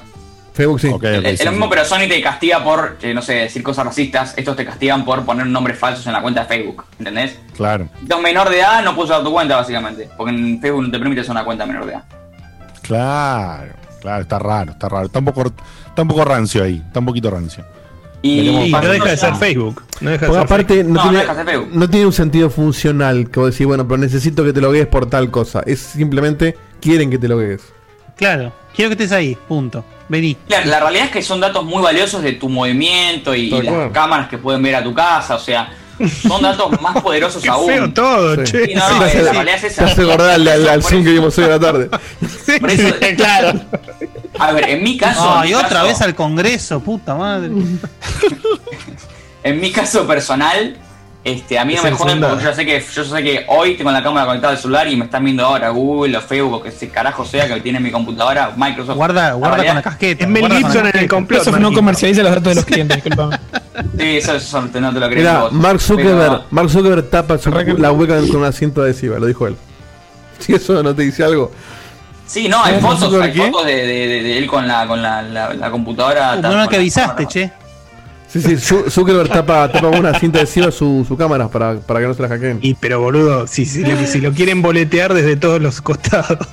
Facebook sí. Es lo mismo, pero Sony te castiga por, eh, no sé, decir cosas racistas. Estos te castigan por poner nombres falsos en la cuenta de Facebook. ¿Entendés? Claro, Si menor de edad, no puedes usar tu cuenta, básicamente. Porque en Facebook no te permite hacer una cuenta menor de edad. claro, claro, está raro, está raro. Está un poco, está un poco rancio ahí, está un poquito rancio. Y, Y no deja de ser ya- Facebook. No deja de ser aparte Facebook. no, No, no tiene, de Facebook. no tiene un sentido funcional que vos decís, bueno, pero necesito que te logues por tal cosa. Es simplemente quieren que te logues. Claro, quiero que estés ahí, punto. Vení. Claro, la realidad es que son datos muy valiosos de tu movimiento y, las cámaras que pueden ver a tu casa. O sea, son datos más poderosos Qué aún. feo todo, che. Sí, no, no, hace- la realidad es te esa. hace acordar al, al- que vimos hoy a la tarde. por eso- claro. A ver, en mi caso. en mi otra caso- vez al Congreso, puta madre. En mi caso personal, este, a mí no me joden porque yo sé que yo sé que hoy tengo la cámara conectada al celular y me están viendo ahora Google o Facebook o que ese carajo sea que tiene en mi computadora, Microsoft. Guarda, guarda realidad- con la casqueta. Es Mel Gibson en el complot. Eso no comercializa los datos de los clientes, disculpame. Sí, eso, eso no te no te lo crees Mira, vos. Mark Zuckerberg, Pero- Mark Zuckerberg tapa su- la webcam con una cinta adhesiva, lo dijo él. Si eso no te dice algo. Sí, no, hay ¿Mark fotos, hay fotos de, de- de- de él con la, con la, la- la computadora. Uh, menos con que avisaste, che. Sí, sí, Zu- Zuckerberg tapa, tapa con una cinta adhesiva su, su cámara para, para que no se la hackeen. Y pero boludo, si, si, lo, si lo quieren boletear desde todos los costados.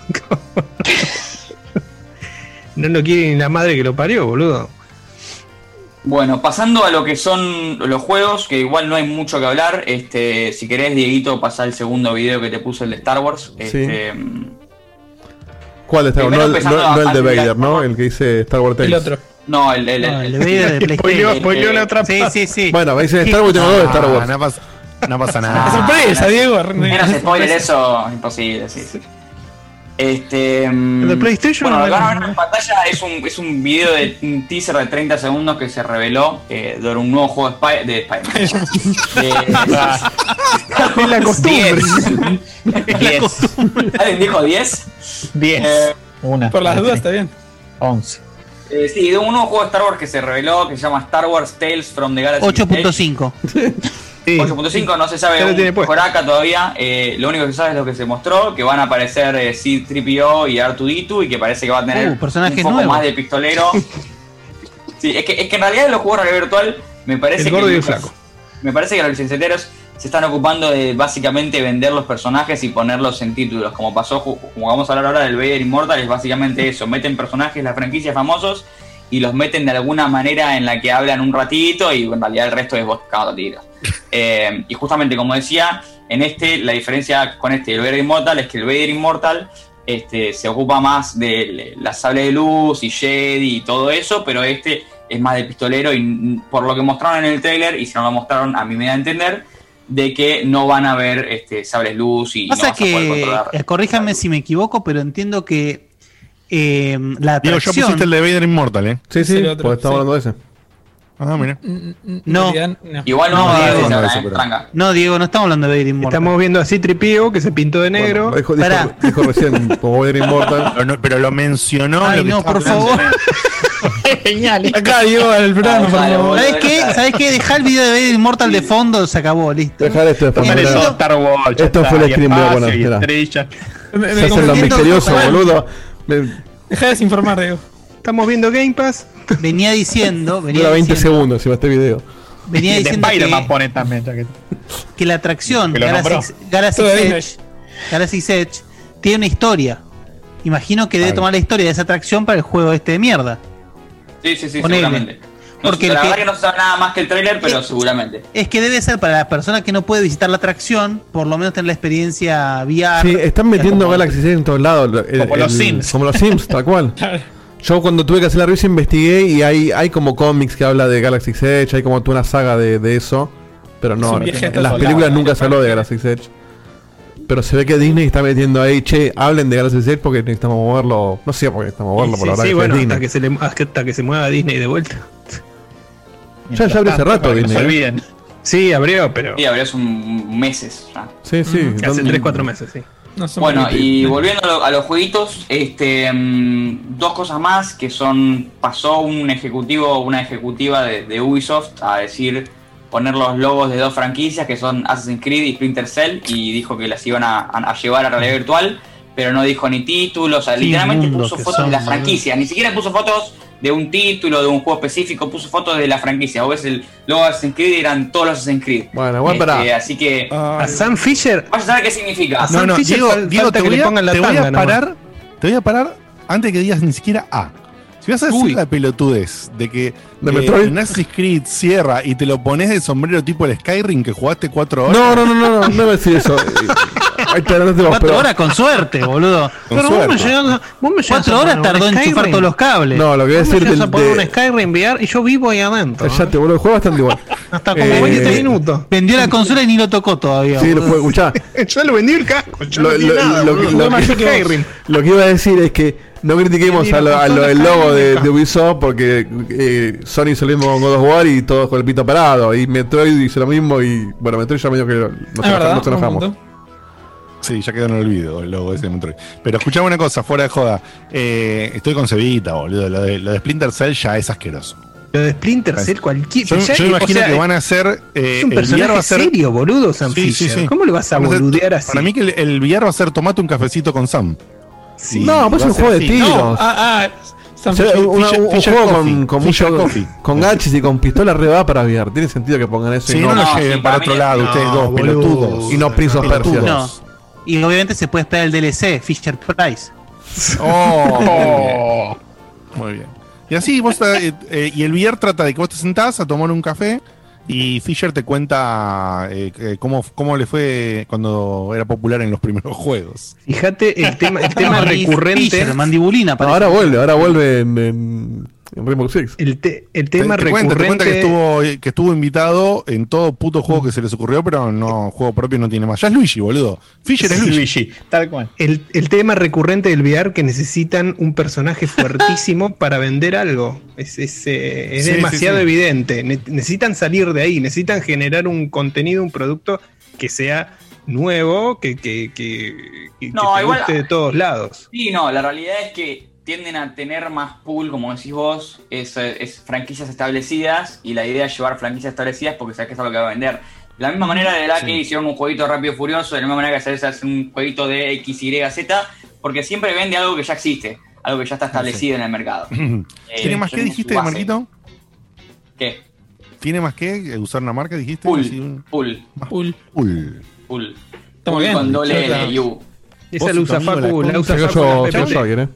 no lo quiere ni la madre que lo parió, boludo. Bueno, pasando a lo que son los juegos, que igual no hay mucho que hablar. Este, si querés, Dieguito, pasar el segundo video que te puse el de Star Wars. Este, ¿Cuál está? No, Primero el- no- no el de Vader, ¿no? El que dice Star Wars Tales. El otro. No, el, el, No, el de Vader de PlayStation. La otra Sí, sí, sí. Bueno, me dicen Star Wars, tengo dos de Star Wars. no, pasa, no pasa ¡Qué nada. sorpresa, Diego! Menos spoiler, eso imposible, sí. Este. ¿El de mm, PlayStation Bueno, o lo que el- van a ver en pantalla es un, es un video de un teaser de 30 segundos que se reveló eh, de un nuevo juego de, Spider-Man. Es la costumbre. 10. ¿Alguien dijo 10? 10. Eh, Una. Por las dudas está bien. 11. eh, sí, de un nuevo juego de Star Wars que se reveló que se llama Star Wars Tales from the Galaxy. Edge. 8.5. Sí. 8.5 no se sabe un puesto. joraca todavía. eh, lo único que se sabe es lo que se mostró, que van a aparecer eh, C-3PO y R2D2 y que parece que va a tener Uh, personajes un poco nuevos. más de pistolero. sí, es que, es que en realidad en los juegos de realidad virtual me parece El gordo que y el los- flaco. Me parece que los licenciateros se están ocupando de básicamente vender los personajes y ponerlos en títulos, como pasó, como vamos a hablar ahora del Vader Immortal, es básicamente eso, meten personajes, las franquicias famosos y los meten de alguna manera en la que hablan un ratito y en realidad el resto es vos cagando tiros. Eh, y justamente como decía, en este la diferencia con este el Vader Immortal es que el Vader Immortal este, se ocupa más de la sable de luz y Jedi y todo eso, pero este es más de pistolero y por lo que mostraron en el trailer, y si no lo mostraron, a mí me da a entender, de que no van a ver este, sables luz y no Pasa vas a poder que, controlar. eh, corríjame si me equivoco, pero entiendo que eh, la Diego, ya atracción... pusiste el de Vader Immortal, ¿eh? Sí, sí, el otro, porque estamos sí. hablando de ese. Ah, mira. No. Igual no, ver Diego, no, ¿eh? eso, pero- Tranca. No, Diego, no estamos hablando de Vader Immortal. Estamos viendo así Tripio que se pintó de negro. Bueno, dijo, dijo, Pará. dijo recién, como Vader Immortal. Pero, no- pero lo mencionó. Ay, lo no, estaba por favor. Genial. Acá, Diego, el programa, por favor. ¿Sabes qué? ¿Sabes qué? Dejá el video de Vader Immortal de fondo, se acabó, listo. Dejar esto de fondo. Ya Esto fue el stream. Me- estrella. me Se hacen los confundí. misteriosos, boludo. Deja de desinformar, Diego. Estamos viendo Game Pass. Venía diciendo, venía Dura 20 diciendo, segundos encima este video. venía De diciendo Spider-Man que, pone también. ya que- que la atracción Que Galaxy, Edge, Galaxy Edge tiene una historia. Imagino que debe tomar la historia de esa atracción para el juego este de mierda. Sí, sí, sí, Ponele. seguramente. Porque la el verdad que- que no se sabe nada más que el trailer, pero seguramente. Es que debe ser para la persona que no puede visitar la atracción, por lo menos tener la experiencia VR. Sí, están metiendo Galaxy Edge en todos lados. El- Como los Sims. Como los Sims, tal cual. Yo cuando tuve que hacer la review investigué y hay, hay como cómics que habla de Galaxy Edge, hay como toda una saga de, de eso. Pero Es no, en las películas nunca se habló de Galaxy Edge. Pero se ve que Disney está metiendo ahí, che, hablen de Galaxy Edge porque necesitamos moverlo. No sé por qué necesitamos moverlo, Sí, por la verdad sí, que bueno, es hasta Disney. que, se le, hasta que se mueva Disney de vuelta. Ya, ya abrió hace rato no se olviden. Sí, abrió, pero Sí, habría un meses ya. Sí, sí. hace ¿dónde- 3-4 meses, sí. No Bueno, y volviendo a, lo- a los jueguitos, este, mm, dos cosas más que son, pasó un ejecutivo, una ejecutiva de, de Ubisoft a decir, poner los logos de dos franquicias que son Assassin's Creed y Splinter Cell y dijo que las iban a, a- a llevar a realidad virtual, pero no dijo ni títulos, o sea, literalmente puso fotos son, de las franquicias, ni siquiera puso fotos de un título, de un juego específico, puso fotos de la franquicia. Vos ves el logo de Assassin's Creed y eran todos los Assassin's Creed. Bueno, igual Este, pará. Así que... A Sam Fisher. Vas a saber qué significa. No, no, Fisher Diego, Diego, te que voy, le a, pongan la te voy tanga a nomás. parar, te voy a parar antes que digas ni siquiera A. Si vas a decir Uy. la pelotudez de que ¿De eh, Assassin's Creed cierra y te lo pones de sombrero tipo el Skyrim que jugaste cuatro horas. No, no, no, no, no, no voy a decir eso. Te Cuatro horas con suerte, boludo. Con Pero vos me suerte. llegas, vos me Cuatro a horas tardó en enchufar todos los cables. No, lo que voy a decir del. a poner de- un Skyrim VR y yo vivo ahí adentro. ¿eh? Cállate, boludo, el juego bastante igual. Hasta como Eh, 20 minutos. Vendió la consola y ni lo tocó todavía. Sí, lo puedo escuchar. Yo lo vendí el casco. Yo Lo, no lo- nada. lo- boludo. lo- Fue que- que lo que iba a decir es que no critiquemos a lo- a lo- consola el logo de, de Ubisoft porque eh, Sony hizo lo mismo con God of War y todos con el pito parado. Y Metroid hizo lo mismo y bueno, Metroid ya medio que nos, enojamos. Sí, ya quedó en el olvido el logo ese de Metroid. Pero escuchame una cosa, fuera de joda. Eh, estoy con Cevita, boludo. Lo de, lo de Splinter Cell ya es asqueroso. Lo de Splinter Cell, cualquier. Yo, o imagino sea, que van a hacer. eh, Es un personaje VR va a ser- serio, boludo, Sam Sí, sí, Fisher. sí. ¿Cómo le vas a boludear así? Para mí que el, el VR va a ser tomate un cafecito con Sam. Sí. No, pues es un juego de tiros. No, ah, ah, Sam O sea, Fisher- una- Fisher- un Fisher juego Coffee, con, con mucho Coffee. con gachis y con pistola re va para VR. Tiene sentido que pongan eso Sí, y no, no, lo no, lleven sí, para otro lado, ustedes dos, pelotudos. y no Prince of Persia. Pelotudos. No. Y obviamente se puede esperar el DLC, Fisher Price. Oh. Muy bien. Y así vos eh, eh, y el VR trata de que vos te sentás a tomar un café y Fisher te cuenta eh, eh, cómo, cómo le fue cuando era popular en los primeros juegos. Fíjate el tema, el tema recurrente. Fisher, mandibulina, parece. ahora vuelve, ahora vuelve en, en, en Rainbow Six. El, te- el Te, tema te cuenta, te cuenta recurrente. que estuvo, que estuvo invitado en todo puto juego que se les ocurrió, pero no, juego propio no tiene más. Ya es Luigi, boludo. Fisher es Sí, Luigi. Luigi, tal cual. El, el tema recurrente del VR que necesitan un personaje fuertísimo para vender algo. Es, es, eh, es Sí, demasiado sí. evidente. Ne- necesitan salir de ahí, necesitan generar un contenido, un producto que sea nuevo, que, que, que, que No, te igual- guste de todos lados. Sí, no, la realidad es que tienden a tener más pool, como decís vos, es, eh, es franquicias establecidas y la idea es llevar franquicias establecidas porque sabes que es lo que va a vender. De la misma manera de la que hicieron un jueguito rápido y furioso, de la misma manera que sabes hacer un jueguito de X, Y, Z, porque siempre vende algo que ya existe, algo que ya está establecido en el mercado. ¿Tiene Eh, más que tiene dijiste. Marquito? ¿Qué? ¿Tiene más que usar una marca, dijiste? Pool, Así un- pool, Pool. Pool. pool. Está muy Pool bien. con doble U. Esa la usa Facu, la usa Facu. cayó, en se la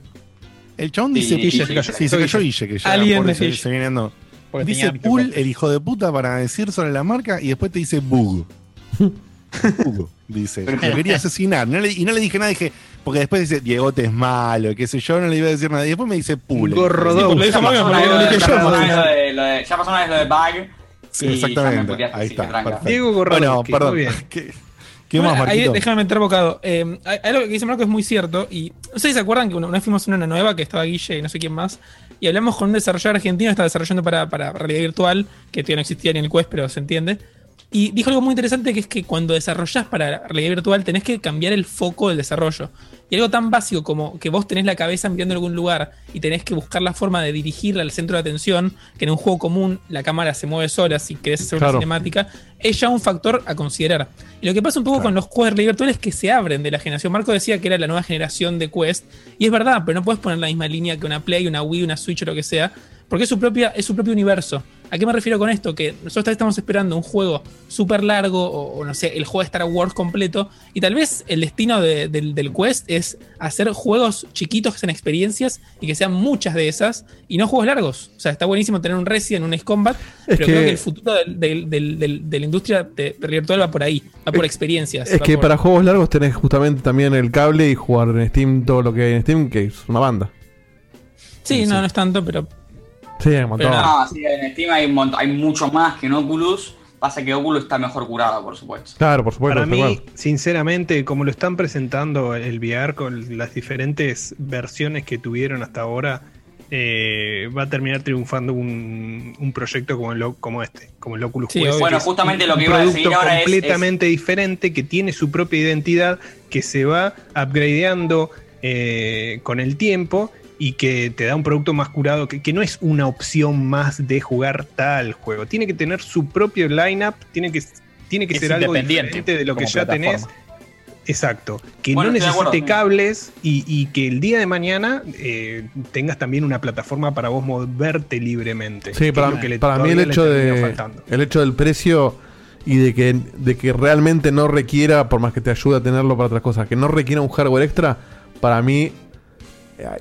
El chabón Sí, dice Guille, se cayó. Sí, se cayó Guille, que ya Alguien de se, se viene andando. Porque Dice Pool, el hijo de puta, para decir sobre la marca y después te dice Bug. Bug, dice. Lo quería asesinar. No le- y no le dije nada, dije, porque después dice, Diegote es malo, qué sé yo, no le iba a decir nada. Y después me dice Pool. el hijo de Gorro puta. dos. Lo dijo Ya pasó una vez lo de- Bug. Sí, y exactamente. Ahí está. Diego Gorro Bueno, perdón. ¿Qué, Bueno, más, ahí Marquito? déjame meter bocado. Eh, algo que dice Marco es muy cierto. Y no sé si se acuerdan que una vez fuimos una nueva que estaba Guille y no sé quién más. Y hablamos con un desarrollador argentino que estaba desarrollando para, para realidad virtual, que todavía no existía ni en el Quest, pero se entiende. Y dijo algo muy interesante que es que cuando desarrollás para realidad virtual tenés que cambiar el foco del desarrollo. Y algo tan básico como que vos tenés la cabeza mirando en algún lugar y tenés que buscar la forma de dirigirla al centro de atención, que en un juego común la cámara se mueve sola si querés hacer Claro. una cinemática, es ya un factor a considerar. Y lo que pasa un poco con los juegos de realidad virtual es que se abren de la generación. Marco decía que era la nueva generación de Quest, y es verdad, pero no puedes poner la misma línea que una Play, una Wii, una Switch o lo que sea, porque es su, propia, es su propio universo. ¿A qué me refiero con esto? Que nosotros estamos esperando un juego súper largo o, o no sé, el juego de Star Wars completo y tal vez el destino de- del, del Quest es hacer juegos chiquitos que sean experiencias y que sean muchas de esas y no juegos largos. O sea, está buenísimo tener un Resident, un Ace Combat, pero que- creo que el futuro del- del- de la industria de, virtual va por ahí, va por experiencias. Es que por- para juegos largos tenés justamente también el cable y jugar en Steam todo lo que hay en Steam, que es una banda. Sí, no, no es tanto, pero Sí, hay un montón. Pero No, sí, en Steam hay, un hay mucho más que en Oculus. Pasa que Oculus está mejor curado, por supuesto. Claro, por supuesto. Para mí, cual. sinceramente, como lo están presentando el VR con las diferentes versiones que tuvieron hasta ahora, eh, va a terminar triunfando un, un proyecto como, el, como este, como el Oculus Sí, Quest. Bueno, justamente un- lo que iba a decir ahora es- completamente diferente, que tiene su propia identidad, que se va upgradeando eh, con el tiempo y que te da un producto más curado, que, que no es una opción más de jugar tal juego. Tiene que tener su propio lineup, tiene que, tiene que Es ser algo independiente diferente de lo que ya tenés. plataforma. Exacto. Que Bueno, no necesite cables y, y que el día de mañana eh, tengas también una plataforma para vos moverte libremente. Sí, que para, que le- para mí el hecho de faltando. el hecho del precio y de que de que realmente no requiera, por más que te ayude a tenerlo para otras cosas, que no requiera un hardware extra, para mí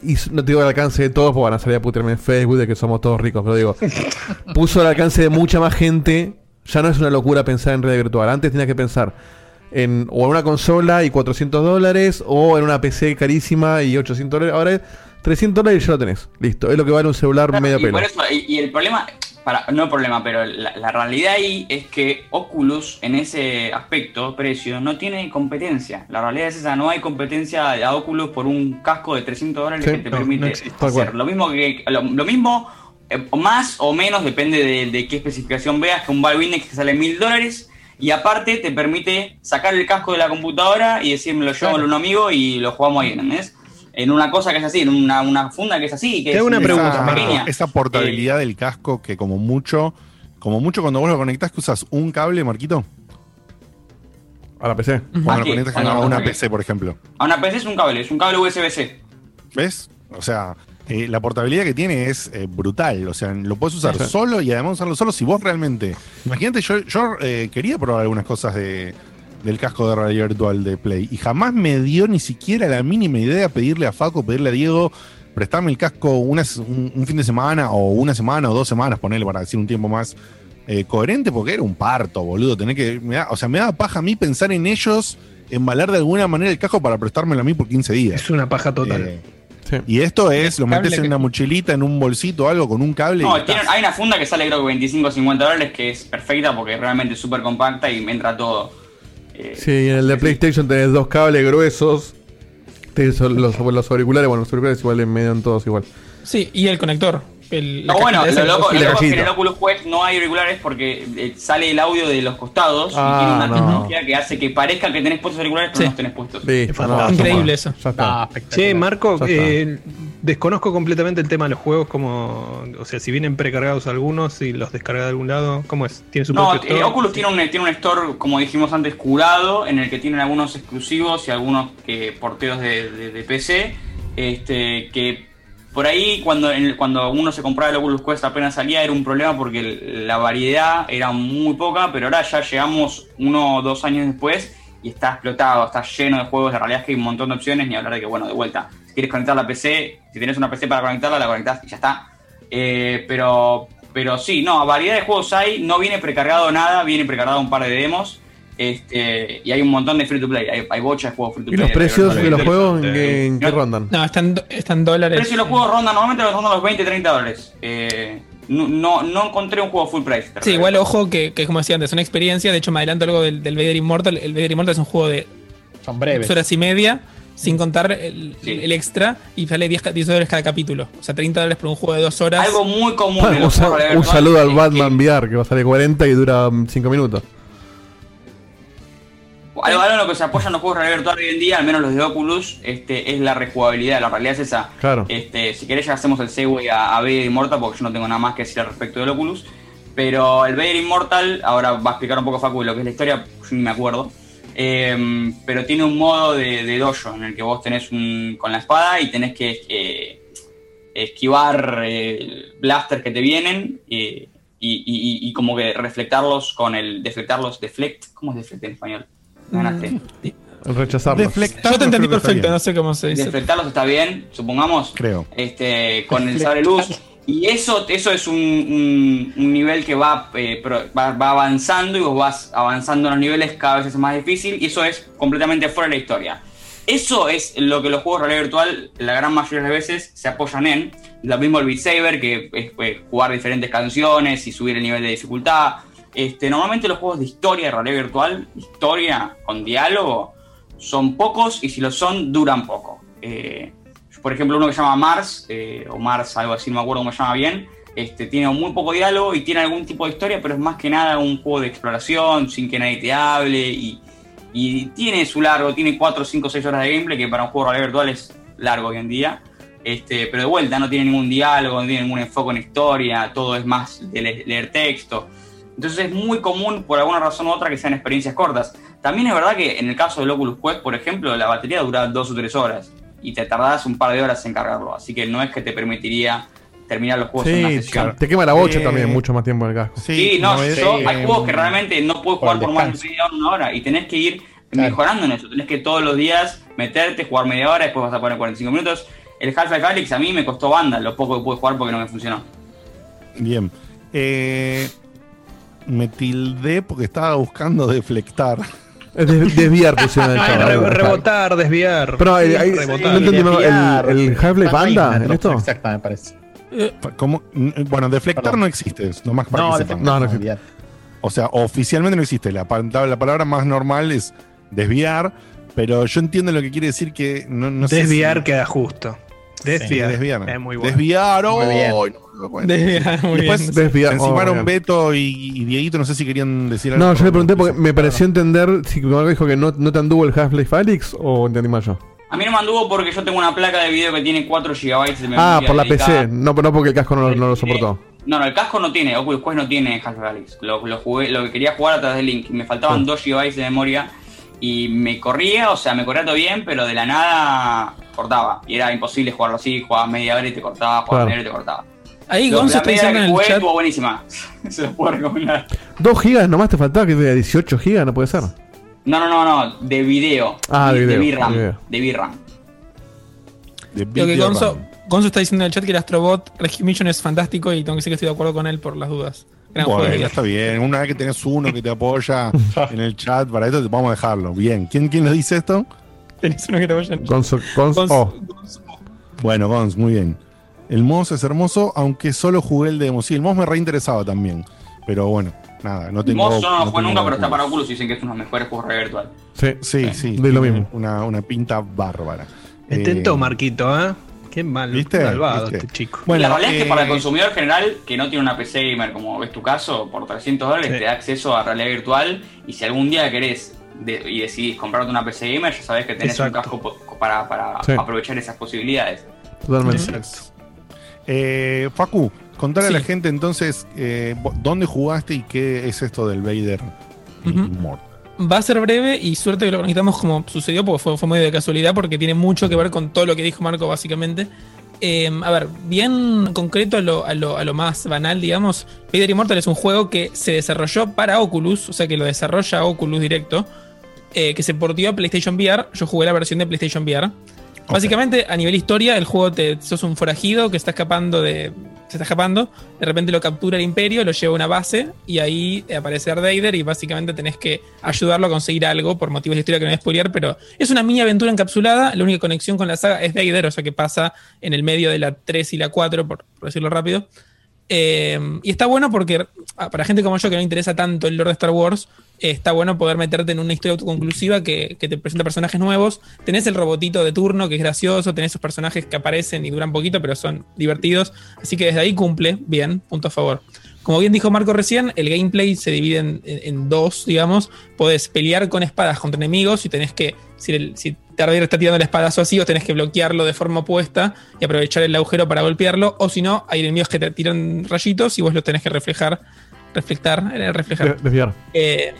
y no te digo al alcance de todos, porque van a salir a putearme en Facebook de que somos todos ricos, pero digo, puso al alcance de mucha más gente. Ya no es una locura pensar en realidad virtual. Antes tenías que pensar en o en una consola y 400 dólares, o en una PC carísima y 800 dólares. Ahora es 300 dólares y ya lo tenés. Listo. Es lo que vale un celular medio y, pelo. por eso, y, y el problema, para, no problema, pero la, la realidad ahí es que Oculus en ese aspecto, precio, no tiene competencia. La realidad es esa, no hay competencia de Oculus por un casco de 300 dólares Sí, que te no, permite no existe. Hacer lo mismo que lo, lo mismo eh, más o menos depende de, de qué especificación veas que un Valve Index que sale mil dólares y aparte te permite sacar el casco de la computadora y decirme lo llevo a un amigo y lo jugamos ahí, ¿entendés? En una cosa que es así, en una, una funda que es así, que Te es hago una pregunta, pequeña. Esa portabilidad del casco que como mucho, como mucho cuando vos lo conectás que usas un cable, Marquito. A la PC. Cuando ¿A lo conectas a una PC, por ejemplo. A una PC es un cable, es un cable USB-C. ¿Ves? O sea, eh, la portabilidad que tiene es eh, brutal. O sea, lo puedes usar Sí. solo y además usarlo solo si vos realmente. Imagínate, yo, yo eh, quería probar algunas cosas de, del casco de realidad virtual de Play y jamás me dio ni siquiera la mínima idea pedirle a Faco, pedirle a Diego, prestarme el casco una un, un fin de semana o una semana o dos semanas, ponerle para decir un tiempo más eh, coherente, porque era un parto, boludo. Tener que. me da- o sea, me daba paja a mí pensar en ellos, embalar de alguna manera el casco para prestármelo a mí por 15 días. Es una paja total. Eh, Y esto es, lo metes en que- una mochilita, en un bolsito, algo, con un cable. No, tienen- hay una funda que sale creo que 25 o 50 dólares que es perfecta porque es realmente súper compacta y me entra todo. Eh, Sí, y en el de PlayStation tenés dos cables gruesos. Tenés los, los auriculares, bueno, los auriculares igual medio en todos igual. Sí, y el conector. El, No, bueno, lo loco, lo loco es que en el. Oculus Quest no hay auriculares porque eh, sale el audio de los costados Ah, y tiene una no. tecnología que hace que parezca que tenés puestos auriculares pero Sí. no los tenés puestos. No, Increíble eso. Ya está. Che, Marco, Ya está. eh, desconozco completamente el tema de los juegos, como, o sea, si vienen precargados algunos y los descarga de algún lado, ¿cómo es? ¿Tiene su No, propio eh? Oculus tiene un, tiene un store, como dijimos antes, curado, en el que tienen algunos exclusivos y algunos que porteos de, de- de PC. Este, que por ahí, cuando, cuando uno se compraba el Oculus Quest apenas salía, era un problema porque la variedad era muy poca, pero ahora ya llegamos uno o dos años después y está explotado, está lleno de juegos. La realidad es que hay un montón de opciones, ni hablar de que, bueno, de vuelta, si quieres conectar la PC, si tienes una PC para conectarla, la conectás y ya está. Eh, pero, pero sí, no, variedad de juegos hay, no viene precargado nada, viene precargado un par de demos. Este, y hay un montón de free to play, hay, hay bocha de juegos free to ¿Y play. los precios de los juegos en qué, en qué rondan? No, están, están dólares. El precio de los juegos rondan, normalmente rondan los 20, 30 dólares. Eh, no, no, no encontré un juego full price. Sí, igual ojo que, que como decía antes, es una experiencia. De hecho, me adelanto algo del, del Vader Immortal. El Vader Immortal es un juego de Son breves. dos horas y media, sin contar el, el extra, y sale 10, 10 dólares cada capítulo. O sea, 30 dólares por un juego de dos horas. Algo muy común Bueno, en un, los saludo al Batman VR que va a salir 40 y dura 5 minutos. Algo, algo en lo que se apoyan los juegos de realidad virtual hoy en día, al menos los de Oculus, este, es la rejugabilidad. La realidad es esa. Claro. Este, si querés ya hacemos el segue a, a Vader Immortal porque yo no tengo nada más que decir al respecto del Oculus. Pero el Vader Immortal, ahora va a explicar un poco Facu lo que es la historia, yo ni me acuerdo. Eh, pero tiene un modo de, de dojo en el que vos tenés un, con la espada y tenés que eh, esquivar eh, blasters que te vienen eh, y, y- y- y como que reflectarlos con el deflectarlos, deflect, ¿cómo es deflect en español? Me ganaste. El rechazarlo. Yo te entendí perfecto, no sé cómo se dice. Deflectarlos está bien, supongamos. Creo. Este, con el sable luz. Y eso, eso es un, un- un nivel que va, eh, pro- va, va avanzando y vos vas avanzando en los niveles cada vez es más difícil y eso es completamente fuera de la historia. Eso es lo que los juegos de realidad virtual, la gran mayoría de las veces, se apoyan en. Lo mismo el Beat Saber, que es pues, jugar diferentes canciones y subir el nivel de dificultad. Este, normalmente los juegos de historia de realidad virtual, historia con diálogo, son pocos y si lo son, duran poco. Eh, por ejemplo, uno que se llama Mars, eh, o Mars, algo así, no me acuerdo cómo se llama bien, este, tiene muy poco diálogo y tiene algún tipo de historia, pero es más que nada un juego de exploración, sin que nadie te hable, y, tiene su largo, tiene 4, 5, 6 horas de gameplay, que para un juego de realidad virtual es largo hoy en día. Este, pero de vuelta, no tiene ningún diálogo, no tiene ningún enfoque en historia, todo es más de le- leer texto. Entonces es muy común, por alguna razón u otra, que sean experiencias cortas. También es verdad que en el caso del Oculus Quest, por ejemplo, la batería dura dos o tres horas y te tardás un par de horas en cargarlo. Así que no es que te permitiría terminar los juegos en una sesión. Te quema la bocha Eh, también mucho más tiempo en el casco. Sí, no, no es- yo- eh, hay juegos que realmente no puedes jugar por más de media hora, una hora, y tenés que ir mejorando en eso. Tenés que todos los días meterte, jugar media hora, después vas a poner 45 minutos. El Half-Life Alyx a mí me costó banda, lo poco que pude jugar porque no me funcionó. Bien. Eh, me tildé porque estaba buscando deflectar. Es des- desviar pusieron el chat. Re- rebotar, desviar. Pero eh, ahí- Rebotar. no entendí, ¿no? el, el Half-Life anda en esto. Exacto, me parece. ¿Cómo? N- Bueno, deflectar no existe, es nomás para No, que sepan. no, no existe. O sea, oficialmente no existe. La, la palabra más normal es desviar, pero yo entiendo lo que quiere decir que no, no sé Desviar si- queda justo. Desviar. Sí, desviar. Es muy bueno. Desviar, Muy bien. oh, no me lo cuento. Desviar, muy Después bien. Desviar, se oh, encimaron bien. Beto y, y Dieguito, no sé si querían decir algo. No, yo le pregunté porque me pareció entender si algo dijo que no, no te anduvo el Half-Life Alyx o entendí mal yo. A mí no me anduvo porque yo tengo una placa de video que tiene 4 GB de memoria. Ah, por la dedicada. PC, no, no porque el casco no, no lo soportó. No, no, el casco no tiene, Oculus Quest no tiene Half-Life Alyx. Lo, lo jugué, lo que quería jugar a través de Link. Me faltaban 2 GB de memoria y me corría, o sea, me corría todo bien, pero de la nada cortaba. Y era imposible jugarlo así, jugabas media hora y te cortaba, jugabas Claro. media hora y te cortaba. Ahí Gonzo está diciendo en el jugué chat. estuvo buenísima. Se los puedo recomendar. Dos gigas nomás te faltaba que de 18 gigas, no puede ser. No, no, no, no, de video. Ah, de de video, VRAM. de video. De VRAM. De Lo que Gonzo, Gonzo está diciendo en el chat que el Astrobot Rescue Mission es fantástico y tengo que decir que estoy de acuerdo con él por las dudas. Gran juego vida. está bien. Una vez que tenés uno que te apoya en el chat para esto, vamos a dejarlo. Bien. ¿Quién, quién nos dice esto? Tenés uno que te apoya. Gonzo, Gonzo, oh. Bueno, Gons, muy bien. El MOS es hermoso, aunque solo jugué el demo. Sí, el MOS me reinteresaba también. Pero bueno, nada, no tengo. Mozo no lo jugué nunca, pero está para Oculus y dicen que es uno de los mejores juegos de virtual. Sí, Sí, sí. de lo mismo. Una, una pinta bárbara. Me Eh, Marquito, ¿eh? Qué mal, ¿Viste? malvado ¿Viste? este chico. Bueno, la realidad es eh, que para el consumidor general que no tiene una PC gamer, como es tu caso, por 300 dólares Sí. te da acceso a realidad virtual. Y si algún día querés de- y decidís comprarte una PC gamer, ya sabés que tenés Exacto. un casco para, para Sí. aprovechar esas posibilidades. Totalmente. Eh, Facu, contale Sí. a la gente entonces eh, dónde jugaste y qué es esto del Vader Ujú. Immortal. Va a ser breve y suerte que lo conectamos como sucedió, porque fue, muy de casualidad, porque tiene mucho que ver con todo lo que dijo Marco, básicamente. Eh, a ver, bien concreto a lo, a, lo, a lo más banal, digamos, Vader Immortal es un juego que se desarrolló para Oculus, o sea que lo desarrolla Oculus directo, eh, que se portió a PlayStation VR. Yo jugué la versión de PlayStation VR. Básicamente, a nivel historia, el juego te sos un forajido que está escapando de. Se está escapando, de repente lo captura el imperio, lo lleva a una base y ahí aparece Darth y básicamente tenés que ayudarlo a conseguir algo por motivos de historia que no voy a pero es una mini aventura encapsulada, la única conexión con la saga es Vader, o sea que pasa en el medio de la 3 y la 4, por, por decirlo rápido. Eh, y está bueno porque ah, para gente como yo que no interesa tanto el lore de Star Wars, está bueno poder meterte en una historia autoconclusiva que, te presenta personajes nuevos. Tenés el robotito de turno que es gracioso, tenés esos personajes que aparecen y duran poquito, pero son divertidos. Así que desde ahí cumple bien, punto a favor. Como bien dijo Marco recién, el gameplay se divide en, dos, digamos. Podés pelear con espadas contra enemigos y tenés que, Vader está tirando el espadazo así, vos tenés que bloquearlo de forma opuesta y aprovechar el agujero para golpearlo. O si no, hay enemigos que te tiran rayitos y vos los tenés que reflejar, reflectar, eh, reflejar. De- desviar. Eh,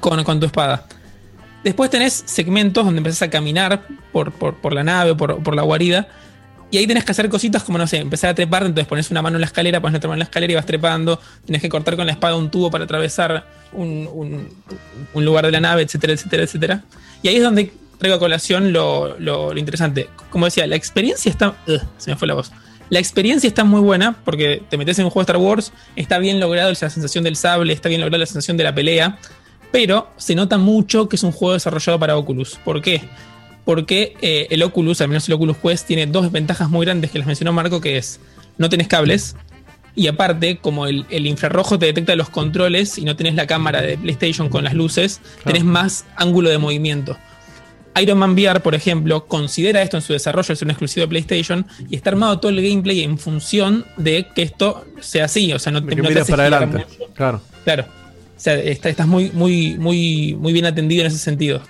con, con tu espada. Después tenés segmentos donde empezás a caminar por, por, por la nave o por, por la guarida. Y ahí tenés que hacer cositas como, no sé, empezar a trepar, entonces pones una mano en la escalera, pones otra mano en la escalera y vas trepando. Tenés que cortar con la espada un tubo para atravesar un, un- un lugar de la nave, etcétera, etcétera, etcétera. Y ahí es donde traigo a colación lo, lo- interesante. Como decía, la experiencia está... Se me fue la voz. La experiencia está muy buena porque te metes en un juego de Star Wars, está bien logrado la sensación del sable, está bien lograda la sensación de la pelea, pero se nota mucho que es un juego desarrollado para Oculus. ¿Por qué? Porque eh, el Oculus, al menos el Oculus Quest, tiene dos ventajas muy grandes que les mencionó Marco, que es no tenés cables, y aparte, como el, el infrarrojo te detecta los controles y no tenés la cámara de PlayStation con las luces, tenés más ángulo de movimiento. Iron Man VR, por ejemplo, considera esto en su desarrollo, es un exclusivo de PlayStation, y está armado todo el gameplay en función de que esto sea así. O sea, no te, no te para adelante. mucho. Claro. Claro. O sea, está- estás muy, muy, muy, muy bien atendido en ese sentido.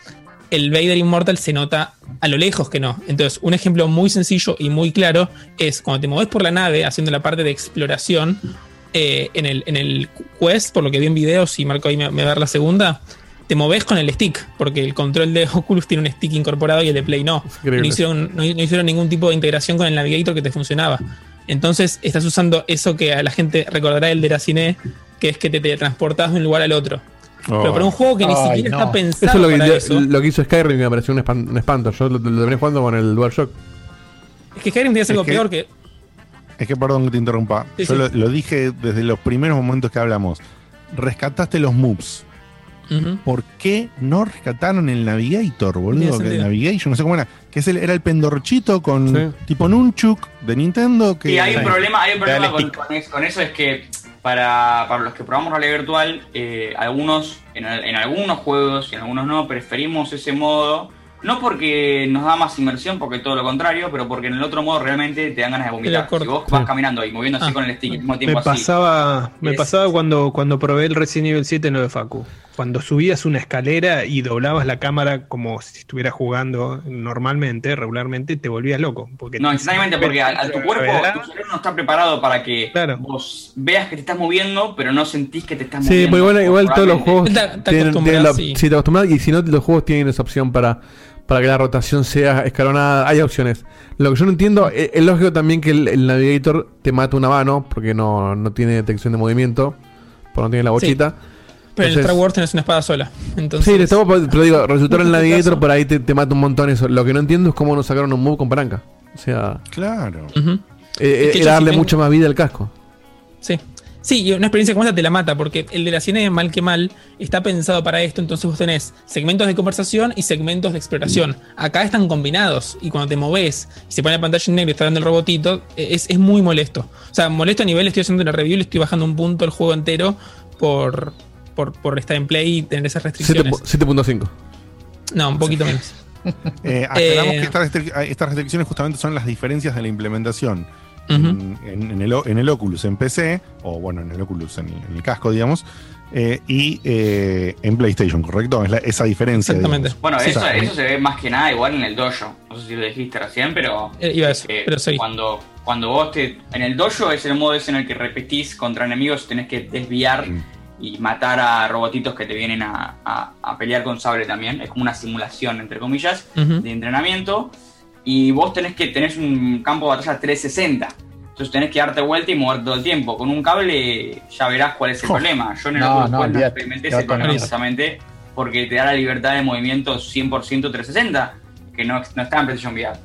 El Vader Immortal se nota a lo lejos que no. Entonces, un ejemplo muy sencillo y muy claro es cuando te mueves por la nave haciendo la parte de exploración eh, en, el, en el Quest, por lo que vi en videos y Marco ahí me, me va a dar la segunda, te moves con el stick, porque el control de Oculus tiene un stick incorporado y el de Play no. No hicieron, no, no hicieron ningún tipo de integración con el Navigator que te funcionaba. Entonces estás usando eso que a la gente recordará el de la cine, que es que te teletransportas de un lugar al otro. Pero para un juego que ni Ay, siquiera no. está pensado Eso es lo que, para yo- eso. lo que hizo Skyrim me pareció un, espan- un espanto. Yo lo, lo terminé jugando con el DualShock. Es que Skyrim tiene algo que- peor que. Es que perdón que te interrumpa. Sí, Yo sí. Lo, lo dije desde los primeros momentos que hablamos. Rescataste los moves. ¿Por qué no rescataron el Navigator, boludo? Que el. Navigation, no sé cómo era. Que es el- era el pendorchito con tipo Nunchuk de Nintendo. Que Sí, hay un problema, hay un problema con, con es- con eso, es que para, para los que probamos realidad virtual, eh, algunos, en, en algunos juegos y en algunos no, preferimos ese modo, no porque nos da más inmersión, porque todo lo contrario, pero porque en el otro modo realmente te dan ganas de vomitar. Si vos vas Sí. caminando y moviendo así Ah. con el stick al mismo Me tiempo así. pasaba, me Es- pasaba cuando, cuando probé el Resident Evil 7 en lo de Facu. Cuando subías una escalera y doblabas la cámara como si estuvieras jugando normalmente, regularmente, te volvías loco. Porque No, necesariamente porque a, a tu cuerpo, tu cerebro no está preparado para que vos veas que te estás moviendo, pero no sentís que te estás Sí, moviendo. pero igual, igual todos los juegos tienen, tienen la, sí, te acostumbras y si no, los juegos tienen esa opción para, para que la rotación sea escalonada. Hay opciones. Lo que yo no entiendo, eh, es lógico también que el, el Navigator te mata una mano porque no, no tiene detección de movimiento, porque no tiene la bochita. Pero en Entonces- Star Wars tenés una espada sola. Entonces, Sí, le estamos, pero digo, resultó en el Navigator, por ahí te, te mata un montón eso. Lo que no entiendo es cómo no sacaron un move con palanca. O sea, Claro. Ujú. eh, Es que yo era darle tengo- mucha más vida al casco. Sí. Sí, y una experiencia como esta te la mata, porque el de la cine, mal que mal, está pensado para esto, entonces vos tenés segmentos de conversación y segmentos de exploración. Acá están combinados, y cuando te moves y se pone la pantalla en negro y está dando el robotito, eh, es, es muy molesto. O sea, molesto a nivel, estoy haciendo una review y le estoy bajando un punto el juego entero por, por, por estar en play y tener esas restricciones. 7.5. No, un poquito menos. Eh, aclaramos Eh, que estas, restric- estas restricciones justamente son las diferencias de la implementación en, en- en el, en el Oculus en PC, o bueno, en el Oculus en el, en el casco, digamos, eh, y eh, en PlayStation, ¿correcto? Es la- esa diferencia. digamos. Bueno, Sí. eso, se ve más que nada igual en el dojo. No sé si lo dijiste recién, pero. Eh, iba a eh, pero sí. Cuando, cuando vos te. En el dojo es el modo ese en el que repetís contra enemigos, tenés que desviar y matar a robotitos que te vienen a, a- a pelear con sable también. Es como una simulación, entre comillas, de entrenamiento. Y vos tenés que tenés un campo de batalla 360. Entonces tenés que darte vuelta y mover todo el tiempo. Con un cable ya verás cuál es el Oh. problema. Yo en el No, no, no experimenté Te va ese a poner problema eso. justamente porque te da la libertad de movimiento 100% 360, que no, no está en PlayStation VR.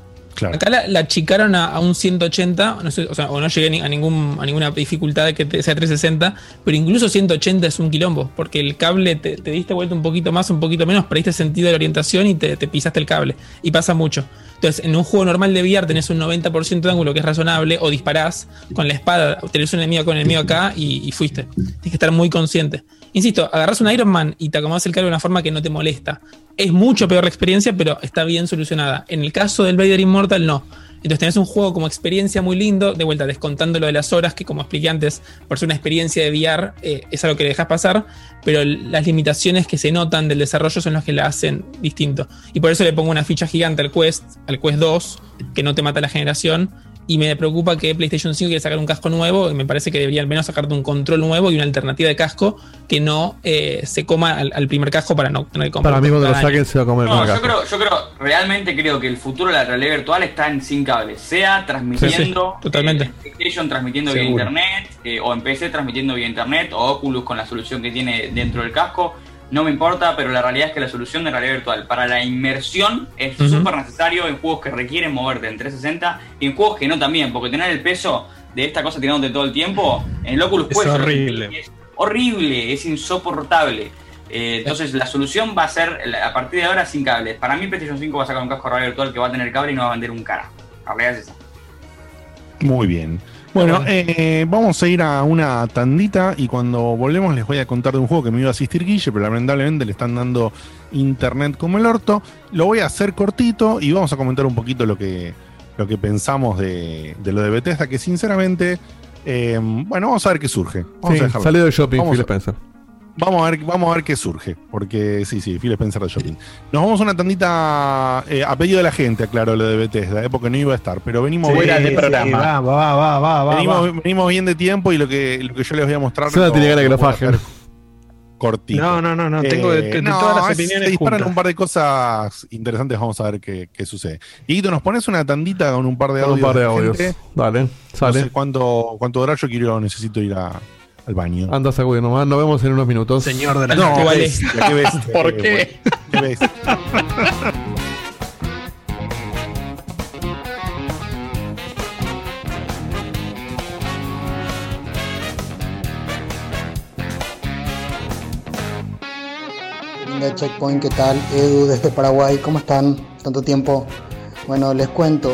Acá la, achicaron a, un 180, no sé, o, sea, o no llegué a, ningún, a ninguna dificultad que te- sea 360, pero incluso 180 es un quilombo, porque el cable te, te diste vuelta un poquito más, un poquito menos, perdiste sentido de la orientación y te, te pisaste el cable. Y pasa mucho. Entonces, en un juego normal de VR tenés un 90% de ángulo que es razonable, o disparás con la espada, tenés un enemigo con el enemigo acá y fuiste. Tienes que estar muy consciente. Insisto, agarras un Iron Man y te acomodas el cable de una forma que no te molesta. Es mucho peor la experiencia, pero está bien solucionada. En el caso del Vader Immortal, no. Entonces tenés un juego como experiencia muy lindo, de vuelta descontando lo de las horas, que como expliqué antes, por ser una experiencia de VR, eh, es algo que le dejas pasar, pero las limitaciones que se notan del desarrollo son las que la hacen distinto. Y por eso le pongo una ficha gigante al Quest, al Quest 2, que no te mata la generación, y me preocupa que PlayStation 5 quiere sacar un casco nuevo, y me parece que debería al menos sacarte un control nuevo y una alternativa de casco que no eh, se coma al, al primer casco para no tener que comprar Para mí, cuando lo saquen, se va a comer No, yo creo, yo creo, realmente creo que el futuro de la realidad virtual está en sin cables, sea transmitiendo Sí, sí, totalmente. eh, PlayStation transmitiendo vía Seguro. internet, eh, o en PC transmitiendo vía internet, o Oculus con la solución que tiene dentro del casco. No me importa, pero la realidad es que la solución de realidad virtual para la inmersión es Ujú. súper necesario en juegos que requieren moverte en 360 y en juegos que no también, porque tener el peso de esta cosa tirándote todo el tiempo en el Oculus Es Quest horrible. es horrible, es insoportable. Eh, entonces la solución va a ser a partir de ahora sin cables. Para mí PlayStation 5 va a sacar un casco de realidad virtual que va a tener cable y no va a vender un cara. La realidad es esa. Muy bien. Bueno, eh, vamos a ir a una tandita y cuando volvemos les voy a contar de un juego que me iba a asistir Guille, pero lamentablemente le están dando internet como el orto. Lo voy a hacer cortito y vamos a comentar un poquito lo que, lo que pensamos de, de lo de Bethesda, que sinceramente, eh, bueno, vamos a ver qué surge. Vamos Sí, a dejarlo. salió de shopping, Phil a- Spencer. Vamos a ver, vamos a ver qué surge, porque sí, sí, Phil Spencer de Shopping. Nos vamos a una tandita eh, a pedido de la gente, aclaro lo de Bethesda, eh, porque no iba a estar, pero venimos Sí, bien- sí, va, va, va, va, venimos, bien de tiempo y lo que, lo que yo les voy a mostrar. Seba tiene ganas que lo fajen. Cortito. No, no, no, no, tengo de- de- de no, todas las es- opiniones Se disparan juntas. un par de cosas interesantes, vamos a ver qué, qué sucede. Y nos pones una tandita con un par de Con un audios. par de audios. gente. Dale, No sale. sé cuánto, cuánto yo quiero, necesito ir a- al baño. Anda a sacudir nomás, nos vemos en unos minutos. Señor de No, qué bestia, qué bestia, ¿Por qué? Qué bestia. Checkpoint, ¿qué tal? Edu desde Paraguay, ¿cómo están? Tanto tiempo. Bueno, les cuento.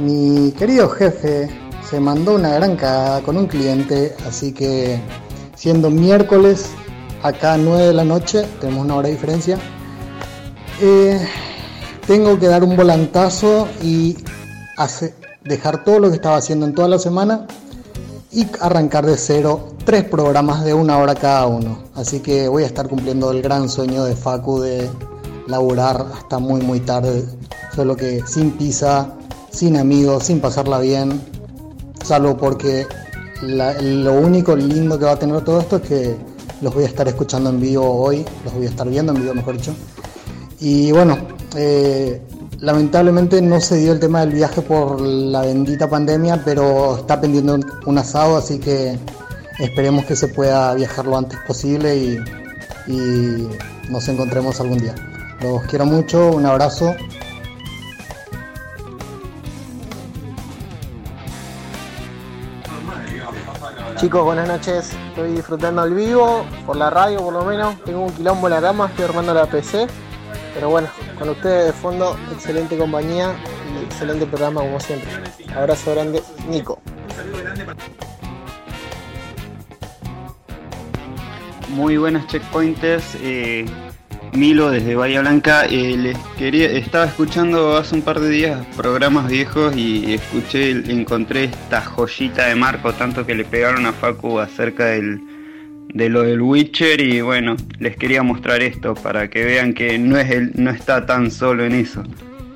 Mi querido jefe se mandó una gran cagada con un cliente, así que siendo miércoles, acá 9 de la noche, tenemos una hora de diferencia, eh, tengo que dar un volantazo y dejar todo lo que estaba haciendo en toda la semana y arrancar de cero tres programas de una hora cada uno. Así que voy a estar cumpliendo el gran sueño de Facu de laburar hasta muy muy tarde, solo que sin pizza, sin amigos, sin pasarla bien, salvo porque lo único lindo que va a tener todo esto es que los voy a estar escuchando en vivo hoy, los voy a estar viendo en vivo mejor dicho. Y bueno, eh, lamentablemente no se dio el tema del viaje por la bendita pandemia, pero está pendiente un, un asado, así que esperemos que se pueda viajar lo antes posible y, y nos encontremos algún día. Los quiero mucho, un abrazo. Chicos, buenas noches. Estoy disfrutando al vivo, por la radio por lo menos. Tengo un quilombo en la cama, estoy armando la PC. Pero bueno, con ustedes de fondo, excelente compañía y excelente programa como siempre. Abrazo grande, Nico. Muy buenas checkpointers. eh, Milo desde Bahía Blanca. eh, les quería, estaba escuchando hace un par de días programas viejos y escuché, encontré esta joyita de Marco, tanto que le pegaron a Facu acerca del, de lo del Witcher y bueno, les quería mostrar esto para que vean que no es el, no está tan solo en eso.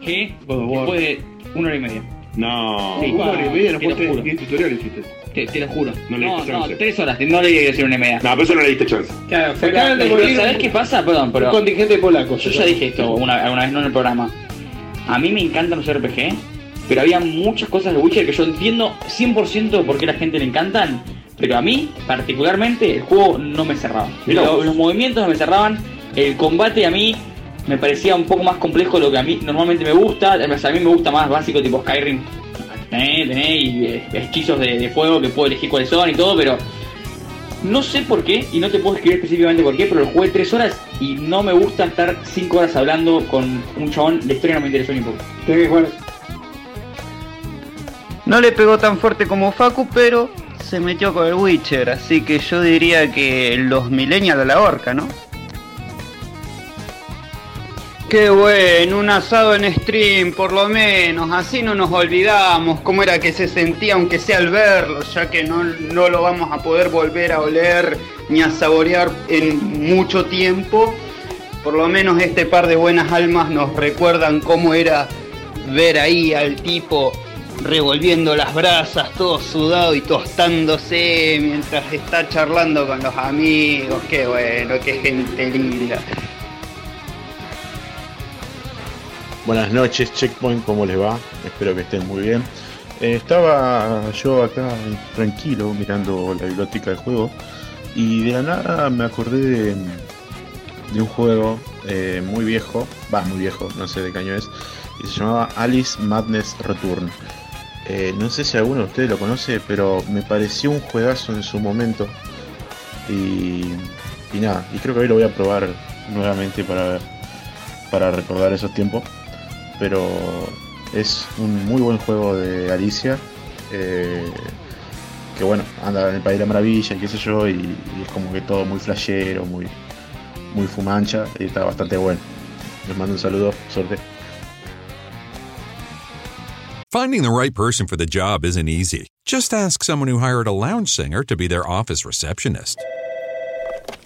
¿Qué? Después de una hora y media. No, Sí, una hora y media, no. ¿qué tutorial hiciste? Te, te lo juro. No le No, diste no, chance. tres horas. No le dije que una y media. No, pero eso no le diste chance. Claro, de pero ¿Sabes un- qué pasa? Perdón, pero. un contingente polaco. Yo ya dije esto una, alguna vez, no en el programa. A mí me encantan los RPG, pero había muchas cosas de Witcher que yo entiendo 100% por qué a la gente le encantan, pero a mí, particularmente, el juego no me cerraba. Los movimientos no me cerraban, el combate a mí me parecía un poco más complejo de lo que a mí normalmente me gusta. A mí me gusta más básico, tipo Skyrim. Tenés, tenés y, eh, hechizos de, de fuego que puedo elegir cuáles son y todo, pero no sé por qué, y no te puedo escribir específicamente por qué, pero lo jugué tres horas y no me gusta estar cinco horas hablando con un chabón. La historia no me interesó ni un poco. No le pegó tan fuerte como Facu, pero se metió con el Witcher, así que yo diría que los millennials a la horca, ¿no? Qué bueno, un asado en stream, por lo menos, así no nos olvidamos cómo era que se sentía, aunque sea al verlo, ya que no, no lo vamos a poder volver a oler ni a saborear en mucho tiempo. Por lo menos este par de buenas almas nos recuerdan cómo era ver ahí al tipo revolviendo las brasas, todo sudado y tostándose mientras está charlando con los amigos. Qué bueno, qué gente linda. Buenas noches, Checkpoint, ¿cómo les va? Espero que estén muy bien. Eh, estaba yo acá tranquilo mirando la biblioteca del juego y de la nada me acordé de, un juego eh, muy viejo, va, muy viejo, no sé de qué año es, y se llamaba Alice Madness Return. Eh, no sé si alguno de ustedes lo conoce, pero me pareció un juegazo en su momento. Y, y nada, y creo que hoy lo voy a probar nuevamente para, para recordar esos tiempos. Pero es un muy buen juego de Alicia eh, que bueno, anda en el País de la Maravilla y qué sé yo, y, es como que todo muy flashero, muy, muy fumancha, y está bastante bueno. Les mando un saludo, suerte. Finding the right person for the job isn't easy. Just ask someone who hired a lounge singer to be their office receptionist.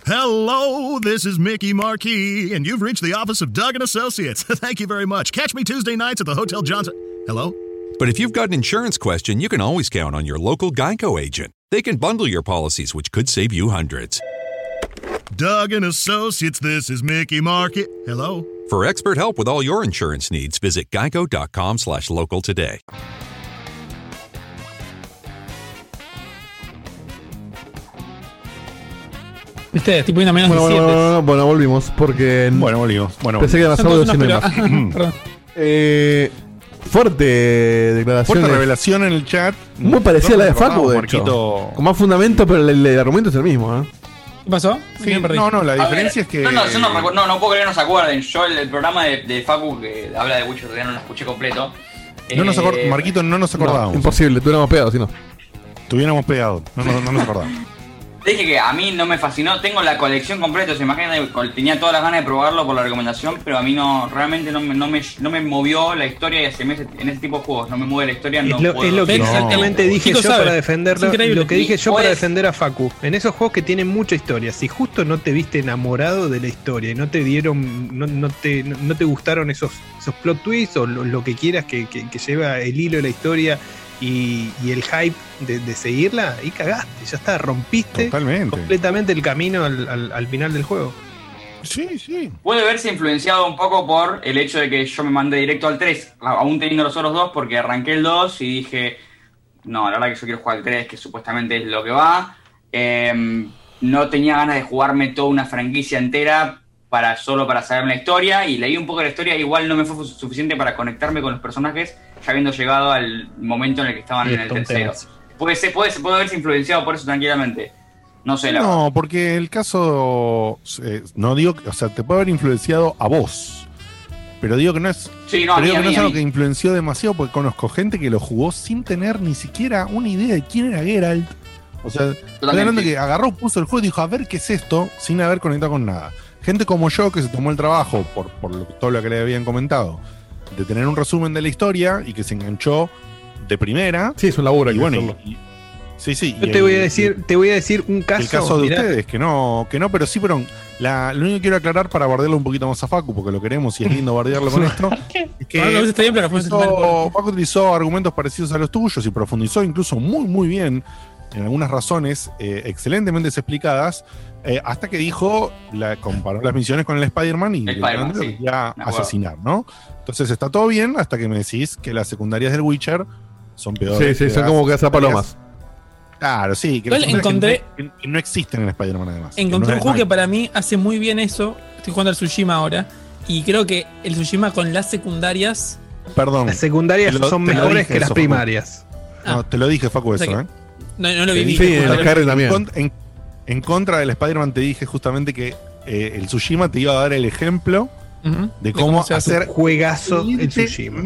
Hello, this is Mickey Marquis, and you've reached the office of Doug and Associates. Thank you very much. Catch me Tuesday nights at the Hotel Johnson. Hello? But if you've got an insurance question, you can always count on your local Geico agent. They can bundle your policies, which could save you hundreds. Doug and Associates, this is Mickey Marquis. Hello? For expert help with all your insurance needs, visit geico.com slash local today. Viste, estoy poniendo menos Bueno, bueno, 17. bueno, bueno, bueno, volvimos porque. Bueno, volvimos. Bueno, Pensé que era más audio sin más. pero- Perdón. Eh, fuerte declaración. Fuerte de- revelación en el chat. Muy parecida a la de No nos Facu, de hecho. Marquito. Con más fundamento, pero el, el argumento es el mismo. ¿eh? ¿Qué pasó? Sí, no, no, la A diferencia ver, es que. No, no, yo no, no, no puedo creer que no se acuerden. Yo el, el programa de, de Facu que habla de Witcher todavía no lo escuché completo. No nos Eh, Marquito, no nos acordábamos. Imposible, tuviéramos pegado, si no. Estuviéramos pegados. No, no, no nos acordábamos. Dije que a mí no me fascinó, tengo la colección completa, se imagina, tenía todas las ganas de probarlo por la recomendación, pero a mí no, realmente no me, no me, no me movió la historia y hace meses en ese tipo de juegos, no me mueve la historia, no Es lo, puedo. es lo que exactamente dije Chico yo sabe. para defenderlo. Lo que dije yo para puedes- defender a Facu. En esos juegos que tienen mucha historia, si justo no te viste enamorado de la historia y no te dieron, no, no te, no, no te gustaron esos, esos plot twists o lo, lo que quieras que, que- que lleva el hilo de la historia y, y el hype de, de seguirla, ahí cagaste, ya está, rompiste Totalmente. completamente el camino al, al- al final del juego. Sí, sí. Puede verse influenciado un poco por el hecho de que yo me mandé directo al 3, a- aún teniendo los otros dos, porque arranqué el 2 y dije, no, la verdad que yo quiero jugar al 3, que supuestamente es lo que va. Eh, no tenía ganas de jugarme toda una franquicia entera para solo para saberme la historia y leí un poco la historia, igual no me fue su- suficiente para conectarme con los personajes, ya habiendo llegado al momento en el que estaban en el tercero. Puede, ser, puede, puede haberse influenciado por eso tranquilamente. No sé, la verdad. No, porque el caso. eh, no digo. O sea, te puede haber influenciado a vos. Pero digo que no es. Sí, no, a pero mí, digo a que no mí, es algo que influenció demasiado porque conozco gente que lo jugó sin tener ni siquiera una idea de quién era Geralt. O sea, hablando que agarró, puso el juego y dijo, a ver qué es esto, sin haber conectado con nada. Gente como yo que se tomó el trabajo, por, por lo- todo lo que le habían comentado, de tener un resumen de la historia y que se enganchó de primera. Sí, es un laburo. Y que bueno, hacerlo. y- y- sí, sí. Yo te el- voy a decir, te voy a decir un caso. el caso de mirá, ustedes, que no, que no, pero sí, pero la, lo único que quiero aclarar para bardearlo un poquito más a Facu, porque lo queremos y es lindo bardearlo con esto, es que no, está bien, pero fue utilizó- Facu utilizó argumentos parecidos a los tuyos y profundizó incluso muy, muy bien en algunas razones eh, excelentemente explicadas, eh, hasta que dijo, la, comparó las misiones con el Spider-Man y El lo sí, quería asesinar, ¿no? Entonces está todo bien hasta que me decís que las secundarias del Witcher son peores. Sí, sí, que son como cazapalomas. Claro, sí, que, Igual encontré- que, que no existen en Spider-Man además. Encontré un juego que para mí hace muy bien eso. Estoy jugando al Tsushima ahora. Y creo que el Tsushima con las secundarias. Perdón. Las secundarias lo- son mejores que las primarias. No, te lo dije, Facu, O sea eso, que- ¿eh? No, no lo viví. dije Sí, en también. En, con- en- en contra del Spider-Man te dije justamente que eh, el Tsushima te iba a dar el ejemplo de cómo se hacer juegazo el Tsushima.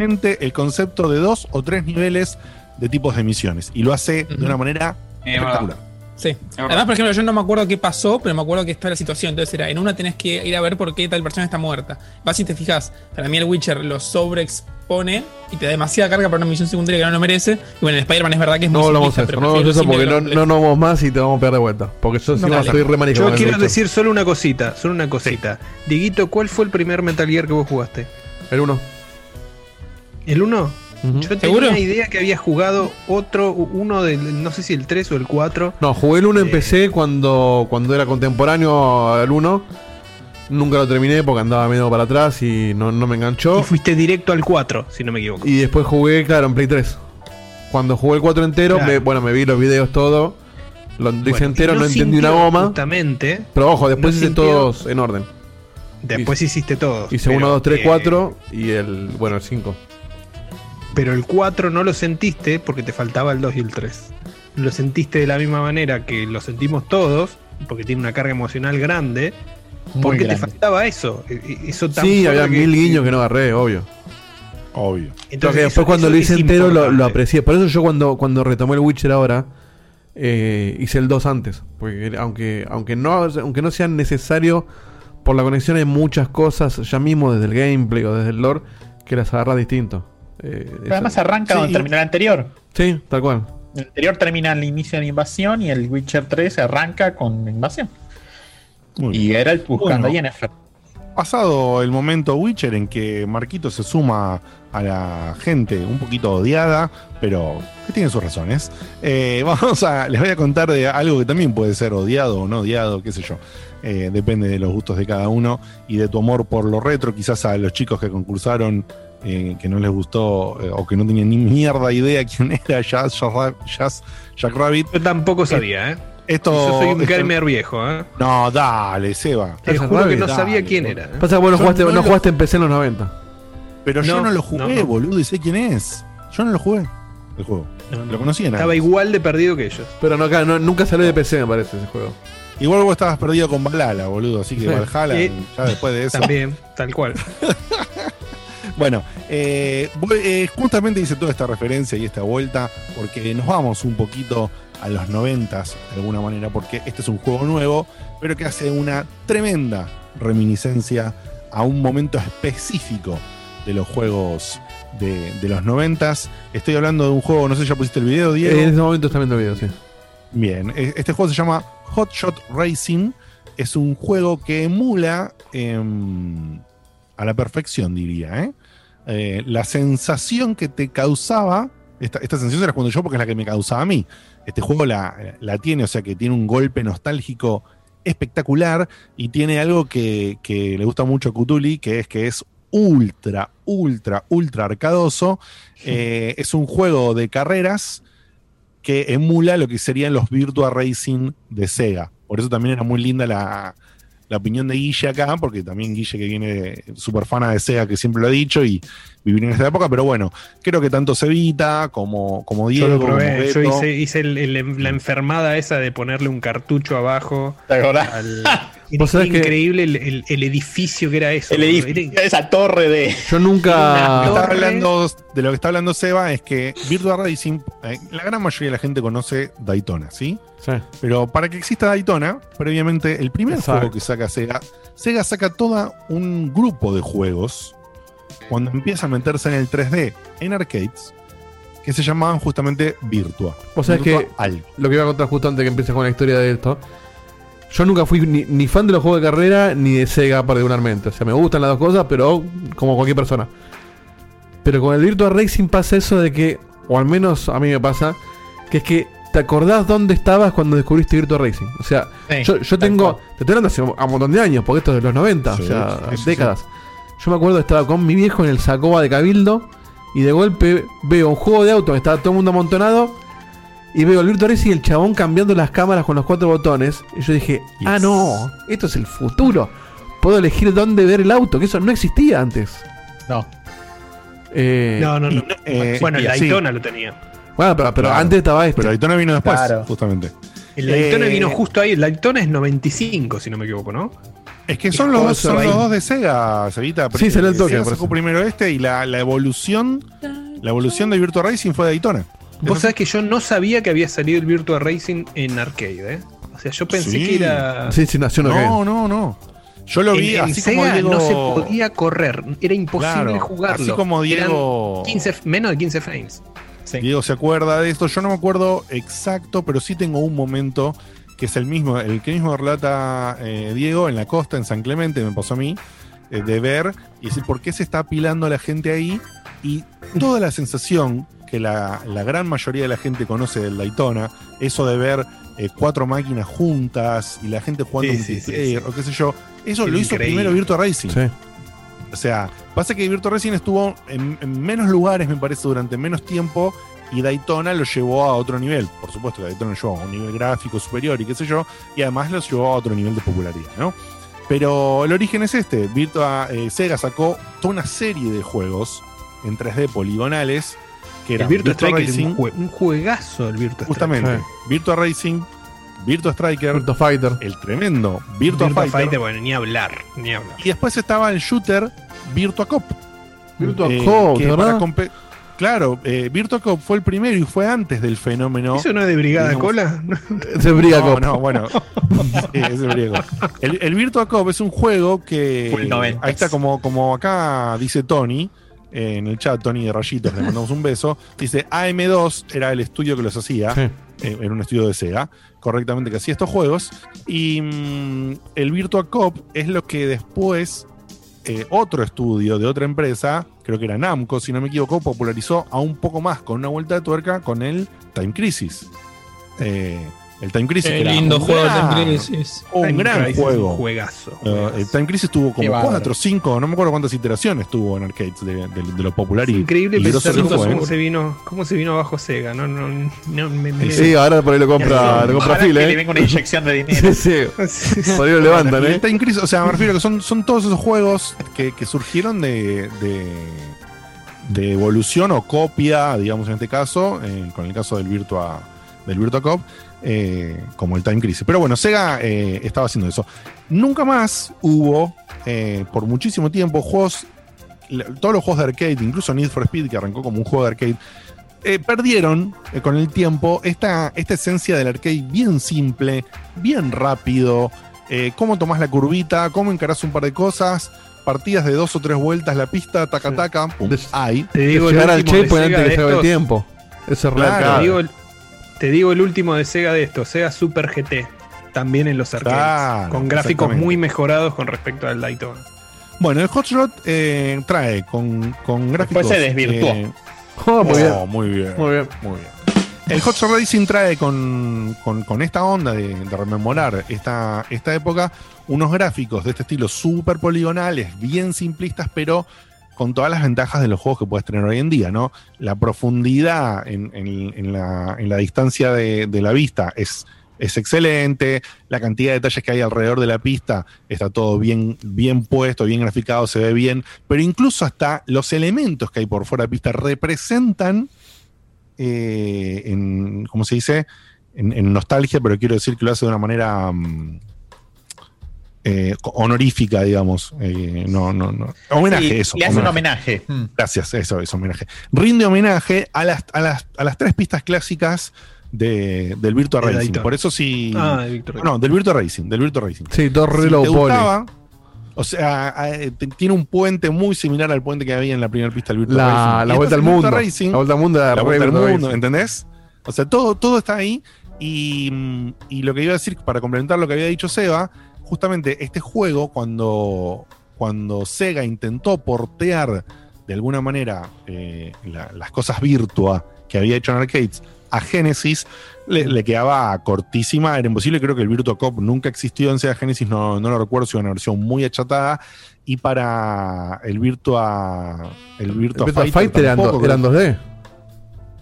el concepto de dos o tres niveles de tipos de misiones. Y lo hace de una manera Eh, espectacular. Sí. Además, por ejemplo, yo no me acuerdo qué pasó, pero me acuerdo que está la situación. Entonces era, en una tenés que ir a ver por qué tal persona está muerta. Vas y te fijas, para mí el Witcher lo sobreexpone y te da demasiada carga para una misión secundaria que no lo merece. Y bueno, el Spider-Man es verdad que es muy No hablamos simplista, eso, pero no hablamos eso porque no, no nos vamos más y te vamos a pegar de vuelta. Porque yo dale. soy re Yo quiero decir solo una cosita, solo una cosita. Dieguito, ¿cuál fue el primer Metal Gear que vos jugaste? El 1. ¿El 1? Yo tenía ¿Seguro? una idea que había jugado otro, uno del, no sé si el 3 o el 4. No, jugué el 1 Eh. en PC cuando, cuando era contemporáneo al 1. Nunca lo terminé porque andaba medio para atrás y no, no me enganchó. Y fuiste directo al 4, si no me equivoco. Y después jugué, claro, en Play 3. Cuando jugué el 4 entero, Claro. me- bueno, me vi los videos todo. Lo dije Bueno, entero, y no, entendí una goma. Justamente. Pero ojo, después no hice sintió- todos en orden. Después hiciste todos. Hice pero, 1, 2, 3, eh, 4 y el, bueno, el 5. Pero el 4 no lo sentiste porque te faltaba el 2 y el 3. Lo sentiste de la misma manera que lo sentimos todos, porque tiene una carga emocional grande. Muy porque te faltaba eso. e- e- Eso tan Sí, había mil guiños que no agarré, obvio. Obvio. Entonces, después eso- cuando eso lo hice entero lo, lo aprecié. Por eso yo cuando, cuando retomé el Witcher ahora, eh, hice el 2 antes. Porque aunque, aunque, no, aunque no sea necesario por la conexión hay muchas cosas, ya mismo desde el gameplay o desde el lore, que las agarra distinto. Eh, Pero además arranca Sí, donde y- terminó el anterior. Sí, tal cual. El anterior termina el inicio de la invasión y el Witcher 3 arranca con la invasión. y era el buscando Bueno. a Yennefer. Pasado el momento Witcher en que Marquito se suma a la gente un poquito odiada, pero que tiene sus razones. eh, vamos a, les voy a contar de algo que también puede ser odiado o no odiado, qué sé yo. Eh, depende de los gustos de cada uno y de tu amor por lo retro. Quizás a los chicos que concursaron eh, que no les gustó eh, o que no tenían ni mierda idea quién era Jazz, Jazz- Jack Rabbit. Yo tampoco sabía, ¿eh? Esto, Yo soy un esto- gamer viejo, ¿eh? No, dale, Seba. Te juro que no sabía quién era. ¿eh? Pasa que vos no jugaste, no no lo- jugaste en PC en los 90. Pero yo No, lo jugué, no, no. boludo, y sé quién es. Yo no lo jugué, el juego. Lo conocía nada. Estaba igual de perdido que ellos. Pero no, nunca salió de PC, me parece, ese juego. Igual vos estabas perdido con Balala, boludo, así que Sí. Valhalla, ya después de eso. También, tal cual. Bueno, eh, eh, justamente hice toda esta referencia y esta vuelta porque nos vamos un poquito a los noventas de alguna manera, porque este es un juego nuevo, pero que hace una tremenda reminiscencia a un momento específico de los juegos de, de los noventas. Estoy hablando de un juego, no sé si ya pusiste el video, Diego. En ese momento está viendo el video, sí. Bien, e- este juego se llama Hot Shot Racing. Es un juego que emula em, a la perfección, diría. ¿eh? Eh, la sensación que te causaba, esta, esta sensación se la cuento yo porque es la que me causaba a mí. Este juego la, la tiene, o sea que tiene un golpe nostálgico espectacular y tiene algo que, que le gusta mucho a Cutuli, que es que es ultra, ultra, ultra arcadoso. Eh, es un juego de carreras que emula lo que serían los Virtua Racing de Sega. Por eso también era muy linda la, la opinión de Guille acá, porque también Guille que viene súper fana de Sega, que siempre lo ha dicho, y vivir en esta época, pero bueno, creo que tanto Cevita como, como Diego, Yo lo como probé, yo Beto- hice, hice el- el- la enfermada esa de ponerle un cartucho abajo. ¿Te acordás? al- Vos sabés que- increíble el, el- el edificio que era eso. El edificio, esa torre de. Yo Lo que nunca. está torre. hablando, de lo que está hablando Seba es que Virtua Racing, eh, la gran mayoría de la gente conoce Daytona, ¿sí? Sí. Pero para que exista Daytona, previamente el primer Exacto. juego que saca Sega, Sega saca todo un grupo de juegos cuando empieza a meterse en el 3D en arcades que se llamaban justamente Virtua. Vos sabés Virtua que Algo. lo que iba a contar justo antes que empieces con la historia de esto. Yo nunca fui ni, ni fan de los juegos de carrera ni de Sega particularmente. O sea, me gustan las dos cosas, pero como cualquier persona. Pero con el Virtua Racing pasa eso de que, o al menos a mí me pasa, que es que te acordás dónde estabas cuando descubriste Virtua Racing. O sea, Sí, yo, yo tengo, cual. te estoy hablando hace un un montón de años, porque esto es de los 90, Sí, o sea, sí, sí, décadas. Yo me acuerdo que estaba con mi viejo en el Sacoba de Cabildo y de golpe veo un juego de auto que estaba todo el mundo amontonado y veo el Virtua Racing y el chabón cambiando las cámaras con los cuatro botones. Y yo dije, ah, no, esto es el futuro. Puedo elegir dónde ver el auto, que eso no existía antes. No. Eh, No, no, no. eh, bueno, el. Daytona lo tenía. Bueno, pero, pero Claro. antes estaba este. Pero Daytona vino después, Claro. justamente. El Daytona Eh, vino justo ahí. El Daytona es 95, si no me equivoco, ¿no? Es que son los dos, son se los dos de Sega, Cevita. Sí, salió el toque, Sega sacó primero este y la, la evolución la evolución de Virtua Racing fue Daytona. Vos sabés que yo no sabía que había salido el Virtua Racing en arcade, ¿eh? O sea, yo pensé Sí. que era. Sí, sí, nació en arcade. No, no, no. Yo lo vi en, en así Sega como Diego. no se podía correr, era imposible Claro, jugarlo. así como Diego- 15 menos de 15 frames. Diego se acuerda de esto. Yo no me acuerdo exacto, pero sí tengo un momento que es el mismo, el que mismo relata eh, Diego en la costa, en San Clemente, me pasó a mí, eh, de ver y decir por qué se está apilando la gente ahí y toda la sensación que la, la gran mayoría de la gente conoce del Daytona, eso de ver eh, cuatro máquinas juntas y la gente jugando Sí, sí, multiplayer sí, o qué sé yo, eso Es lo hizo increíble. primero Virtua Racing. Sí. O sea, pasa que Virtua Racing estuvo en, en menos lugares, me parece, durante menos tiempo. Y Daytona lo llevó a otro nivel. Por supuesto que Daytona lo llevó a un nivel gráfico superior y qué sé yo. Y además lo llevó a otro nivel de popularidad, ¿no? Pero el origen es este. Virtua, eh, Sega sacó toda una serie de juegos en 3D poligonales. Que El Virtua Virtua Striker es un, jue- un juegazo el Virtua justamente. Sí. Virtua Racing, Virtua Striker, Virtua Fighter. el tremendo Virtua, Virtua Fighter, Fighter, bueno, ni hablar, ni hablar. Y después estaba el shooter Virtua Cop. Virtua Eh, Cop, que ¿verdad? Claro, eh, Virtua Cop fue el primero y fue antes del fenómeno. ¿Eso no es de Brigada digamos- Cola? Ese es Briga no, Cop. no, bueno. Sí, es Briga Cop. El, el Virtua Cop es un juego que. Ahí está, como, como acá dice Tony. En el chat, Tony de Rayitos, le mandamos un beso. Dice: AM2 era el estudio que los hacía. Sí. eh, era un estudio de Sega, correctamente, que hacía estos juegos. Y mm, el Virtua Cop es lo que después eh, otro estudio de otra empresa, creo que era Namco, si no me equivoco, popularizó aún poco más con una vuelta de tuerca con el Time Crisis. Eh, el Time Crisis. Qué lindo un juego el gran- Time Crisis. Un Time gran Crisis es un juego. juegazo, Eh, el Time Crisis tuvo como bárbaro. 4 o 5, no me acuerdo cuántas iteraciones tuvo en arcades de, de- de lo popular y, Increíble y pensar cómo se vino, cómo se vino abajo Sega. No, no, no, me- me- Sí, ahora por ahí lo compra, lo compra Phil, que ¿eh? le venga una inyección de dinero. Sí, sí. Por ahí lo levantan, Y el ¿eh? Time Crisis, o sea, me refiero que son, son todos esos juegos que, que surgieron de, de, de evolución o copia, digamos en este caso, eh, con el caso del Virtua, del Virtua Cop, eh, como el Time Crisis. Pero bueno, Sega eh, estaba haciendo eso. Nunca más hubo, eh, por muchísimo tiempo, juegos, todos los juegos de arcade, incluso Need for Speed, que arrancó como un juego de arcade, eh, perdieron eh, con el tiempo esta, esta esencia del arcade bien simple, bien rápido, eh, cómo tomás la curvita, cómo encarás un par de cosas, partidas de dos o tres vueltas la pista, taca taca, pum, hay. Te digo, Llegar al checkpoint antes que de se el tiempo. Eso es. Claro. Te digo, te digo el último de Sega de esto, Sega Super GT. También en los arcades. Claro, con gráficos muy mejorados con respecto al Daytona. Bueno, el Hot Rod eh, trae con, con gráficos. se desvirtuó. eh, Oh, muy bien. oh, muy bien. Muy bien. Muy bien. El Hot Rod Racing trae con, con- con esta onda de, de rememorar esta, esta época unos gráficos de este estilo súper poligonales, bien simplistas, pero con todas las ventajas de los juegos que puedes tener hoy en día, ¿no? La profundidad en, la, la distancia de, la vista es, excelente, la cantidad de detalles que hay alrededor de la pista está todo bien, bien puesto, bien graficado, se ve bien, pero incluso hasta los elementos que hay por fuera de pista representan, eh, en, ¿cómo se dice? En nostalgia, pero quiero decir que lo hace de una manera mm, eh, honorífica, digamos. Eh, no, no, no. Homenaje, Sí, eso. Le hace un homenaje. Mm. Gracias, eso es homenaje. Rinde homenaje a las, a las, a las tres pistas clásicas de- del Virtua De Racing. Por eso sí. Ah, de Virtua no, del Virtua Racing, del Virtua Racing. Sí, dos Si te gustaba, o sea, eh, tiene un puente muy similar al puente que había en la primera pista del Virtua La, Racing. la vuelta al mundo. Racing, la vuelta al mundo. la vuelta al mundo. ¿entendés? O sea, todo, todo está ahí. Y, mm, y lo que iba a decir, para complementar lo que había dicho Seba, justamente este juego, cuando, cuando Sega intentó portear de alguna manera eh, la- las cosas Virtua que había hecho en arcades a Genesis, le, le quedaba cortísima, era imposible. Creo que el Virtua Cop nunca existió en Sega Genesis, no, no lo recuerdo, si una versión muy achatada. Y para el Virtua, el Virtua, El Virtua Fighter Fighter eran, tampoco, do- eran 2D.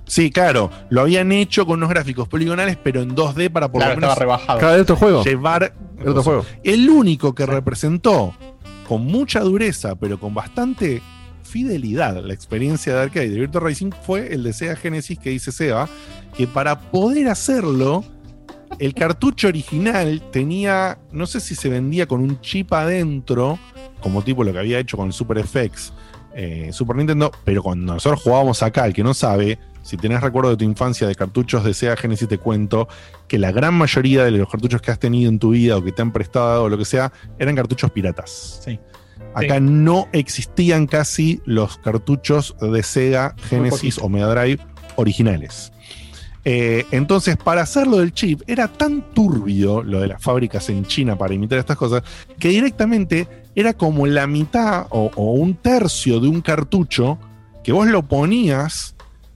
Sí, claro, lo habían hecho con unos gráficos poligonales, pero en 2D para por Claro, lo menos estaba rebajado. Cada otro juego. llevar. El otro juego. El único que representó con mucha dureza, pero con bastante fidelidad la experiencia de arcade de Virtua Racing fue el de Sega Genesis que dice Seba, que para poder hacerlo, el cartucho original tenía, no sé si se vendía con un chip adentro, como tipo lo que había hecho con el Super FX eh, Super Nintendo, pero cuando nosotros jugábamos acá, el que no sabe, si tenés recuerdo de tu infancia de cartuchos de Sega Genesis, te cuento que la gran mayoría de los cartuchos que has tenido en tu vida o que te han prestado o lo que sea, eran cartuchos piratas. Sí. Acá no existían casi los cartuchos de Sega Genesis o Mega Drive originales. Eh, entonces, para hacerlo del chip, era tan turbio lo de las fábricas en China para imitar estas cosas, que directamente era como la mitad o, o un tercio de un cartucho que vos lo ponías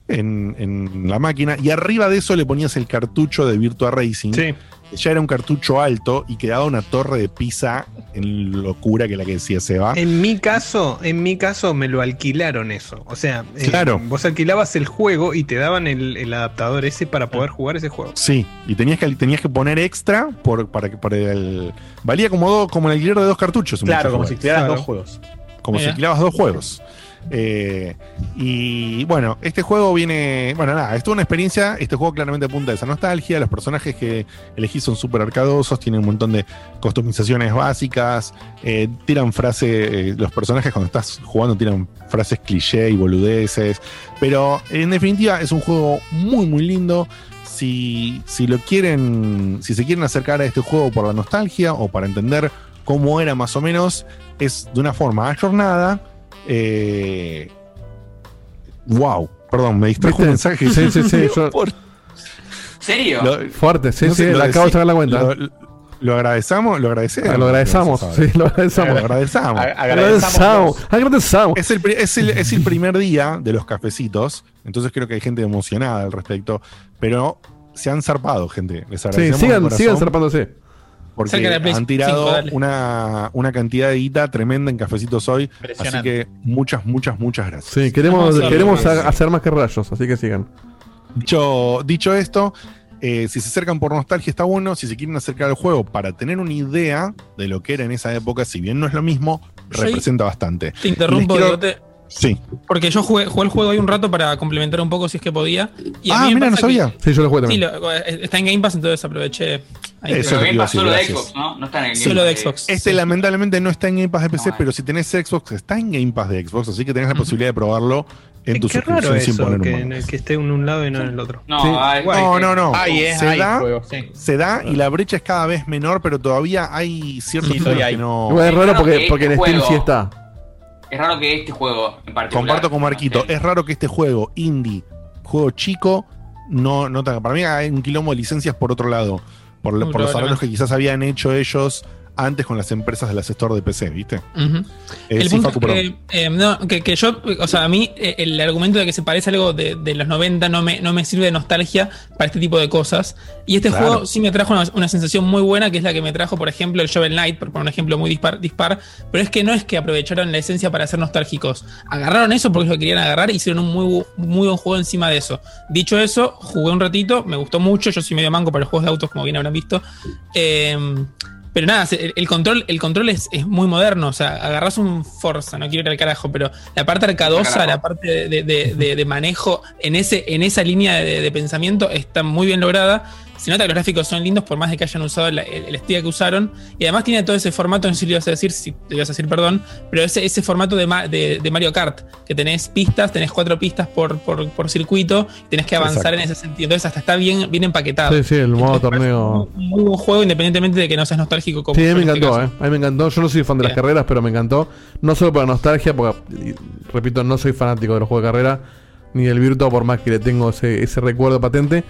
en, en la máquina y arriba de eso le ponías el cartucho de Virtua Racing. que Ya era un cartucho alto y quedaba una torre de pizza en locura que la que decía Seba. En mi caso, en mi caso me lo alquilaron eso. O sea, eh, Claro. vos alquilabas el juego y te daban el, el adaptador ese para poder jugar ese juego. Sí, y tenías que, tenías que poner extra por, para que para el. Valía como, do- como el alquiler de dos cartuchos. Claro, como si tuvieras Claro. dos juegos. Como si alquilabas dos juegos. Eh, y bueno, este juego viene. Bueno, nada, esto es una experiencia. Este juego claramente apunta a esa nostalgia. Los personajes que elegí son súper arcadosos, tienen un montón de customizaciones básicas. eh, tiran frases. los personajes cuando estás jugando tiran frases cliché y boludeces. Pero en definitiva es un juego muy, muy lindo. Si, si lo quieren, si se quieren acercar a este juego por la nostalgia o para entender cómo era más o menos, es de una forma ayornada. Eh, wow, perdón, me distrajo un ¿Viste? mensaje. Sí, sí, sí, yo- Por- ¿Serio? Lo- Fuerte, sí, no sé, sí, lo le acabo de sacar la cuenta. Lo, lo agradecemos, lo agradecemos. Ah, lo agradecemos, sí, lo agradecemos. Lo agradecemos. Ag- agradezamos. Agradezamos. Es el, pri- es, el, es el primer día de los cafecitos, entonces creo que hay gente emocionada al respecto, pero se han zarpado, gente. Les Sí, agradecemos. de sigan, sigan zarpándose. Porque han tirado 5, dale. una, una cantidad de guita tremenda en cafecitos hoy. Así que muchas, muchas, muchas gracias. Sí, queremos, queremos hacer más que rayos, así que sigan. Dicho, dicho esto, eh, si se acercan por nostalgia está bueno. Si se quieren acercar al juego para tener una idea de lo que era en esa época, si bien no es lo mismo, Yo representa bastante. Te interrumpo, quiero- Sí. porque yo jugué, jugué el juego hoy un rato para complementar un poco si es que podía. Y a Ah, mí mira, no pasa que- sabía. Sí, yo lo jugué Sí, también. lo- está en Game Pass, entonces aproveché. ahí. Eso Pero es lo que Game iba a Pass decir, solo de. Xbox, ¿no? No está en el Game Solo de Xbox. Este Sí. lamentablemente no está en Game Pass de PC, No, pero si tenés Xbox, está en Game Pass de Xbox, así que tenés la posibilidad de probarlo en tu Qué raro suscripción sin eso, poner un que, en el que esté en un lado y no en el otro. No, Sí. hay- No, no, no. Hay, eh, se, hay da, sí. se da y la brecha es cada vez menor, pero todavía hay ciertos Sí, que no. Es raro porque, que porque en este Steam sí está. Es raro que este juego en particular. Comparto con Marquito. Es raro que este juego indie, juego chico, no, no tenga. Para mí hay un quilombo de licencias por otro lado. Por, los arreglos que quizás habían hecho ellos antes con las empresas de las store de PC, ¿viste? Eh, el sí, punto Facu, es que, eh, no, que, que yo, o sea, a mí eh, el argumento de que se parece a algo de, de los 90 no me, no me sirve de nostalgia para este tipo de cosas. Y este Claro. juego sí me trajo una, una sensación muy buena, que es la que me trajo, por ejemplo, el Shovel Knight, por poner un ejemplo muy dispar, dispar. Pero es que no es que aprovecharon la esencia para ser nostálgicos. Agarraron eso porque lo que querían agarrar y hicieron un muy, muy buen juego encima de eso. Dicho eso, jugué un ratito, me gustó mucho. Yo soy medio manco para los juegos de autos, como bien habrán visto. Eh, pero nada, el, el control, el control es, es muy moderno. O sea, agarras un Forza, no quiero ir al carajo, pero la parte arcadosa, la parte de, de- de- de manejo en, ese, en esa línea de pensamiento está muy bien lograda. Se nota que los gráficos son lindos por más de que hayan usado la- el, el estilo que usaron. Y además tiene todo ese formato, no sé si lo ibas a decir, si te ibas a decir perdón, pero ese, ese formato de, de- de Mario Kart, que tenés pistas, tenés cuatro pistas por, por, por circuito, tenés que avanzar Exacto. en ese sentido. Entonces hasta está bien, bien empaquetado. Sí, sí, el modo Entonces, torneo. Un muy buen juego, independientemente de que no seas nostálgico como Sí, a mí me este encantó, caso. eh. A mí me encantó. Yo no soy fan de las carreras, pero me encantó. No solo por la nostalgia, porque, repito, no soy fanático de los juegos de carrera, ni del Virtua, por más que le tengo ese, ese recuerdo patente.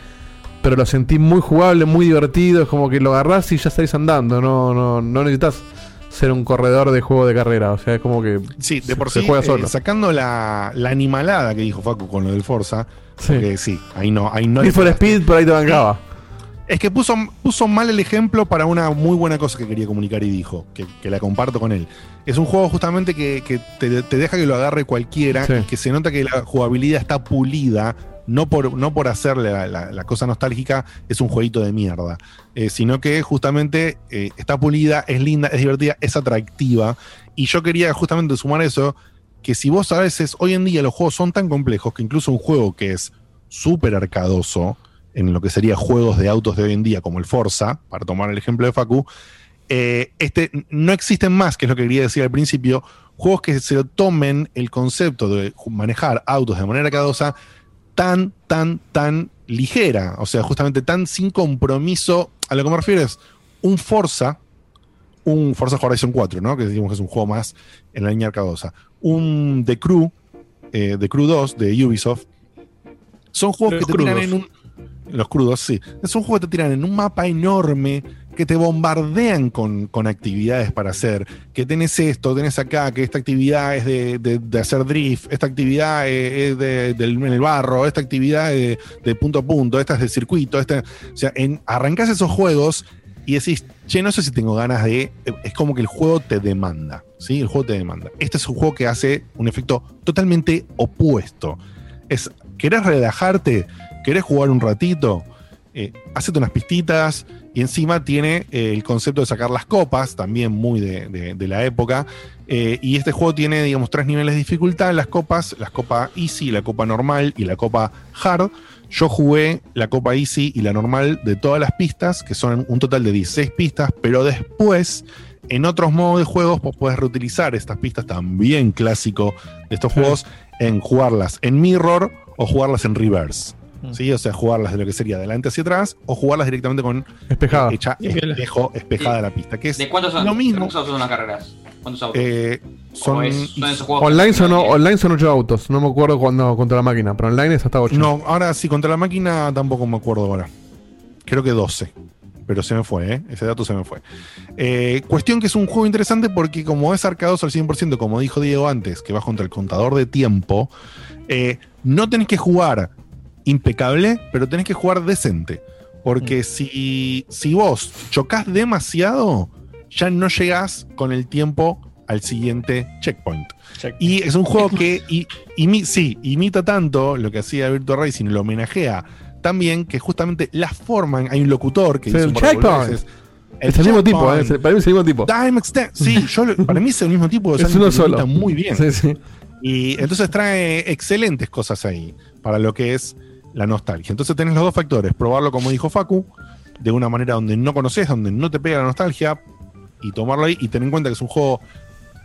Pero lo sentí muy jugable, muy divertido. Es como que lo agarrás y ya salís andando. No, no, no necesitas ser un corredor de juego de carrera. O sea, es como que Sí, de se- por se sí, juega eh, solo. sacando la, la animalada que dijo Facu con lo del Forza, Sí. porque sí, ahí no, ahí no Need for. Speed, por ahí te bancaba. Es que puso, puso mal el ejemplo para una muy buena cosa que quería comunicar y dijo, que, que la comparto con él. Es un juego justamente que, que te, te deja que lo agarre cualquiera, Sí. que se nota que la jugabilidad está pulida, no por, no por hacerle la, cosa nostálgica, es un jueguito de mierda, eh, sino que justamente eh, está pulida, es linda, es divertida, es atractiva. Y yo quería justamente sumar eso, que si vos a veces, hoy en día los juegos son tan complejos que incluso un juego que es súper arcadoso, en lo que sería juegos de autos de hoy en día, como el Forza, para tomar el ejemplo de Facu, eh, este, no existen más, que es lo que quería decir al principio, juegos que se tomen el concepto de manejar autos de manera arcadosa tan, tan, tan ligera, o sea, justamente tan sin compromiso, a lo que me refiero es un Forza, un Forza Horizon 4, ¿no? que decimos que es un juego más en la línea arcadosa, un The Crew, eh, The Crew 2 de Ubisoft, son juegos Los que te tiran crudos. en un... Los crudos, sí. Son juegos que te tiran en un mapa enorme, que te bombardean con, con actividades para hacer. Que tenés esto, tenés acá, que esta actividad es de, de- hacer drift, esta actividad es, es de- en el barro, esta actividad es de, de punto a punto, esta es de circuito. Esta, o sea, en, arrancás esos juegos y decís, che, no sé si tengo ganas de. Es como que el juego te demanda. ¿sí? El juego te demanda. Este es un juego que hace un efecto totalmente opuesto. Es, ¿querés relajarte? ¿Querés jugar un ratito? eh, hacete unas pistitas y encima tiene eh, el concepto de sacar las copas, también muy de, de- de la época. Eh, y este juego tiene, digamos, tres niveles de dificultad. Las copas, la copa easy, la copa normal y la copa hard. Yo jugué la copa easy y la normal de todas las pistas, que son un total de 16 pistas, pero después, en otros modos de juegos, vos podés reutilizar estas pistas también clásico de estos juegos en jugarlas en mirror o jugarlas en reverse. ¿Sí? O sea, jugarlas de lo que sería de adelante hacia atrás o jugarlas directamente con Espejada. eh, hecha espejo, espejada la pista. Que es ¿De cuántos son? lo mismo. ¿Cuántos autos son las carreras? ¿Cuántos autos? Eh, son, ¿O es- son esos juegos Online son, online son 8 autos. No me acuerdo cuando contra la máquina, pero online es hasta 8. No, ahora sí, contra la máquina tampoco me acuerdo ahora. Creo que 12. Pero se me fue, ¿eh? Ese dato se me fue. Eh, cuestión que es un juego interesante porque como es arcadoso al 100%, como dijo Diego antes, que vas contra el contador de tiempo, eh, no tenés que jugar impecable, pero tenés que jugar decente. Porque si, si vos chocas demasiado, ya no llegás con el tiempo al siguiente checkpoint. Y es un juego que imi- sí, imita tanto lo que hacía Virtua Racing y lo homenajea también que justamente la forman. Hay un locutor que dice el un checkpoint. Es el mismo tipo, eh, para mí es el mismo tipo. Time extend- Sí, yo lo- para mí es el mismo tipo. Es uno solo. muy bien. Sí, sí. Y entonces trae excelentes cosas ahí para lo que es la nostalgia. Entonces tenés los dos factores. Probarlo, como dijo Facu, de una manera donde no conoces, donde no te pega la nostalgia, y tomarlo ahí y tener en cuenta que es un juego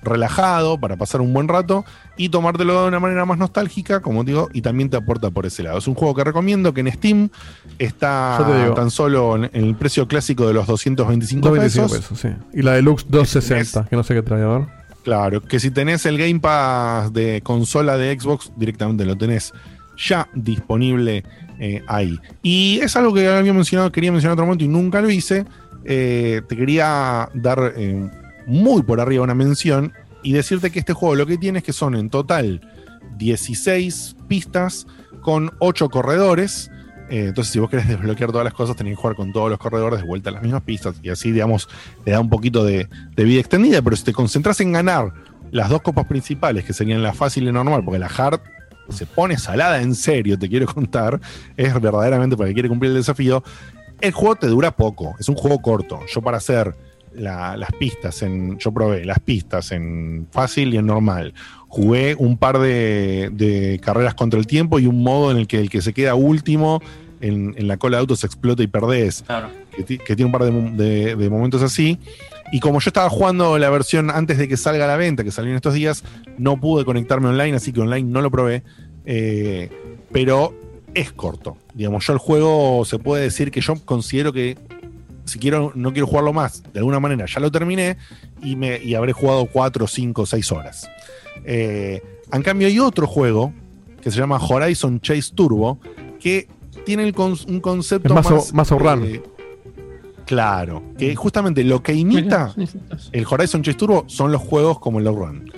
relajado para pasar un buen rato y tomártelo de una manera más nostálgica, como digo, y también te aporta por ese lado. Es un juego que recomiendo que en Steam está tan solo en, en el precio clásico de los 225 225 pesos. pesos, sí. Y la Deluxe 260, que no sé qué trae, a ver. Claro, que si tenés el Game Pass de consola de Xbox, directamente lo tenés ya disponible eh, ahí. Y es algo que había mencionado, quería mencionar en otro momento y nunca lo hice. Eh, te quería dar eh, muy por arriba una mención y decirte que este juego lo que tiene es que son en total 16 pistas con 8 corredores. Entonces, si vos querés desbloquear todas las cosas, tenés que jugar con todos los corredores de vuelta a las mismas pistas. Y así, digamos, le da un poquito de, de vida extendida. Pero si te concentras en ganar las dos copas principales, que serían la fácil y normal, porque la hard se pone salada en serio, te quiero contar, es verdaderamente para el que quiere cumplir el desafío. El juego te dura poco, es un juego corto. Yo para hacer la- las pistas en. Yo probé las pistas en fácil y en normal. Jugué un par de, de carreras contra el tiempo y un modo en el que el que se queda último en, en la cola de autos explota y perdés. Claro. Que, ti- que tiene un par de- de momentos así. Y como yo estaba jugando la versión antes de que salga a la venta, que salió en estos días, no pude conectarme online, así que online no lo probé. Eh, pero es corto. Digamos, yo el juego se puede decir que yo considero que si quiero, no quiero jugarlo más, de alguna manera ya lo terminé y, me, y habré jugado 4, 5, 6 horas. Eh, en cambio, hay otro juego que se llama Horizon Chase Turbo que tiene el con- un concepto Es más más. o- más outrun. eh, claro, que justamente lo que imita el Horizon Chase Turbo son los juegos como el Outrun.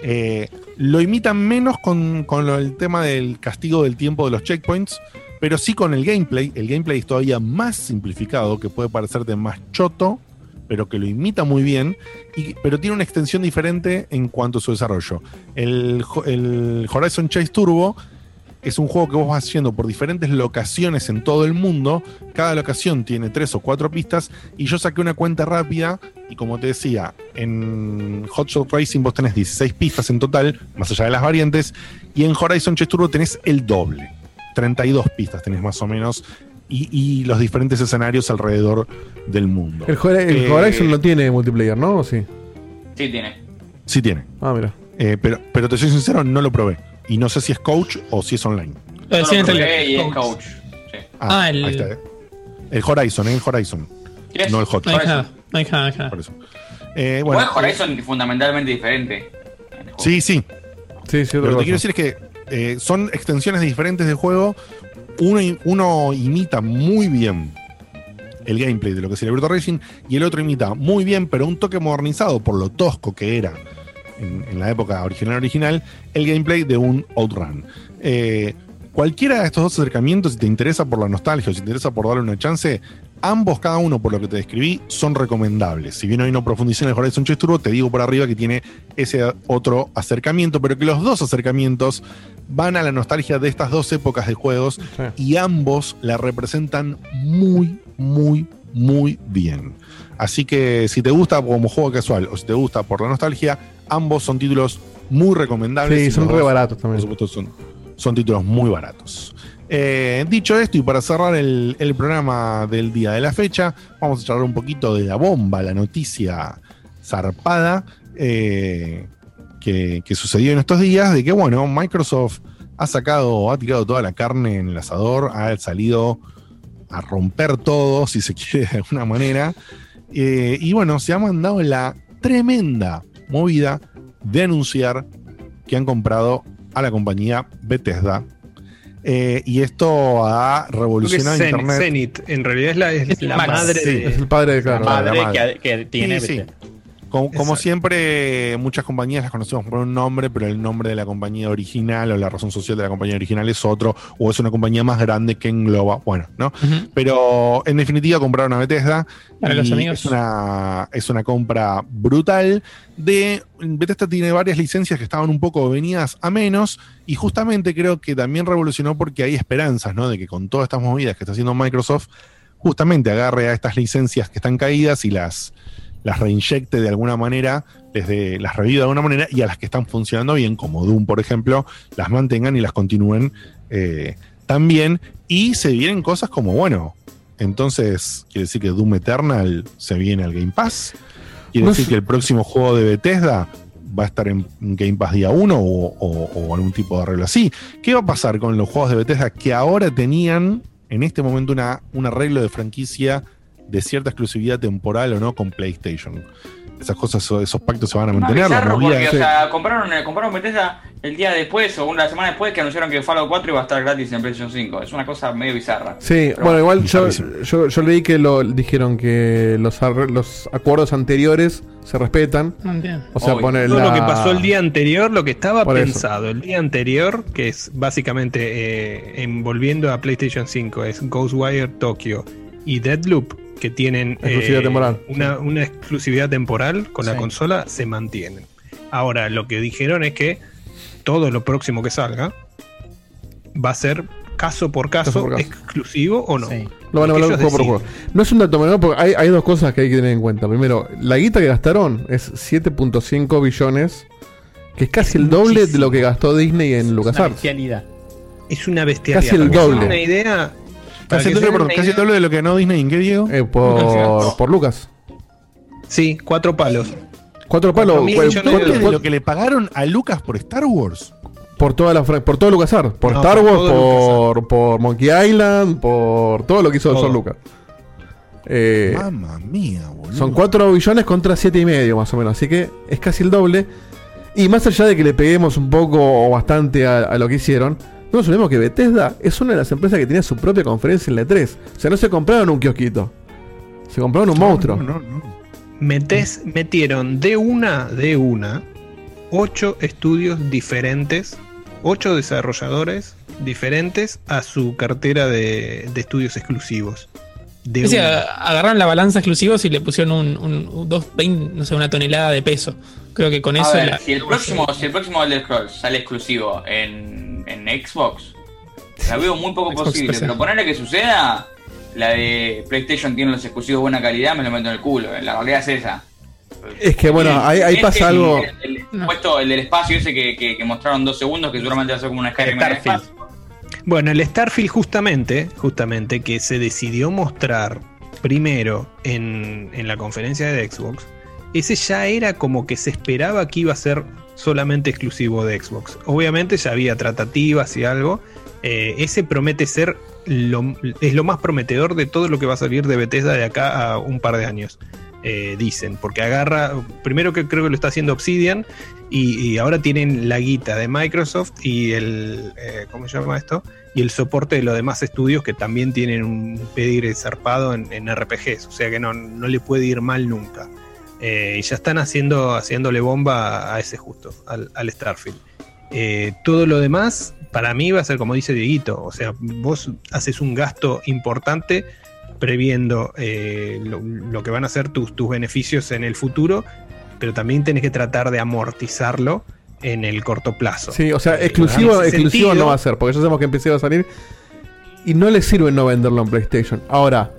Eh, lo imitan menos con, con el tema del castigo del tiempo de los checkpoints, pero sí con el gameplay. El gameplay es todavía más simplificado, que puede parecerte más choto, pero que lo imita muy bien, y, pero tiene una extensión diferente en cuanto a su desarrollo. El Horizon Chase Turbo es un juego que vos vas haciendo por diferentes locaciones en todo el mundo. Cada locación tiene tres o cuatro pistas. Y yo saqué una cuenta rápida. Y como te decía, en Hot Shot Racing vos tenés 16 pistas en total, más allá de las variantes. Y en Horizon Chase Turbo tenés el doble. 32 pistas tenés más o menos. Y, y los diferentes escenarios alrededor del mundo. El, el Eh, Horizon no tiene multiplayer, ¿no? ¿O sí? Sí, tiene. Sí tiene. Ah, mira. Eh, pero, pero te soy sincero, no lo probé. Y no sé si es coach o si es online. Yo el lo probé y es Coach. Ah, Ah, el- ahí está. eh. El Horizon, eh, el Horizon. No el Hot. Ahí está, ahí está, ahí está. Por eso. Eh, bueno, Igual Horizon fundamentalmente diferente. Sí, sí. Sí, sí, Lo que te quiero decir es que eh, son extensiones diferentes del juego. Uno, imita muy bien el gameplay de lo que sería Virtua Racing y el otro imita muy bien, pero un toque modernizado por lo tosco que era en, en la época original original, el gameplay de un Outrun. Eh, cualquiera de estos dos acercamientos, si te interesa por la nostalgia o si te interesa por darle una chance, ambos, cada uno por lo que te describí, son recomendables. Si bien hoy no profundicé en el Horizon Chase Turbo, te digo por arriba que tiene ese otro acercamiento, pero que los dos acercamientos van a la nostalgia de estas dos épocas de juegos y ambos la representan muy, muy, muy bien. Así que si te gusta como juego casual o si te gusta por la nostalgia, ambos son títulos muy recomendables. Sí, son re baratos también. Por supuesto, son, son títulos muy baratos. Eh, dicho esto, y para cerrar el, el programa del día de la fecha, vamos a charlar un poquito de la bomba, la noticia zarpada eh, que, que sucedió en estos días, de que, bueno, Microsoft ha sacado, ha tirado toda la carne en el asador, ha salido a romper todo, si se quiere de alguna manera. Eh, y bueno, se ha mandado la tremenda movida de anunciar que han comprado a la compañía Bethesda. Eh, y esto ha revolucionado Internet. Zenith, en realidad es la, es Es la Max, madre sí, de. es el padre de claro, La madre la madre. que, que tiene. Sí, sí. Como, como siempre, muchas compañías las conocemos por un nombre, pero el nombre de la compañía original o la razón social de la compañía original es otro, o es una compañía más grande que engloba, bueno, ¿no? Pero en definitiva compraron a Bethesda. Para y los amigos. Es una, es una compra brutal. De, Bethesda tiene varias licencias que estaban un poco venidas a menos, y justamente creo que también revolucionó porque hay esperanzas, ¿no? De que con todas estas movidas que está haciendo Microsoft, justamente agarre a estas licencias que están caídas y las las reinyecte de alguna manera, desde las reviva de alguna manera, y a las que están funcionando bien, como Doom, por ejemplo, las mantengan y las continúen eh, también. Y se vienen cosas como, bueno, entonces quiere decir que Doom Eternal se viene al Game Pass. Quiere No decir sé. que el próximo juego de Bethesda va a estar en Game Pass día 1 o, o- o algún tipo de arreglo así. ¿Qué va a pasar con los juegos de Bethesda que ahora tenían en este momento una, un arreglo de franquicia de cierta exclusividad temporal o no con PlayStation? Esas cosas, esos, esos pactos se van a Más mantener. porque, de- o sea, compraron, compraron Bethesda el día después o una semana después que anunciaron que Fallout 4 iba a estar gratis en PlayStation 5. Es una cosa medio bizarra. Sí, Pero bueno, igual yo, bizarrísimo. yo, yo leí que lo dijeron que los, acuerdos anteriores se respetan. No entiendo. O sea, Obvio. pone Todo la- lo que pasó el día anterior, lo que estaba Por eso. pensado el día anterior, que es básicamente eh, envolviendo a PlayStation 5, es Ghostwire Tokyo y Deadloop, que tienen eh, Exclusividad temporal. Una, una exclusividad temporal con la consola, se mantienen. Ahora, lo que dijeron es que todo lo próximo que salga va a ser caso por caso, Caso por caso. exclusivo o no. Lo van a hablar juego por juego. No es un dato menor porque hay, hay dos cosas que hay que tener en cuenta. Primero, la guita que gastaron es 7.5 billones, que es casi el doble de lo que gastó Disney en LucasArts. bestialidad. Es una bestialidad. Casi el doble. Una idea. Casi que el se doble, den perdón, una casi el idea- doble de lo que ganó Disney en qué, Diego? Eh, por, por Lucas. Sí, cuatro palos. Cuatro palos. Cuatro mil por- millones por- de ¿Doble de por- lo que le pagaron a Lucas por Star Wars? por toda la por todo LucasArts. Por No, Star Wars, por, por Monkey Island, por todo lo que hizo. George Lucas. Eh, Mamma mía, boludo. Son 4 billones contra siete y medio más o menos. Así que es casi el doble. Y más allá de que le peguemos un poco o bastante a, a lo que hicieron, no nos olvidemos que Bethesda es una de las empresas que tenía su propia conferencia en la E3. O sea, no se compraron un kiosquito. Se compraron un monstruo. No, no, no. Metés, metieron de una, de una, ocho estudios diferentes, ocho desarrolladores diferentes a su cartera de, de estudios exclusivos. De Es decir, una. a- agarraron la balanza exclusivos y le pusieron un, un- un dos, vein- no sé, una tonelada de peso. Creo que con A eso. ver, la- si el próximo, si el próximo Elder Scrolls sale exclusivo en, en Xbox, la veo muy poco Xbox posible. PC. Pero ponerle que suceda, la de PlayStation tiene los exclusivos de buena calidad, me lo meto en el culo. La realidad es esa. Es que bueno, ahí, ahí Este pasa algo. El, el puesto, el del espacio ese que, que- que mostraron dos segundos, que seguramente va a ser como una Skyrim en el Starfield. espacio. Bueno, el Starfield justamente, justamente, que se decidió mostrar primero en, en la conferencia de Xbox, ese ya era como que se esperaba que iba a ser solamente exclusivo de Xbox. Obviamente ya había tratativas y algo. eh, ese promete ser lo, es lo más prometedor de todo lo que va a salir de Bethesda de acá a un par de años. Eh, dicen, porque agarra, primero que creo que lo está haciendo Obsidian y, ahora tienen la guita de Microsoft y el, eh, ¿cómo se llama esto? Y el soporte de los demás estudios que también tienen un pedigre zarpado en, en RPGs, o sea que no, no le puede ir mal nunca. Eh, y ya están haciendo, haciéndole bomba a ese justo, al, al Starfield. Todo lo demás, para mí va a ser como dice Dieguito, o sea, vos haces un gasto importante previendo eh, lo, lo que van a ser tus, tus beneficios en el futuro, pero también tenés que tratar de amortizarlo en el corto plazo. Sí, o sea, Eh, exclusivo, exclusivo sentido- no va a ser, porque ya sabemos que va a salir. Y no le sirve no venderlo en PlayStation. Ahora,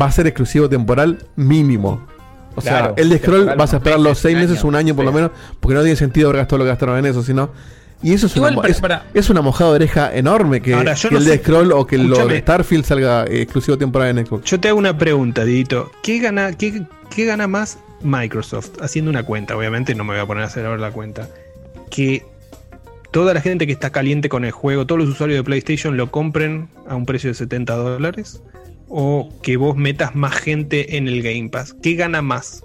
va a ser exclusivo temporal mínimo. O sea, el de Scroll vas a esperar los seis meses, un año por lo menos, porque no tiene sentido haber gastado lo que gastaron en eso, sino. Y eso es, Igual, una, para- es, una mojada de oreja enorme que, Ahora, yo que no el de Scroll o que lo Escúchame. de Starfield salga eh, exclusivo temporal en Xbox. Yo te hago una pregunta, Didito. ¿Qué gana, qué, qué gana más Microsoft haciendo una cuenta? Obviamente no me voy a poner a hacer ahora la cuenta. Que toda la gente que está caliente con el juego, todos los usuarios de PlayStation lo compren a un precio de 70 dólares. O que vos metas más gente en el Game Pass. ¿Qué gana más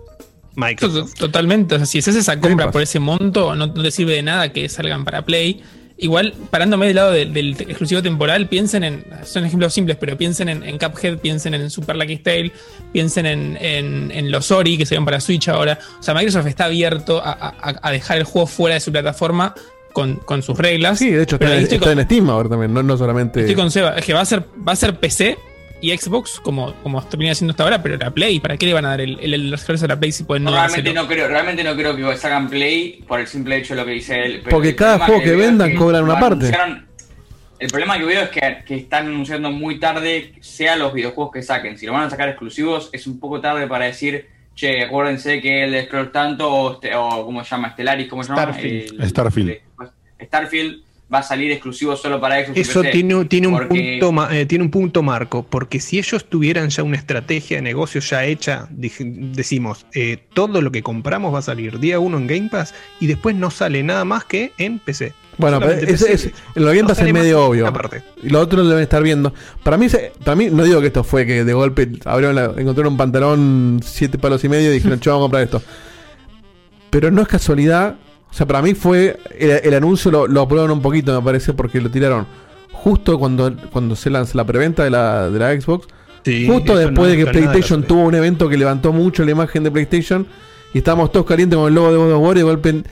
Microsoft? To- Totalmente. O sea, si haces esa compra por ese monto, no, no te sirve de nada que salgan para Play. Igual, parándome del lado del, del exclusivo temporal, piensen en. Son ejemplos simples, pero piensen en, en Cuphead, piensen en Super Lucky Tale, piensen en, en, en los Ori que se ven para Switch ahora. O sea, Microsoft está abierto a, a- a dejar el juego fuera de su plataforma con, con sus reglas. Sí, de hecho está, en, está con- en Steam ahora también, no, no solamente. Estoy con Seba, es que va a ser, va a ser PC y Xbox como, como venía haciendo hasta ahora, pero la Play, ¿para qué le van a dar el, el, el- a la Play si pueden no realmente dárselo? no creo, realmente no creo que sacan play por el simple hecho de lo que dice él. pero Porque cada juego que vendan cobran una parte. El problema que veo es que, que están anunciando muy tarde, sea los videojuegos que saquen. Si lo van a sacar exclusivos, es un poco tarde para decir, che, acuérdense que el de Scroll tanto, o, este- o ¿cómo se llama? Stellaris, ¿cómo se llama? Starfield. El- Starfield. Starfield va a salir exclusivo solo para Xbox. y Eso PC, tiene, tiene, un porque- punto, ma- eh, tiene un punto marco, porque si ellos tuvieran ya una estrategia de negocio ya hecha, decimos, eh, todo lo que compramos va a salir día uno en Game Pass y después no sale nada más que en PC. Bueno, pero es, No Pass sale es medio obvio. Y los otros lo deben estar viendo. Para mí, se- para mí no digo que esto fue que de golpe abrieron la- encontraron un pantalón siete palos y medio y dijeron, che, vamos a comprar esto. Pero no es casualidad. O sea, para mí fue. El, el anuncio lo, lo aprobaron un poquito, me parece, porque lo tiraron justo cuando, cuando se lanza la preventa de la, de la Xbox. Sí, justo después no- de que nada PlayStation tuvo un evento que levantó mucho la imagen de PlayStation. Y estábamos todos calientes con el logo de God of War y de golpe.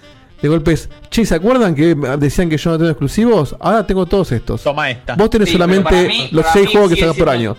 De golpe es, che, ¿se acuerdan que decían que yo no tengo exclusivos? Ahora tengo todos estos. Toma esta. Vos tenés Sí, solamente mí- los seis juegos que sacas por año.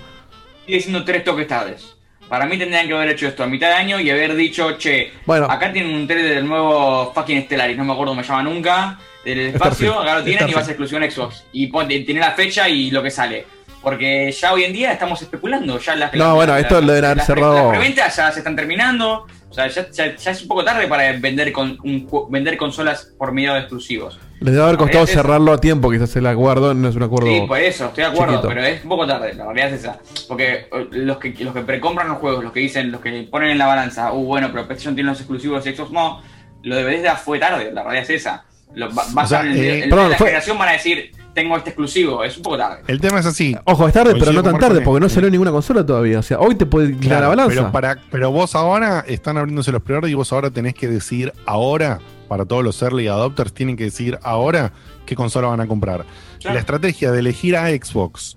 Sigue siendo tres toques tardes. Para mí tendrían que haber hecho esto a mitad de año y haber dicho, che, Bueno. acá tienen un trailer del nuevo fucking Stellaris, no me acuerdo cómo se llama nunca, del espacio, Starfield. acá lo tienen y va a ser en Xbox. Y ponte, tiene la fecha y lo que sale. Porque ya hoy en día estamos especulando, ya las No, bueno, esto lo deben haber las- cerrado. Las preventas ya se están terminando, o sea, ya, ya- ya es un poco tarde para vender con un vender consolas por medio de exclusivos. Les debe haber costado cerrarlo a tiempo, quizás el acuerdo no es un acuerdo. Sí, por eso, estoy de acuerdo, chiquito. pero es un poco tarde, la realidad es esa. Porque eh, los que, los que precompran los juegos, los que dicen, los que ponen en la balanza, uh, bueno, pero PlayStation tiene los exclusivos y Xbox no, lo de Bethesda fue tarde, la realidad es esa. Lo, va, O sea, ser el, eh, el- perdón, la fue- generación van a decir, tengo este exclusivo, es un poco tarde. El tema es así. Ojo, es tarde, pero no tan tarde, porque no salió ninguna consola todavía. O sea, hoy te puede tirar la Claro, balanza. Pero, para, pero vos ahora están abriéndose los pre y vos ahora tenés que decir ahora, para todos los early adopters, tienen que decir ahora qué consola van a comprar. La estrategia de elegir a Xbox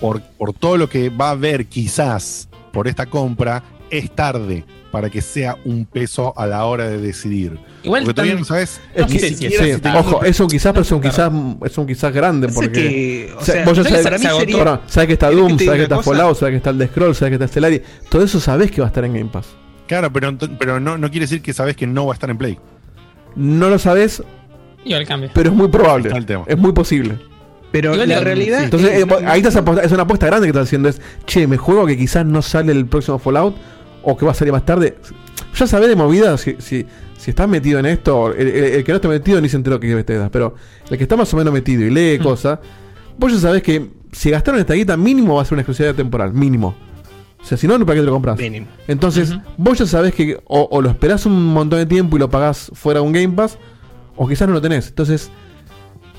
por, por todo lo que va a haber quizás por esta compra es tarde para que sea un peso a la hora de decidir. Igual Porque todavía no sabes Es que- siquiera sí, si te- ojo, es un quizás, pero es un quizás, es un quizás grande. Porque que, o o sea, sea, vos ya ¿sabes? para mí sería- que está ¿Querés que Doom, sabés diga que está cosa? Fallout, sabés que está el The Scroll, sabés que está Stellaris. Todo eso sabés que va a estar en Game Pass. Claro, pero, pero no, no quiere decir que sabes que no va a estar en Play. No lo cambia. pero es muy probable. Está el tema. Es muy posible. Pero la realidad Entonces, es- ahí estás aposta- es una apuesta grande que estás haciendo. Es, che, me juego que quizás no sale el próximo Fallout o que va a salir más tarde. Ya sabés de movida si, si, si estás metido en esto. El, el- el que no está metido ni se enteró que es Bethesda. Pero el que está más o menos metido y lee cosas, vos ya sabés que si gastaron esta guita, mínimo va a ser una exclusividad temporal. Mínimo. O sea, si no, ¿para qué te lo compras? Mínimo. Entonces, vos ya sabés que o, o lo esperás un montón de tiempo y lo pagás fuera de un Game Pass, o quizás no lo tenés. Entonces,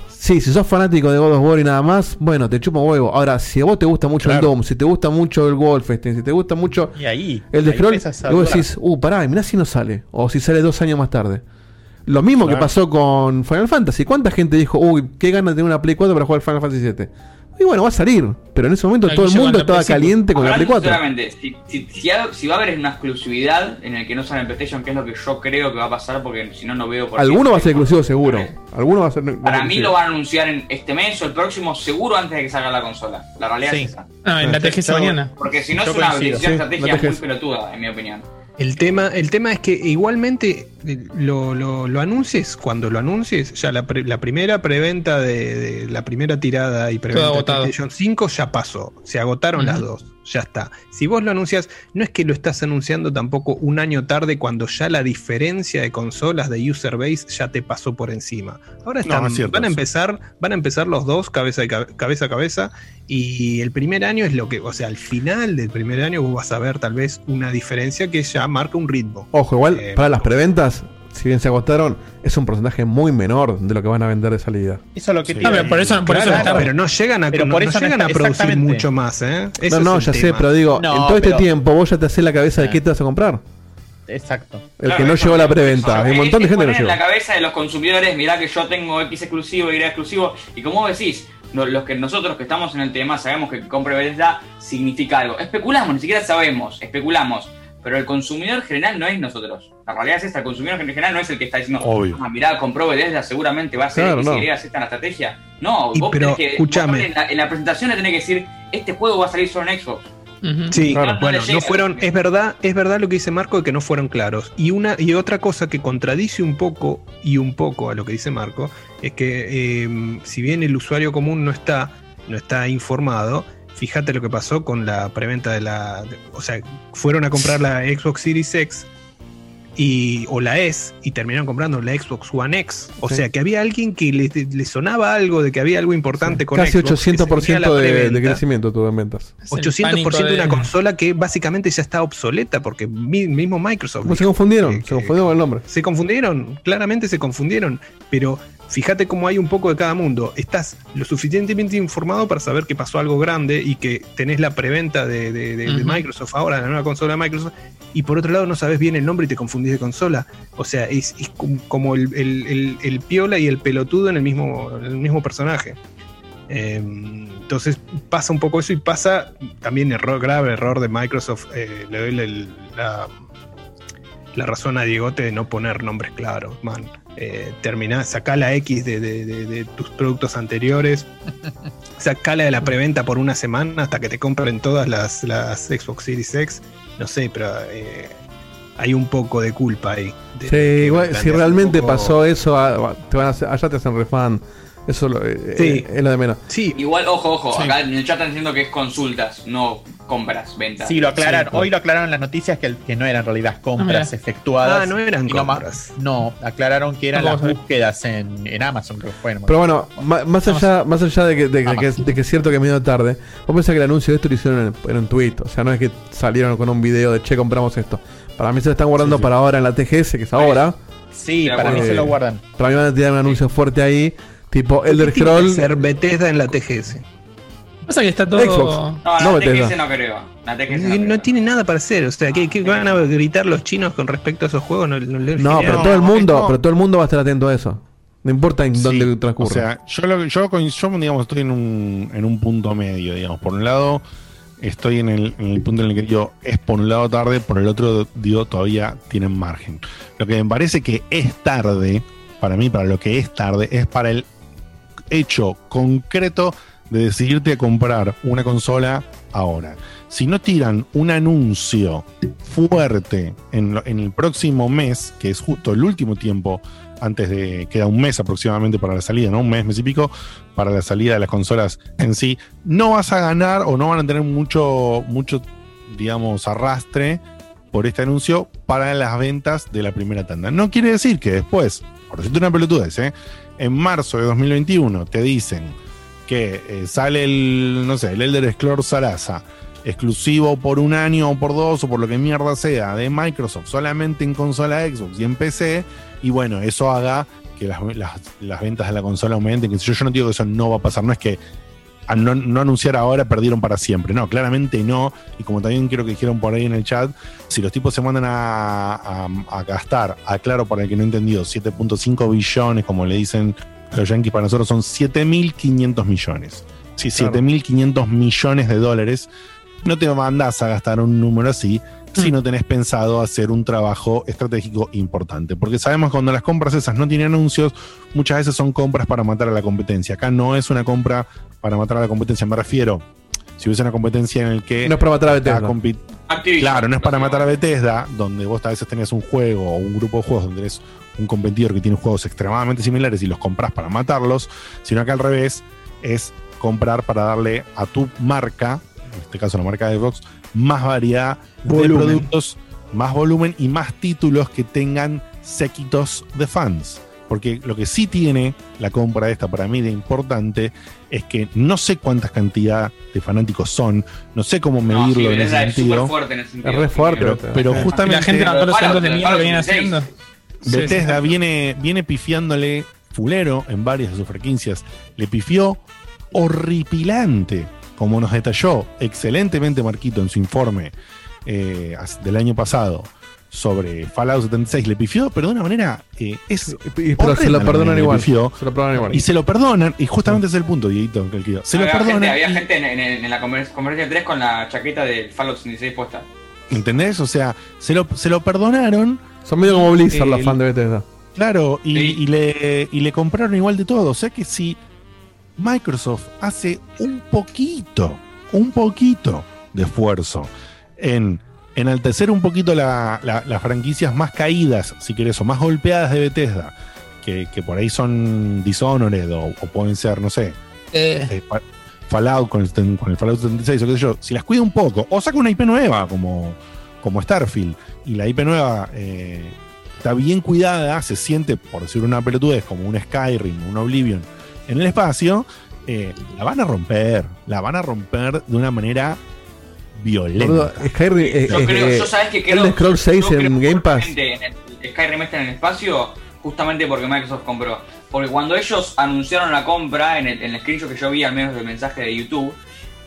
sí, si sos fanático de God of War y nada más, bueno, te chupa huevo. Ahora, si a vos te gusta mucho el. Doom, si te gusta mucho el Wolfenstein, si te gusta mucho Y ahí. el de Scroll, y vos decís, uh, pará, mirá si no sale. O si sale dos años más tarde. Lo mismo que pasó con Final Fantasy. ¿Cuánta gente dijo, uy, qué ganas de tener una Play 4 para jugar Final Fantasy 7? Y bueno, va a salir. Pero en ese momento todo el mundo estaba caliente con la Play Hablando 4. sinceramente, si, si, si va a haber una exclusividad en el que no sale en PlayStation, que es lo que yo creo que va a pasar, porque si no, no veo por qué. Alguno va a ser exclusivo seguro. Alguno va a ser. Para mí lo van a anunciar en este mes o el próximo, seguro antes de que salga la consola. La realidad Sí. es esa. Ah, en la TGS mañana. Porque si no Yo es una decisión Sí, estrategia muy pelotuda, en mi opinión. El tema, el tema es que igualmente eh, lo, lo- lo anuncies, cuando lo anuncies, ya la, pre- la primera preventa de, de la primera tirada y preventa de. PlayStation 5 ya pasó. Se agotaron las dos. Ya está. Si vos lo anuncias, no es que lo estás anunciando tampoco un año tarde cuando ya la diferencia de consolas de user base ya te pasó por encima. Ahora No, están, es cierto van a empezar, van a empezar los dos cabeza, a ca- cabeza a cabeza. Y el primer año es lo que, o sea, al final del primer año vos vas a ver tal vez una diferencia que ya marca un ritmo. Ojo, igual, Eh, para las preventas, si bien se agotaron, es un porcentaje muy menor de lo que van a vender de salida. Eso es lo que Ah, pero por eso, por eso Claro, no está- pero no llegan a, Pero no- por no eso no llegan a está- producir mucho más, ¿eh? No, no, ya sé, pero digo, No, en todo este tiempo vos ya te haces la cabeza de Ah. qué te vas a comprar. Exacto. El Claro, que no llegó a la preventa. Hay un montón de gente que no en llegó. la cabeza de los consumidores, mirá que yo tengo X exclusivo, Y exclusivo, y como vos decís, no- los que nosotros que estamos en el tema sabemos que compra Bethesda significa algo. Especulamos, ni siquiera sabemos, especulamos. Pero el consumidor general no es nosotros. La realidad es esta, el consumidor general no es el que está diciendo, Obvio. ah, mirá, compró Bethesda, seguramente va a ser Claro, X, no. Y, Z en la estrategia. No, Y vos pero, tenés que, vos en la, en la presentación le tenés que decir, este juego va a salir solo en Xbox. Ujú. Sí, Claro. bueno, No fueron, es verdad, es verdad lo que dice Marco de que no fueron claros. Y una y otra cosa que contradice un poco y un poco a lo que dice Marco es que eh, si bien el usuario común no está, no está informado, fíjate lo que pasó con la preventa de la, de- o sea, fueron a comprar la Xbox Series X y o la S y terminaron comprando la Xbox One X. O Sí. sea, que había alguien que le, le sonaba algo de que había algo importante con Casi Xbox, que se 800% venía la de, de crecimiento tuvo en ventas. Es el 800% pánico de una consola que básicamente ya está obsoleta porque mi- mismo Microsoft Pues se confundieron, que- se confundieron con el nombre. se confundieron, claramente se confundieron, pero fíjate cómo hay un poco de cada mundo. Estás lo suficientemente informado para saber que pasó algo grande y que tenés la preventa de, de- de- de Ujú. Microsoft ahora, la nueva consola de Microsoft, y por otro lado no sabes bien el nombre y te confundís de consola. O sea, es, es com- como el, el- el- el piola y el pelotudo en el mismo, en el mismo personaje. Eh, entonces pasa un poco eso y pasa también error grave, error de Microsoft. eh, le doy la, la razón a Diegote de no poner nombres claros, man. Eh, terminá, sacá la X de, de- de- de tus productos anteriores, sacala de la preventa por una semana hasta que te compren todas las, las Xbox Series X. No sé, pero eh, hay un poco de culpa ahí. Sí, igual, si realmente poco- pasó eso, a- te van a hacer- allá te hacen refan. Eso lo- eh, Sí. eh, es lo de menos. Sí, Igual, ojo, ojo, Sí. acá en el chat están diciendo que es consultas, no compras, ventas. Sí, lo aclararon. Sí, Hoy lo aclararon en las noticias que, que no eran en realidad compras mira. efectuadas. Ah, no eran compras. No, aclararon que eran No, las búsquedas en, en Amazon, creo que fue. no me Pero bueno, más allá, más allá de que, de, que- de que es cierto que es medio tarde, vos pensás que el anuncio de esto lo hicieron en, en un tweet. O sea, no es que salieron con un video de che, compramos esto. Para mí se lo están guardando para ahora en la TGS, que es ahora. Sí, de para mí se lo guardan. Para mí van a tirar un anuncio fuerte ahí, tipo Elder ¿Qué tiene que Scroll. ser Bethesda en la TGS? Pasa que está todo. Xbox. No, la. TGS no creo. La TGS no, No, creo. tiene nada para hacer, o sea, ¿qué, qué van a gritar los chinos con respecto a esos juegos? No, no, le- No, pero todo el mundo, pero todo el mundo va a estar atento a eso. No importa en Sí, dónde O transcurra. sea, yo, lo, yo, yo, digamos, estoy en un, en un punto medio, digamos. Por un lado, estoy en el, en el punto en el que digo, es por un lado tarde, por el otro, digo, todavía tienen margen. Lo que me parece que es tarde, para mí, para lo que es tarde, es para el hecho concreto de decidirte a comprar una consola ahora. Si no tiran un anuncio fuerte en, lo- en el próximo mes, que es justo el último tiempo antes de queda un mes aproximadamente para la salida, ¿no? Un mes, mes y pico para la salida de las consolas en sí, no vas a ganar o no van a tener mucho, mucho, digamos, arrastre por este anuncio para las ventas de la primera tanda. No quiere decir que después, por decirte una pelotudez, ¿eh? En marzo de 2021 te dicen que eh, sale el, no sé, el Elder Scrolls Sarasa, exclusivo por un año o por dos o por lo que mierda sea de Microsoft, solamente en consola Xbox y en PC, y bueno, eso haga que las, ventas de la consola aumenten, que yo no digo que eso no va a pasar, no es que al no, no anunciar ahora perdieron para siempre, no, claramente no, y como también creo que dijeron por ahí en el chat, si los tipos se mandan a, a- a gastar, aclaro para el que no ha entendido, 7.5 billones, como le dicen los yankees, para nosotros son 7.500 millones. Sí, Claro. 7.500 millones de dólares. No te mandas a gastar un número así si no tenés pensado hacer un trabajo estratégico importante. Porque sabemos que cuando las compras esas no tienen anuncios, muchas veces son compras para matar a la competencia. Acá no es una compra para matar a la competencia, me refiero. Si hubiese una competencia en el que No es para matar a Bethesda. Claro, no es para matar a Bethesda, donde vos a veces tenés un juego o un grupo de juegos donde tenés un competidor que tiene juegos extremadamente similares y los compras para matarlos, sino que al revés es comprar para darle a tu marca, en este caso la marca de Xbox, más variedad de productos, más volumen y más títulos que tengan séquitos de fans. Porque lo que sí tiene la compra esta para mí de importante es que no sé cuántas cantidad de fanáticos son, no sé cómo No, sí, medirlo en ese sentido. súper fuerte en ese sentido. Es re fuerte. Pero, pero justamente La gente todos los de mierda que viene haciendo. Bethesda viene, viene pifiándole fulero en varias de sus frecuencias. Le pifió horripilante, como nos detalló excelentemente Marquito en su informe eh, del año pasado sobre Fallout 76. Le pifió, pero de una manera. eh, es y- pero se lo perdonan igual. pifió. Se lo perdonan igual. Y se lo perdonan, y justamente ese es el punto, Dieguito. Se lo gente, perdonan. había y- gente en, en- en la conferencia 3 con la chaqueta del Fallout 76 puesta. ¿Entendés? O sea, se lo, se lo perdonaron. Son medio como Blizzard, los El- fans de Bethesda. Claro, y, y le, y le compraron igual de todo. O sea que si Microsoft hace un poquito, un poquito de esfuerzo en enaltecer un poquito la- la- las franquicias más caídas, si querés, o más golpeadas de Bethesda, que, que por ahí son Dishonored o, o pueden ser, no sé, eh, Fa- Fallout con el, ten- con el Fallout 76 o qué sé yo, si las cuida un poco, o saca una IP nueva como, como Starfield, y la IP nueva eh, está bien cuidada, se siente, por decir una pelotudez, como un Skyrim, un Oblivion en el espacio, eh, la van a romper, la van a romper de una manera violenta. Skyrim, eh, Yo eh, creo, eh, yo sabes que creo. Elder Scrolls 6 yo creo en Game Pass. en el Skyrim está en el espacio, justamente porque Microsoft compró. Porque cuando ellos anunciaron la compra, en el, en el screenshot que yo vi, al menos del mensaje de YouTube,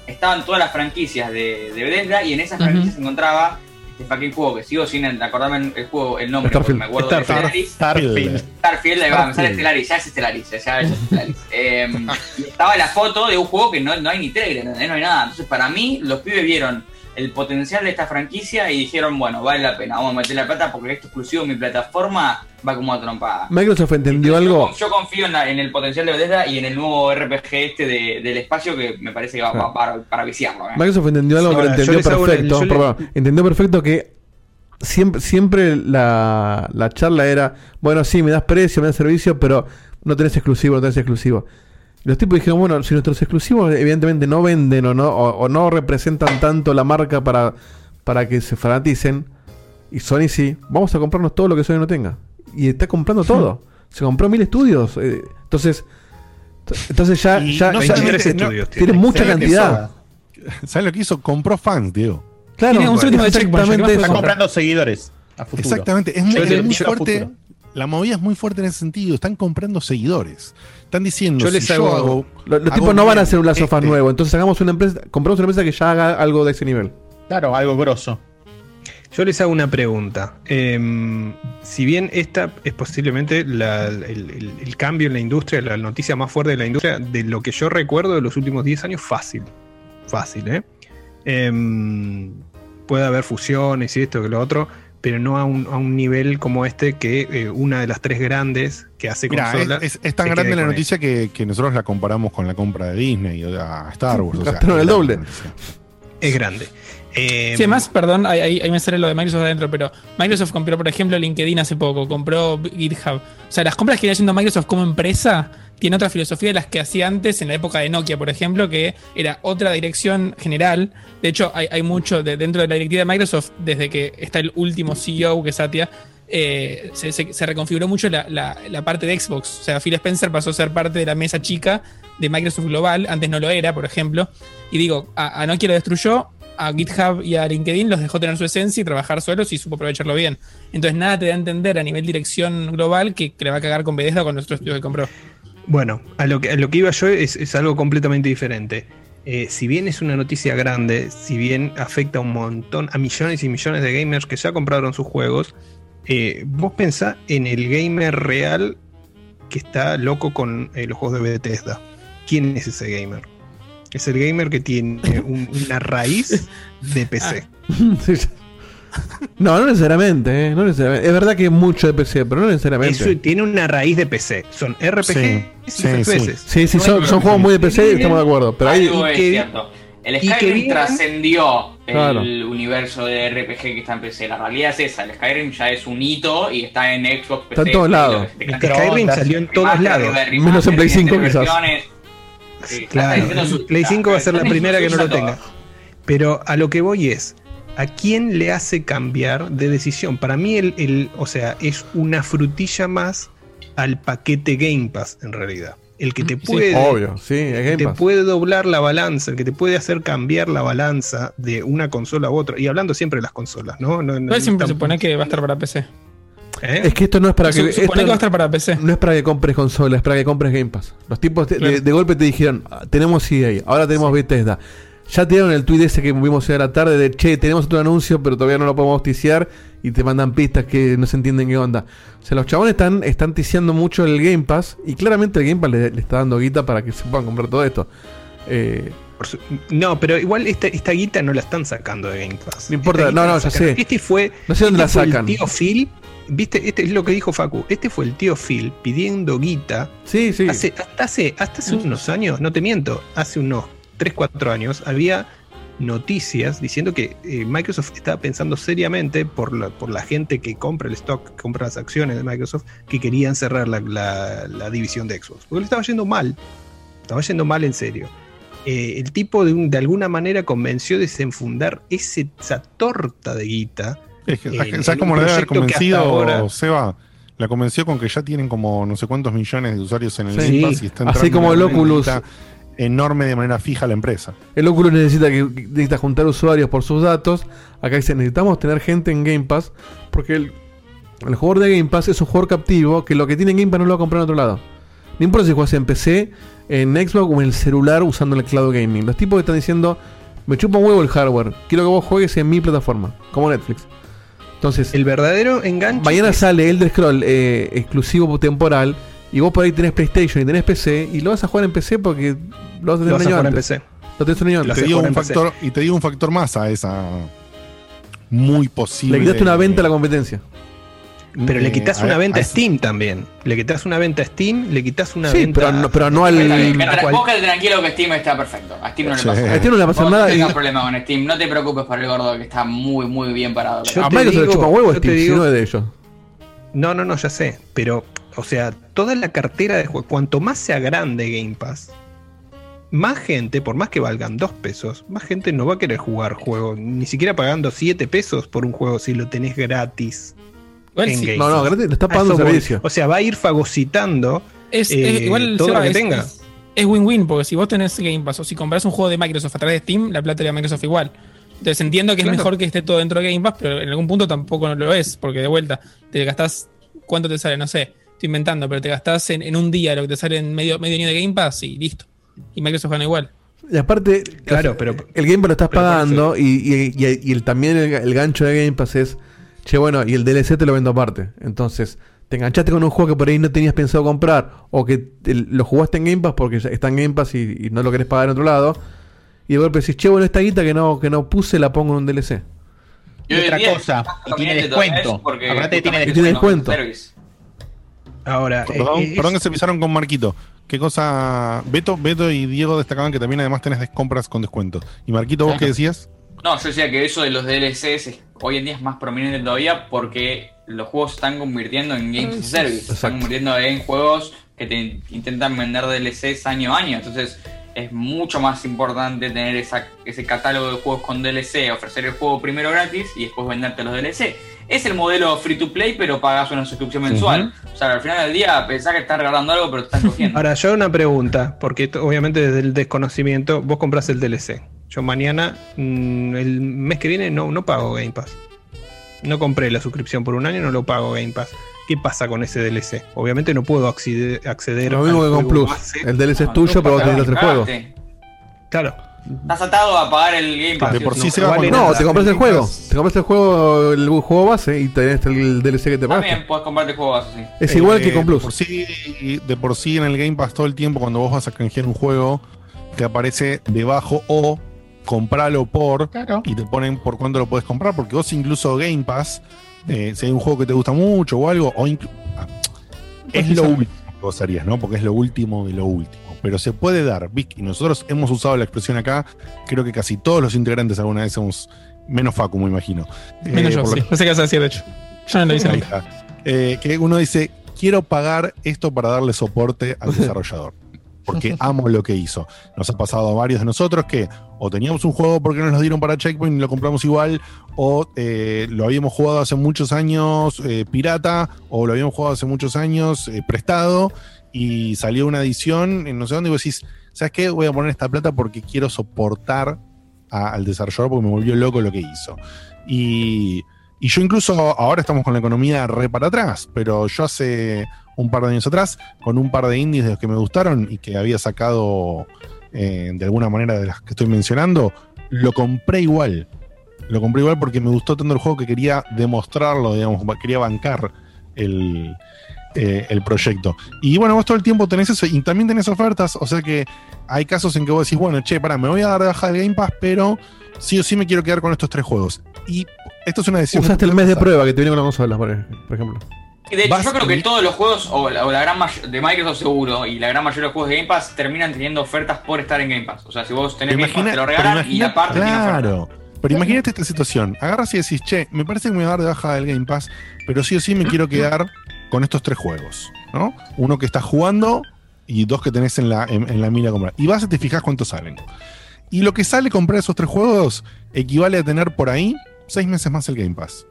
estaban todas las franquicias de, de Bethesda y en esas franquicias se encontraba este fucking juego que sigo sin acordarme el, juego, el nombre, Starfield. me acuerdo de Starfield. Stellaris. Starfield. Starfield, ahí va, me sale. Stellaris, ya es Stellaris, ya, es Stellaris. Eh, estaba la foto de un juego que no, no hay ni trailer, no hay nada. Entonces, para mí, los pibes vieron el potencial de esta franquicia y dijeron, bueno, vale la pena, vamos a meter la plata porque esto exclusivo en mi plataforma va como a trompada. Microsoft entendió algo. Yo confío en, la- en el potencial de Bethesda y en el nuevo RPG este de- del espacio que me parece que va, va para, para viciarlo. ¿eh? Microsoft entendió algo, Sí, pero entendió una- perfecto. yo le- perdón, entendió perfecto que siempre, siempre la, la charla era, bueno, sí, me das precio, me das servicio, pero no tenés exclusivo, no tenés exclusivo. Los tipos dijeron, bueno, si nuestros exclusivos evidentemente no venden o no, o, o no representan tanto la marca para, para que se fanaticen, y Sony sí, vamos a comprarnos todo lo que Sony no tenga. Y está comprando todo. Se compró mil estudios. eh, entonces, entonces ya, Y ya no ya- tiene, no- tiene mucha ¿sabes lo que cantidad. ¿Sabes lo que hizo? Compró fans, Diego. Claro, Tiene un último de exactamente ¿qué más eso. Está comprando seguidores a futuro. Exactamente, es muy, es muy fuerte. La movida es muy fuerte en ese sentido. Están comprando seguidores. Están diciendo, Yo si les yo hago-. Los, los hago tipos no van a hacer un Last este- nuevo, entonces hagamos una empresa, compramos una empresa que ya haga algo de ese nivel. Claro, algo grosso. Yo les hago una pregunta. Em, si bien esta es posiblemente la- el, el- el cambio en la industria, la noticia más fuerte de la industria, de lo que yo recuerdo de los últimos 10 años, fácil. Fácil, ¿eh? Em, puede haber fusiones y esto que lo otro, pero no a un, a un nivel como este que eh, una de las tres grandes que hace Mira, consolas. es, es- es tan grande la noticia que, que nosotros la comparamos con la compra de Disney o a Star Wars. o sea, el doble. Es grande. Em, Sí, además, perdón, ahí, me sale lo de Microsoft adentro, pero Microsoft compró, por ejemplo, LinkedIn hace poco, compró GitHub. O sea, las compras que viene haciendo Microsoft como empresa tiene otra filosofía de las que hacía antes en la época de Nokia, por ejemplo, que era otra dirección general. De hecho, hay, hay mucho de- dentro de la directiva de Microsoft, desde que está el último CEO, que es Satya, eh, se, reconfiguró mucho la parte de Xbox. O sea, Phil Spencer pasó a ser parte de la mesa chica de Microsoft Global, antes no lo era, por ejemplo. Y digo, a, a Nokia lo destruyó, a GitHub y a LinkedIn los dejó tener su esencia y trabajar solos y supo aprovecharlo bien. Entonces nada te da a entender a nivel dirección global que, que le va a cagar con Bethesda con nuestro estudio que compró. Bueno, a lo que, a lo que iba yo es, es algo completamente diferente. Eh, si bien es una noticia grande, si bien afecta un montón, a millones y millones de gamers que ya compraron sus juegos, eh, vos pensá en el gamer real que está loco con eh, los juegos de Bethesda. ¿Quién es ese gamer? Es el gamer que tiene un- una raíz de PC. No, no necesariamente, eh, no necesariamente. Es verdad que es mucho de PC, pero no necesariamente. Eso tiene una raíz de PC. Son RPG Sí, y sí, FPS. sí. Sí, son- son juegos muy de PC y estamos de acuerdo, pero hay- Algo es que- cierto. El Skyrim trascendió el Claro. universo de RPG que está en PC. La realidad es esa, el Skyrim ya es un hito y está en Xbox, PC. Está en todos lados. El. Skyrim salió en todos lados. Menos en Play 5 tiene quizás. versiones. Sí, Claro, Play 5 va a ser la primera que no lo tenga. Pero a lo que voy es, ¿a quién le hace cambiar de decisión? Para mí, el, el- o sea, es una frutilla más al paquete Game Pass, en realidad. El que te puede, Obvio, sí, es Game te Pass. puede doblar la balanza, el que te puede hacer cambiar la balanza de una consola a otra. Y hablando siempre de las consolas, ¿no? no, siempre se supone que va a estar para PC. ¿Eh? Es que esto no es para que. Su- supone esto que va a estar para PC. No es para que compres consolas, es para que compres Game Pass. Los tipos te- de, de golpe te dijeron: "Ah, Tenemos EA, ahora tenemos Bethesda. Ya te dieron el tweet ese que vimos hoy a la tarde de che, tenemos otro anuncio, pero todavía no lo podemos ticiar y te mandan pistas que no se entienden qué onda. O sea, los chabones están, están ticiando mucho el Game Pass y claramente el Game Pass le, le está dando guita para que se puedan comprar todo esto. Eh, Por su- no, pero igual esta, esta guita no la están sacando de Game Pass. No importa, no, no, ya sé. Este fue. No sé dónde este la fue sacan. El tío Phil. ¿Viste? Este es lo que dijo Facu. Este fue el tío Phil pidiendo guita. Sí, sí. Hace, hasta hace, hasta hace unos años, no te miento, hace unos 3, 4 años, había noticias diciendo que eh, Microsoft estaba pensando seriamente por la, por la gente que compra el stock, que compra las acciones de Microsoft, que querían cerrar la, la- la división de Xbox. Porque le estaba yendo mal. Estaba yendo mal en serio. Eh, el tipo de, un- de alguna manera convenció de desenfundar ese- esa torta de guita. Es que, en- ¿Sabes cómo le debe haber que convencido, ahora- Seba? La convenció con que ya tienen como no sé cuántos millones de usuarios en el Sí. Game Pass y está Así como el Oculus. enorme de manera fija la empresa. El Oculus necesita, que, necesita juntar usuarios por sus datos. Acá dice, necesitamos tener gente en Game Pass porque el, el jugador de Game Pass es un jugador captivo que lo que tiene en Game Pass no lo va a comprar en otro lado. No importa si juegas en PC, en Xbox o en el celular usando el cloud gaming. Los tipos están diciendo, me chupa un huevo el hardware, quiero que vos juegues en mi plataforma, como Netflix. Entonces, el verdadero enganche. Mañana sale Elder Scroll eh, exclusivo temporal y vos por ahí tenés PlayStation y tenés PC y lo vas a jugar en PC porque lo vas a tener Lo un vas a año jugar en. PC. Lo tenés un año antes. te, digo un factor, y te digo un factor más a esa muy posible. Le quitaste una venta a la competencia. Pero le quitas Eh, una venta a Steam también. Le quitas una venta a Steam, le quitas una Sí, venta. pero no- pero no al- tra- cual- vos quedate tranquilo que Steam está perfecto. A Steam no le pasa A Steam no le pasa Vos nada No y- tengas problema con Steam. No te preocupes por el gordo que está muy, muy bien parado. Yo a te Microsoft le chupa huevo Steam, si digo- no es de ellos. No, no, no, ya sé. Pero, o sea, toda la cartera de juegos, cuanto más sea grande Game Pass, más gente, por más que valgan dos pesos, más gente no va a querer jugar juego. Ni siquiera pagando 7 pesos por un juego si lo tenés gratis. Sí. No, no, gratis, le está pagando voy. servicio. O sea, va a ir fagocitando Es, eh, es- igual todo Seba, lo que es- tenga. es- win-win, porque si vos tenés Game Pass o si compras un juego de Microsoft a través de Steam, la plata de Microsoft igual. Entonces entiendo que Claro. es mejor que esté todo dentro de Game Pass, pero en algún punto tampoco no lo es, porque de vuelta, te gastás, ¿cuánto te sale? No sé, estoy inventando, pero te gastás en, en un día lo que te sale en medio, medio año de Game Pass y listo. Y Microsoft gana igual. Y aparte, Claro, pero- el Game Pass lo estás pagando y, y- y- y el, también el, el gancho de Game Pass es, che, bueno, y el DLC te lo vendo aparte. Entonces, te enganchaste con un juego que por ahí no tenías pensado comprar o que te- lo jugaste en Game Pass porque ya está en Game Pass y, y no lo querés pagar en otro lado. Y de golpe decís, che, bueno, esta guita que no, que no puse la pongo en un DLC. Y otra cosa, y tiene descuento. que tiene descuento. Tiene descuento. service. Ahora, Perdón, eh, perdón que se pisaron con Marquito. ¿Qué cosa? Beto, Beto y Diego destacaban que también además tenés compras con descuento. Y Marquito, ¿vos qué decías? No, yo decía que eso de los DLCs es- hoy en día es más prominente todavía porque los juegos se están convirtiendo en Games as Service. Se están convirtiendo en juegos que te intentan vender DLCs año a año. Entonces es mucho más importante tener esa- ese catálogo de juegos con DLC, ofrecer el juego primero gratis y después venderte los DLC. Es el modelo free to play, pero pagas una suscripción mensual. O sea, al final del día pensás que estás regalando algo, pero te están cogiendo. Ahora, yo una pregunta, porque esto, obviamente desde el desconocimiento, vos compras el DLC. Yo mañana, mm, el mes que viene, no, no pago Game Pass. No compré la suscripción por un año, no lo pago Game Pass. ¿Qué pasa con ese DLC? Obviamente no puedo acceder, acceder Lo mismo que con juego Plus. base. El DLC es No, tuyo, no pero vos pasa tenés que hacer nada, el juego. Claro. Estás atado a pagar el Game Pass. De por ¿sí sí no? se va vale con- No, te compras el juego. Te compras el juego, el juego base y tenés el DLC que te pagaste. También puedes comprarte juegos así. Es igual que Eh, con De Plus. por, sí, de por sí en el Game Pass todo el tiempo cuando vos vas a canjear un juego, te aparece debajo o compralo por Claro. y te ponen por cuánto lo puedes comprar, porque vos incluso Game Pass, eh, si hay un juego que te gusta mucho o algo, o ah, es lo último que vos harías, ¿no? Porque es lo último de lo último. pero se puede dar. Vic, y nosotros hemos usado la expresión acá, creo que casi todos los integrantes alguna vez hemos, menos Facu, me imagino. Menos Eh, yo, sí. No sé qué vas a decir, de hecho. Yo no lo hice nunca. Eh, que uno dice, quiero pagar esto para darle soporte al desarrollador. Porque amo lo que hizo. Nos ha pasado a varios de nosotros que o teníamos un juego porque nos lo dieron para Checkpoint y lo compramos igual, o eh, lo habíamos jugado hace muchos años eh, pirata, o lo habíamos jugado hace muchos años eh, prestado, y salió una edición en no sé dónde, y vos decís, ¿sabes qué? Voy a poner esta plata porque quiero soportar a- al desarrollador porque me volvió loco lo que hizo. Y, y yo incluso ahora estamos con la economía re para atrás, pero yo hace un par de años atrás, con un par de indies de los que me gustaron y que había sacado eh, de alguna manera de las que estoy mencionando, lo compré igual. Lo compré igual porque me gustó tanto el juego que quería demostrarlo, digamos, quería bancar el, eh, el proyecto. Y bueno, vos todo el tiempo tenés eso y también tenés ofertas, o sea que hay casos en que vos decís, bueno, che, pará, me voy a dar de baja del Game Pass, pero sí o sí me quiero quedar con estos tres juegos. Y esto es una decisión. que Usaste el mes de prueba que te viene con la consola, por ejemplo. De hecho, yo creo que todos los juegos, o la, o la gran mayoría de Microsoft seguro, y la gran mayoría de los juegos de Game Pass terminan teniendo ofertas por estar en Game Pass. O sea, si vos tenés Game Pass, te lo regalan y imagina- aparte. Claro. Pero imagínate esta situación. Agarras y decís, che, me parece que me voy a dar de baja del Game Pass, pero sí o sí me quiero quedar con estos tres juegos. ¿no? Uno que estás jugando y dos que tenés en la, en, en la mira a comprar. Y vas y te fijas cuántos salen. Y lo que sale comprar esos tres juegos equivale a tener por ahí seis meses más el Game Pass.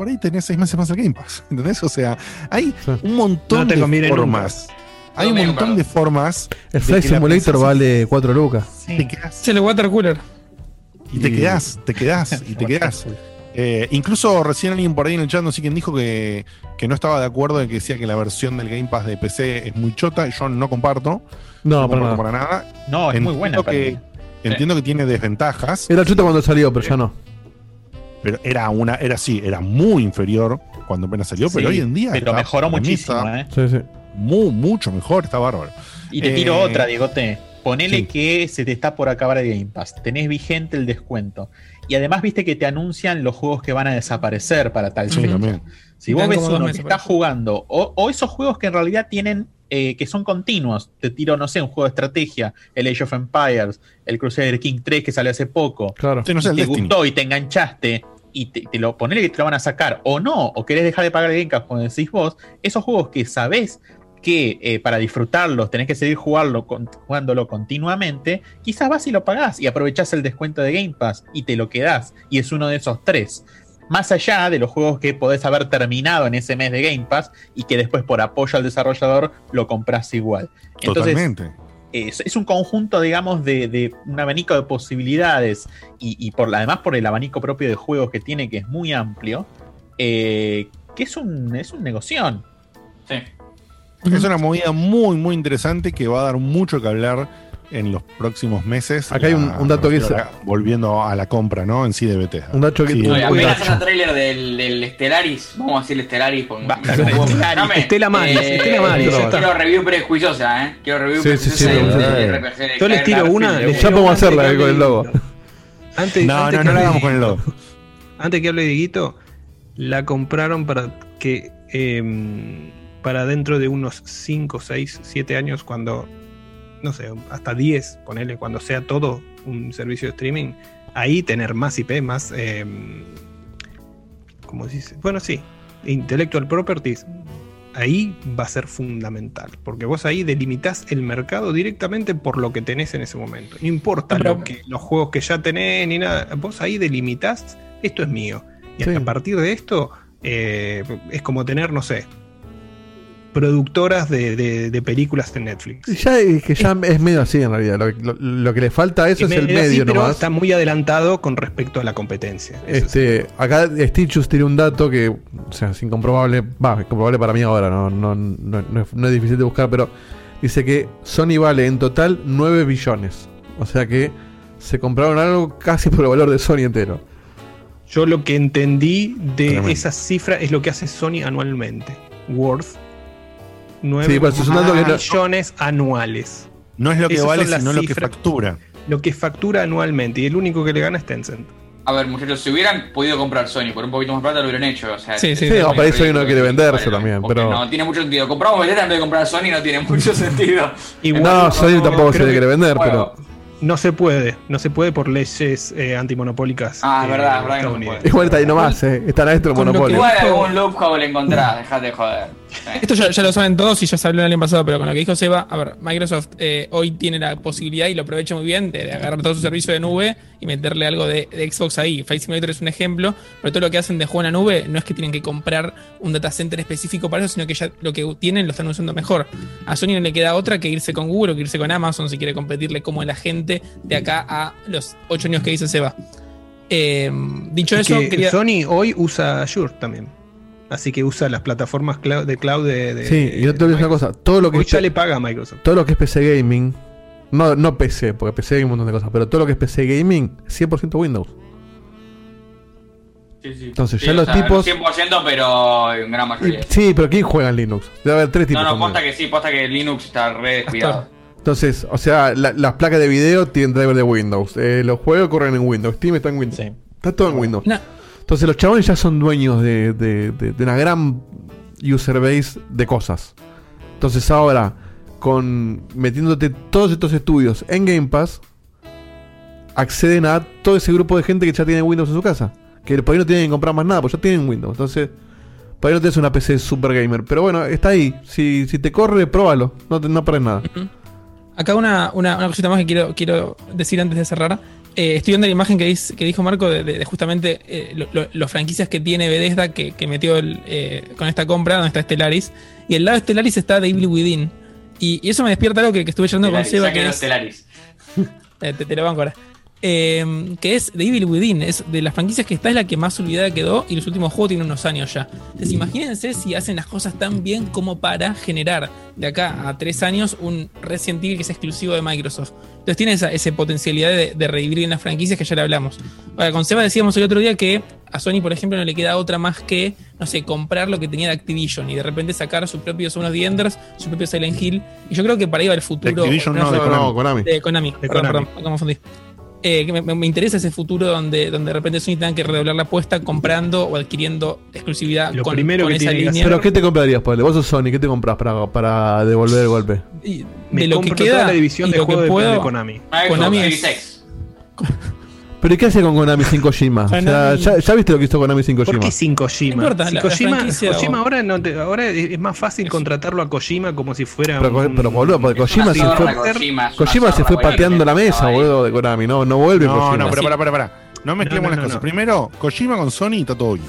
Por ahí tenés seis meses más el Game Pass. ¿Entendés? O sea, hay un montón No de formas. Hay un montón de formas. El Flight Simulator vale 4 lucas. Te quedás Es el water cooler. y te quedás, te quedás y te quedás. Eh, incluso recién alguien por ahí en el chat, no sé quién dijo que, que no estaba de acuerdo en que decía que la versión del Game Pass de PC es muy chota. Yo no comparto. No, para comparto nada. para nada. No, es muy buena. que-. Entiendo que tiene desventajas. Era chuta cuando salió, pero ya no. Pero era una, era sí, era muy inferior cuando apenas salió, pero hoy en día. pero está mejoró muchísimo, ¿eh? Sí, sí. Mu- mucho mejor, está bárbaro. Y te tiro Eh, otra, Diegote. Ponele sí. que se te está por acabar el Game Pass. Tenés vigente el descuento. Y además viste que te anuncian los juegos que van a desaparecer para tal Sí, fecha. también. Si vos ves uno que está jugando, o, o esos juegos que en realidad tienen, eh, que son continuos, te tiro, no sé, un juego de estrategia, el Age of Empires, el Crusader King 3 que salió hace poco, Claro. Sí, no sé, y el te Destiny. gustó y te enganchaste, y te, te lo ponele que te lo van a sacar, o no, o querés dejar de pagar el Game Pass, como decís vos, esos juegos que sabés que eh, para disfrutarlos tenés que seguir jugarlo, con- jugándolo continuamente, quizás vas y lo pagás y aprovechás el descuento de Game Pass y te lo quedás, y es uno de esos tres. Más allá de los juegos que podés haber terminado en ese mes de Game Pass y que después por apoyo al desarrollador lo compras igual. Entonces, Totalmente. es, es un conjunto, digamos, de, de un abanico de posibilidades y, y por además por el abanico propio de juegos que tiene, que es muy amplio, eh, que es un, es un negoción. Sí. Es una movida muy, muy interesante que va a dar mucho que hablar en los próximos meses. Acá hay un- un dato que es- Volviendo a la compra, ¿no? En sí de Bethesda. Un dato que- Sí, un apenas dato. el trailer del, del Stellaris, vamos a decir Stellaris. Con, Stellaris. Estela Maris, Estela Maris, ya está. Quiero review prejuiciosa, ¿eh? Quiero review Sí, sí, sí, prejuiciosa sí, sí. De Yo les tiro una, Ya podemos hacerla eh, con el logo. Antes, No, antes no, que no la hable hagamos con el logo. Antes que hable Dieguito, la compraron para que em, para dentro de unos 5, 6, 7 años, cuando, no sé, hasta 10, ponele, cuando sea todo un servicio de streaming, ahí tener más IP, más, em, ¿cómo se dice? Bueno, sí, intellectual properties, ahí va a ser fundamental, porque vos ahí delimitas el mercado directamente por lo que tenés en ese momento. No importa Pero- lo que, los juegos que ya tenés ni nada, vos ahí delimitas, esto es mío. Y Sí. a partir de esto eh, es como tener, no sé, productoras de, de- de películas de Netflix. Ya es que ya es medio así en realidad. Lo, lo- lo que le falta a eso es, el medio así, pero está muy adelantado con respecto a la competencia. Este, acá Stitchus tiene un dato que, o sea, es incomprobable, va, es comprobable para mí ahora, no, no, no, no es, no es difícil de buscar, pero dice que Sony vale en total 9 billones. O sea que se compraron algo casi por el valor de Sony entero. Yo lo que entendí de Tremendo. esa cifra es lo que hace Sony anualmente. Worth 9 Sí, pues, millones anuales. No es lo que Esas vale, sino lo que factura. Lo que factura anualmente. Y el único que le gana es Tencent. A ver, muchachos, si hubieran podido comprar Sony por un poquito más plata, lo hubieran hecho. O sea, Sí, sí, no, muy para eso uno quiere venderse vale, también, pero- No tiene mucho sentido. Compramos Vendetta en vez de comprar Sony no tiene mucho sentido. no, Sony tampoco se le que- quiere vender, Bueno, pero. No se puede, no se puede por leyes eh, antimonopólicas. Ah, es eh, verdad, es verdad que no. Igual está ahí nomás, eh. Están adentro que monopolio. Igual algún loophole encontrás, dejate de joder. Esto ya, ya lo saben todos y ya se habló el año pasado, pero con lo que dijo Seba, a ver, Microsoft eh, hoy tiene la posibilidad y lo aprovecha muy bien de, de agarrar todo su servicio de nube y meterle algo de, de Xbox ahí. Flight Simulator es un ejemplo, pero todo lo que hacen de juego en la nube no es que tienen que comprar un data center específico para eso, sino que ya lo que tienen lo están usando mejor. A Sony no le queda otra que irse con Google o que irse con Amazon si quiere competirle como la gente de acá a los 8 años que dice Seba. Eh, dicho eso, que quería... Sony hoy usa Azure también. Así que usa las plataformas cloud- de cloud de. de- Sí, y yo te voy a decir una cosa. Todo lo que Hoy ya le paga a Microsoft. todo lo que es PC Gaming, no, no PC, porque PC hay un montón de cosas, pero todo lo que es PC Gaming, 100% Windows. Sí, sí. Entonces, Sí, ya los sea, tipos- no 100%, pero en gran mayoría. Sí, pero ¿quién juega en Linux? Debe haber tres tipos. No, no, también. posta que sí, posta que Linux está re descuidado. Entonces, o sea, la- las placas de video tienen driver de Windows. eh, los juegos corren en Windows. Steam está en Windows. Está todo en Windows. Entonces, los chabones ya son dueños de, de- una gran user base de cosas. Entonces, ahora, con metiéndote todos estos estudios en Game Pass, acceden a todo ese grupo de gente que ya tiene Windows en su casa. Que por ahí no tienen que comprar más nada, pues ya tienen Windows. Entonces, por ahí no tienes una PC super gamer. Pero bueno, está ahí. Si, si te corre, próbalo. No, no nada. Acá una, una, una cosita más que quiero, quiero decir antes de cerrar. Eh, estoy viendo la imagen que, dijo Marco de, de- de justamente eh, lo- lo- los franquicias que tiene Bethesda que, que metió el, eh, con esta compra, donde está Stellaris. Y al lado de Stellaris está The Evil Within. Y, y eso me despierta algo que, que estuve charlando con Seba. Que es, Stellaris. eh, te, te lo banco ahora. Eh, que es The Evil Within. Es de las franquicias que está, es la que más olvidada quedó. Y los últimos juegos tienen unos años ya. Entonces, imagínense si hacen las cosas tan bien como para generar de acá a tres años un Resident Evil que es exclusivo de Microsoft. Entonces, tiene esa, esa potencialidad de, de revivir bien las franquicias que ya le hablamos. Ahora, con Seba decíamos el otro día que a Sony, por ejemplo, no le queda otra más que, no sé, comprar lo que tenía de Activision y de repente sacar su propio Son of the Enders, su propio Silent Hill. Y yo creo que para ahí va el futuro. Activision no, de no, Konami. No, Konami. de Konami, De perdón, Konami. perdón, me confundí. Eh, que me, me- me interesa ese futuro donde, donde de repente Sony tenga que redoblar la apuesta comprando o adquiriendo exclusividad Lo con, primero con que esa que línea. Pero ¿qué te comprarías, Pablo? Vos sos Sony, ¿qué te compras para, para devolver el golpe? Y Me de lo que queda toda la división y de lo que juego de- puedo, de Konami. Xbox Konami Series es-. ¿Pero ¿y qué hace con Konami sin Kojima? O sea, Konami- ya, ya viste lo que hizo Konami sin ¿Por Kojima? qué sin Kojima? No Si Kojima, Kojima o- ahora, no te- ahora es más fácil contratarlo a Kojima como si fuera Pero, un, pero boludo, porque Kojima se fue, Kojima, Kojima se fue pateando la mesa, boludo, de Konami. No, no vuelve No, Kojima. no, pero Sí. para, para, para. No mezclemos No, no, las no, cosas. no. Primero, Kojima con Sony está todo bien.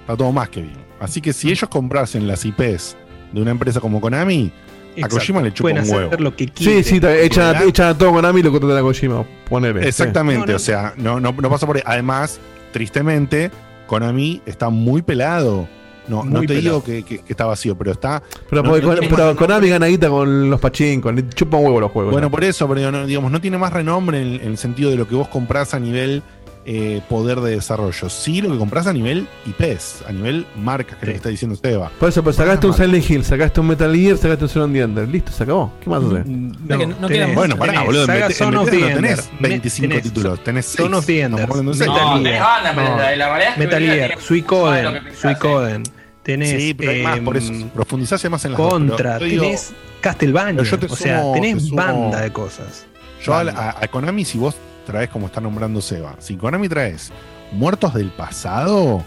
Está todo más que bien. Así que si ellos comprasen las IPs de una empresa como Konami, Exacto. a Kojima le chupa Pueden un hacer huevo. lo que Sí, quieren. sí, te- echan, a- echan a todo Konami y lo contratan a Kojima. Ponele. Exactamente, No, no. o sea, no, no, no pasa por ahí. Además, tristemente, Konami está muy pelado. No, no te pelado. digo que, que- que está vacío, pero está. Sí. Pero, no- no pero Konami gana guita con los pachincos, le chupa un huevo los juegos. Bueno, por eso, pero digamos, no tiene más renombre en, en el sentido de lo que vos comprás a nivel eh, poder de desarrollo. Sí, lo que compras a nivel IPs, a nivel marcas, que es lo que está diciendo Seba. Por eso, pero sacaste un Silent Hill, sacaste un Metal Gear, sacaste un Zero Ender. Listo, se acabó. ¿Qué más haces? No, no queda tenés- Bueno, pará, tenés boludo. En Saga Son en of the no tenés Ender, 25 tenés títulos, tenés 6. Son of the Ender, No, Gear. tenés No. la, la Metal Gear, Suicoden, Suicoden. Tenés Sí, pero hay más, por eso. Profundizase más en las Contra, tenés Castlevania. o sea, tenés te sumo- banda de cosas. Yo a- a Konami, si vos traes como está nombrando Seba, si Konami traes Muertos del Pasado,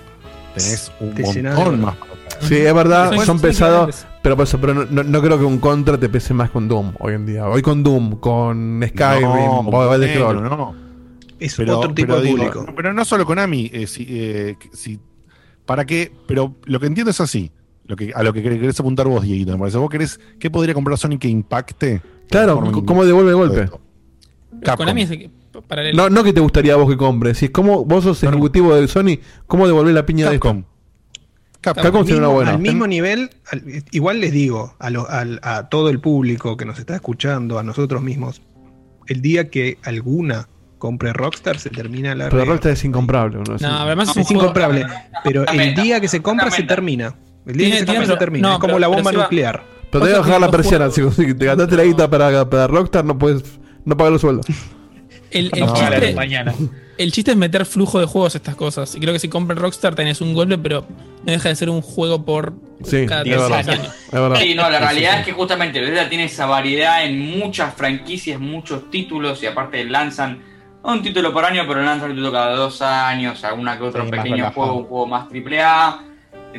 tenés un Te de montón más. Sí, es verdad, Son- pesados. Pero, por eso, pero no, no- creo que un Contra te pese más con Doom hoy en día. Hoy con Doom, con Skyrim, No, o Elder bueno, Scrolls. no. Es Pero, otro tipo pero de digo, público. no, pero no solo Konami, eh, si, eh, si- ¿para qué? Pero lo que entiendo es así. Lo que, a lo que querés, apuntar vos, Dieguito, me parece. ¿Vos querés qué podría comprar Sony que impacte? Claro, de ¿cómo devuelve el golpe? Konami es el que- paralelo. No, no que te gustaría a vos que compres. Si es como vos sos ejecutivo de Sony, ¿cómo devolver la piña Capcom. de esto? Capcom. Capcom sería una buena. Al mismo nivel, al- igual les digo a, lo- al- a todo el público que nos está escuchando, a nosotros mismos, el día que alguna compre Rockstar se termina la Pero. Rockstar es incomprable. ¿no? No, además es un es incomparable. Pero el día que se compra se termina. El día que se compra se termina. no, es como pero- la bomba nuclear. Pero te debe Vos bajar la persiana. Si, te gastaste la guita para, para Rockstar, no puedes no pagar los sueldos. El, el No, chiste, mañana. el chiste es meter flujo de juegos a estas cosas. Y creo que si compras Rockstar tenés un golpe, pero no deja de ser un juego por Sí, cada es tres verdad. años. Es verdad. Sí, no, la realidad es que justamente Bethesda tiene esa variedad en muchas franquicias, muchos títulos y aparte lanzan un título por año, pero lanzan un título cada dos años, alguna que otro Sí, pequeño juego, un juego más triple A.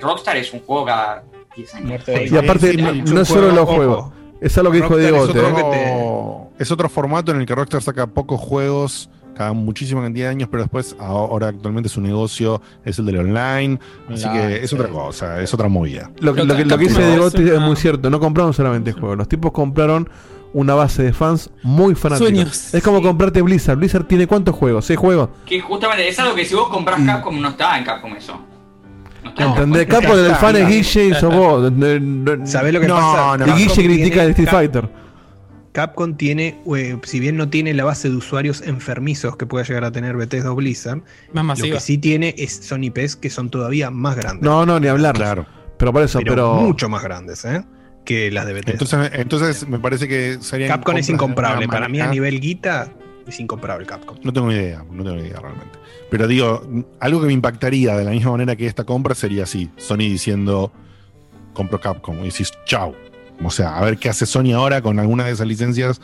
Rockstar es un juego cada 10 años. Y aparte, Sí, no, sí, no solo los ojo. Es algo que dijo Diego. es otro, es otro formato en el que Rockstar saca pocos juegos cada muchísima cantidad de años, pero después ahora actualmente su negocio es el del online, así que es otra cosa, es otra movida. Lo, que- lo que, lo que dice Diego es muy cierto. No compraron solamente juegos. Los tipos compraron una base de fans muy fanáticos. Sueños. Es como comprarte Blizzard. Blizzard tiene cuántos juegos? ¿Seis juegos? Que justamente es algo que si vos compras Capcom no está en Capcom eso. No ¿Entendés? Capcom. Capo del fan es. Guille y sos vos. ¿Sabés lo que No, pasa? no. Y Guille Capcom critica tiene el Street Fighter. Capcom tiene, eh, si bien no tiene la base de usuarios enfermizos que pueda llegar a tener Bethesda o Blizzard, Más lo masiva. que sí tiene es, son IPs que son todavía más grandes. No, no, ni hablar. Claro. Pero por eso, pero, pero. mucho más grandes, ¿eh? Que las de Bethesda. Entonces, entonces me parece que sería Capcom es incomparable. Para mí, a nivel guita, es incomparable Capcom. No tengo idea, no tengo idea realmente. Pero digo, algo que me impactaría de la misma manera que esta compra sería así: Sony diciendo, compro Capcom, y decís, chau. O sea, a ver qué hace Sony ahora con alguna de esas licencias.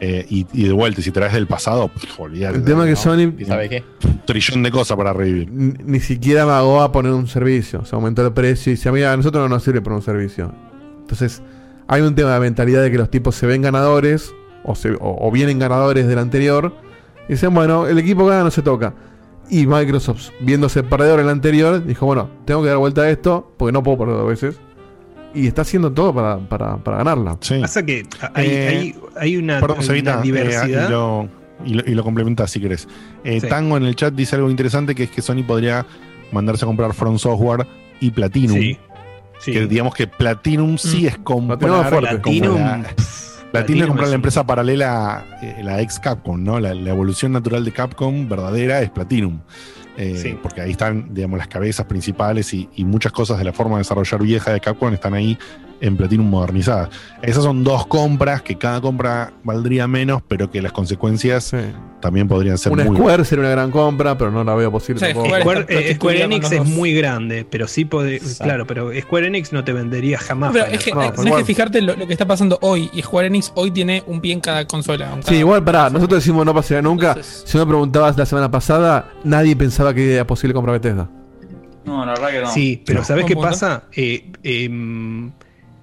eh, y, y de vuelta, y si traes del pasado, olvidate. El tema es que Sony ¿Sabe qué? Un trillón de cosas para revivir. ni ni siquiera magó a poner un servicio. Se aumentó el precio y dice, amiga, a nosotros no nos sirve por un servicio. Entonces, hay un tema de mentalidad de que los tipos se ven ganadores o, se, o, o vienen ganadores del anterior. Y dicen, bueno, el equipo gana, no se toca. Y Microsoft, viéndose perdedor en el anterior, dijo, bueno, tengo que dar vuelta a esto porque no puedo perder dos veces. Y está haciendo todo para, para, para ganarla. Pasa que hay, Eh, hay, hay una, Perdón, eh, diversidad. y, lo, y, lo, y lo complementás si querés. Eh, Sí. Tango en el chat dice algo interesante que es que Sony podría mandarse a comprar From Software y Platinum. Sí, sí. Que digamos que Platinum sí Mm. es comprar. Platinum es fuerte. Platinum, la- Platinum es comprar la empresa paralela, eh, la ex Capcom, ¿no? La, la evolución natural de Capcom verdadera es Platinum. Eh, Sí. Porque ahí están, digamos, las cabezas principales y, y muchas cosas de la forma de desarrollar vieja de Capcom están ahí en Platinum modernizadas. Esas son dos compras que cada compra valdría menos, pero que las consecuencias Sí. también podrían ser Una muy Square sería una gran compra, pero no la veo posible. Square- eh, Square Enix es muy grande, pero sí puede. Claro, pero Square Enix no te vendería jamás. Pero es que, No, pero tenés que fijarte lo, lo que está pasando hoy. Y Square Enix hoy tiene un pie en cada consola. en Sí, igual, pará, nosotros decimos no pasaría nunca. Entonces- Si me preguntabas la semana pasada, nadie pensaba que era posible comprar Bethesda. No, la verdad que no. Sí, pero No. ¿sabes Un qué punto. pasa? Eh, em,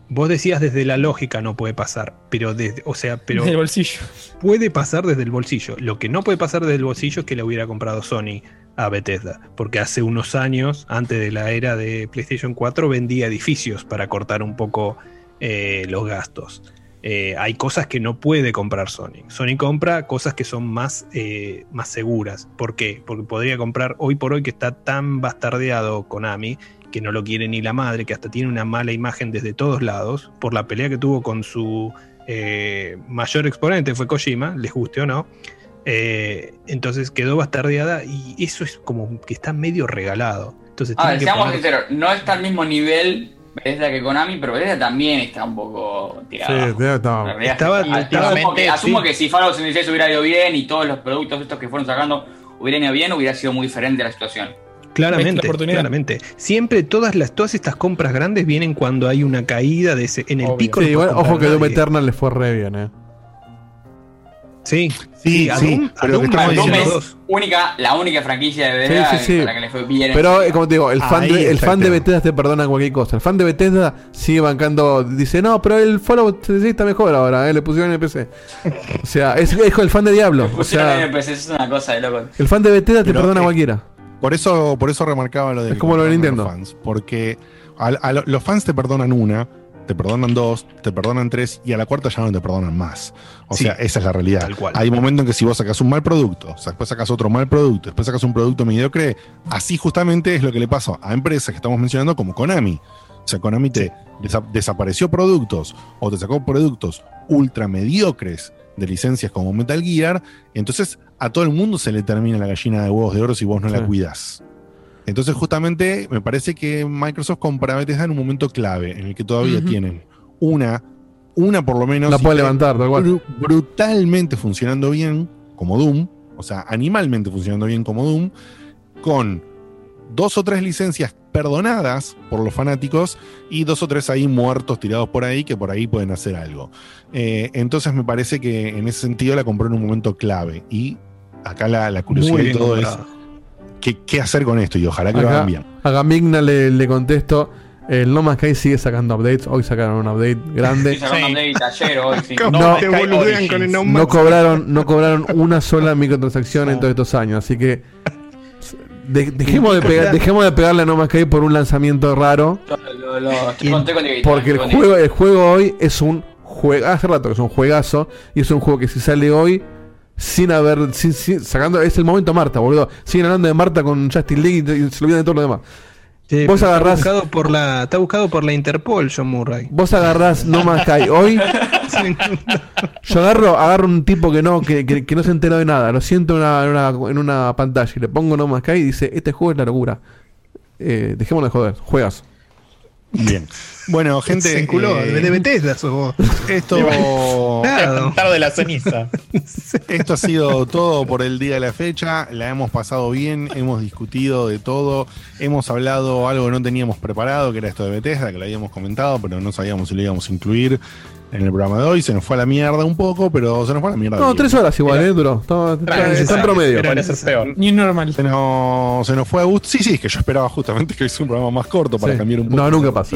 vos decías desde la lógica no puede pasar, pero desde, o sea, pero Del bolsillo. puede pasar desde el bolsillo. Lo que no puede pasar desde el bolsillo es que le hubiera comprado Sony a Bethesda, porque hace unos años, antes de la era de PlayStation 4, vendía edificios para cortar un poco eh, los gastos. Eh, hay cosas que no puede comprar Sony. Sony compra cosas que son más, eh, más seguras. ¿Por qué? Porque podría comprar hoy por hoy que está tan bastardeado Konami que no lo quiere ni la madre, que hasta tiene una mala imagen desde todos lados por la pelea que tuvo con su eh, mayor exponente, fue Kojima, les guste o no. Eh, entonces quedó bastardeada y eso es como que está medio regalado. Entonces A ver, que seamos poner- sinceros, no está al mismo nivel Bethesda que Konami, pero Bethesda también está un poco tirada. Sí, Estaba- es que- estaba- asumo que, asumo sí. que si Fallout 76 hubiera ido bien y todos los productos estos que fueron sacando hubieran ido bien, hubiera sido muy diferente la situación. Claramente, claramente. Siempre todas las todas estas compras grandes vienen cuando hay una caída de ese en el Obvio. pico. Sí, no igual, ojo que Doom. Eternal le fue re bien, eh. Sí, Sí, a sí, Doom- pero le es única, la única franquicia de Bethesda Sí, sí, sí. la que le fue bien. en Pero, eh, como te digo, el fan, Ahí de, el fan de. Bethesda te perdona cualquier cosa. El fan de Bethesda sigue bancando, dice, no, pero el Fallout 76 está mejor ahora, eh, le pusieron en el PC. O sea, es, es el fan de Diablo. O Pusieron en sea, el PC, eso es una cosa de loco. el fan de Bethesda te Pero, perdona eh, cualquiera. Por eso, por eso remarcaba lo de Es como lo de Nintendo. Los fans, porque a, a lo- los fans te perdonan una, te perdonan dos, te perdonan tres y a la cuarta ya no te perdonan más. O Sí, sea, esa es la realidad. tal cual. Hay momentos en que si vos sacas un mal producto, o sea, después sacas otro mal producto, después sacas un producto mediocre, así justamente es lo que le pasa a empresas que estamos mencionando como Konami. O sea, Konami te desa- desapareció productos o te sacó productos ultra mediocres de licencias como Metal Gear, entonces a todo el mundo se le termina la gallina de huevos de oro si vos no Sí. la cuidas. Entonces, justamente, me parece que Microsoft compra Bethesda en un momento clave, en el que todavía tienen una, una por lo menos. La puede levantar, tal cual. bru- brutalmente funcionando bien, como Doom, o sea, animalmente funcionando bien como Doom, con dos o tres licencias perdonadas por los fanáticos y dos o tres ahí muertos tirados por ahí que por ahí pueden hacer algo. Eh, entonces me parece que en ese sentido la compró en un momento clave y acá la, la curiosidad bien todo comprado. es ¿qué, qué hacer con esto y ojalá que lo Acá, hagan bien. a Gamigna le, le contesto. El No Man's Sky sigue sacando updates. Hoy sacaron un update grande. Sí, sacaron un update ayer, hoy, sí. ¿Cómo No, te boludean con el No No Man's cobraron, no cobraron una sola microtransacción en todos estos años. Así que de- dejemos, de pegar- dejemos de pegarle a No Man's Sky por un lanzamiento raro. Yo lo, lo, estoy conté con Dieguito, Porque el con juego, el juego hoy es un juego. Hace rato que es un juegazo. Y es un juego que si sale hoy. Sin haber. sin- sin- sacando. Es el momento Marta, boludo. Siguen hablando de Marta con Justin League y, y se olvidan de todo lo demás. Sí, Vos agarrás- Está buscado, por la, está buscado por la Interpol, John Murray. Vos agarrás No Man's Sky hoy. Yo agarro, agarro un tipo que no, que, que- que no se enteró de nada, lo siento en una, en una- en una pantalla y le pongo No Man's Sky y dice, este juego es la locura. Eh, dejémonos de joder, juegas. Bien. Bueno, gente. Se enculó, eh, de Bethesda sos vos. Esto. Claro. Cantar de la ceniza. Esto ha sido todo por el día de la fecha. La hemos pasado bien, hemos discutido de todo. Hemos hablado algo que no teníamos preparado, que era esto de Bethesda, que lo habíamos comentado, pero no sabíamos si lo íbamos a incluir en el programa de hoy. Se nos fue a la mierda un poco, pero se nos fue a la mierda. No, bien. tres horas igual, eh, duró. Está, está- está en promedio. Ni normal. Se nos, se nos fue a gusto. Sí, sí, es que yo esperaba justamente que hice un programa más corto para Sí. cambiar un poco. No, nunca pasa.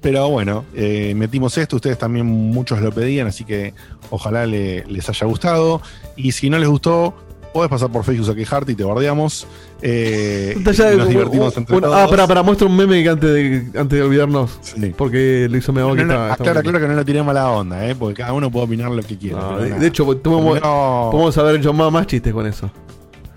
Pero bueno, eh, metimos esto, ustedes también muchos lo pedían, así que ojalá le- les haya gustado. Y si no les gustó, podés pasar por Facebook a quejarte y te bardeamos. Eh, Está y de- nos divertimos un- entre un- todos. ah, para, para, muestra un meme que antes de, antes de olvidarnos. Sí. Porque lo hizo medio No, que no, aclara, estaba- claro que no lo tiré mala onda, eh, porque cada uno puede opinar lo que quiera. No, de, hecho, podemos, No. podemos haber hecho más, más chistes con eso.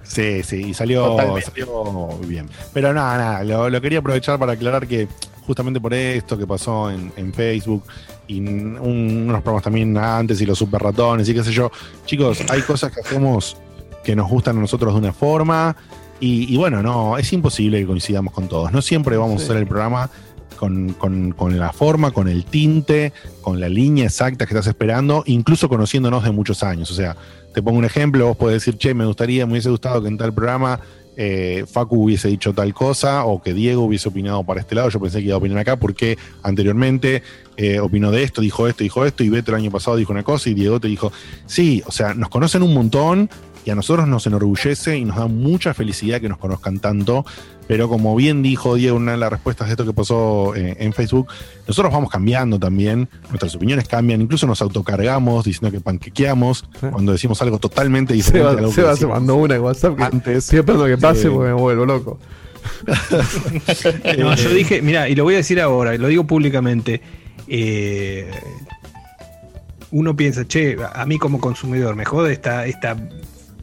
Sí, sí, y salió, salió bien. Pero nada, nada, lo, lo quería aprovechar para aclarar que justamente por esto que pasó en, en Facebook y un- unos programas también antes y los super ratones y qué sé yo, chicos, hay cosas que hacemos que nos gustan a nosotros de una forma y, y bueno, no, es imposible que coincidamos con todos. No siempre vamos a hacer el programa con, con- con la forma, con el tinte, con la línea exacta que estás esperando, incluso conociéndonos de muchos años. O sea, te pongo un ejemplo, vos podés decir, che, me gustaría, me hubiese gustado que en tal programa eh, Facu hubiese dicho tal cosa o que Diego hubiese opinado para este lado. Yo pensé que iba a opinar acá porque anteriormente eh, opinó de esto, dijo esto, dijo esto, y Beto el año pasado dijo una cosa y Diego te dijo, sí, o sea, nos conocen un montón y a nosotros nos enorgullece y nos da mucha felicidad que nos conozcan tanto, pero como bien dijo Diego en una de las respuestas de esto que pasó eh, en Facebook, nosotros vamos cambiando también, nuestras opiniones cambian, incluso nos autocargamos diciendo que panquequeamos cuando decimos algo totalmente diferente. a Seba, algo que Seba se mandó una en WhatsApp que antes. estoy esperando que pase Eh, porque me vuelvo loco. No, yo dije, mira, y lo voy a decir ahora, y lo digo públicamente. eh, uno piensa, che, a mí como consumidor, me jode esta, esta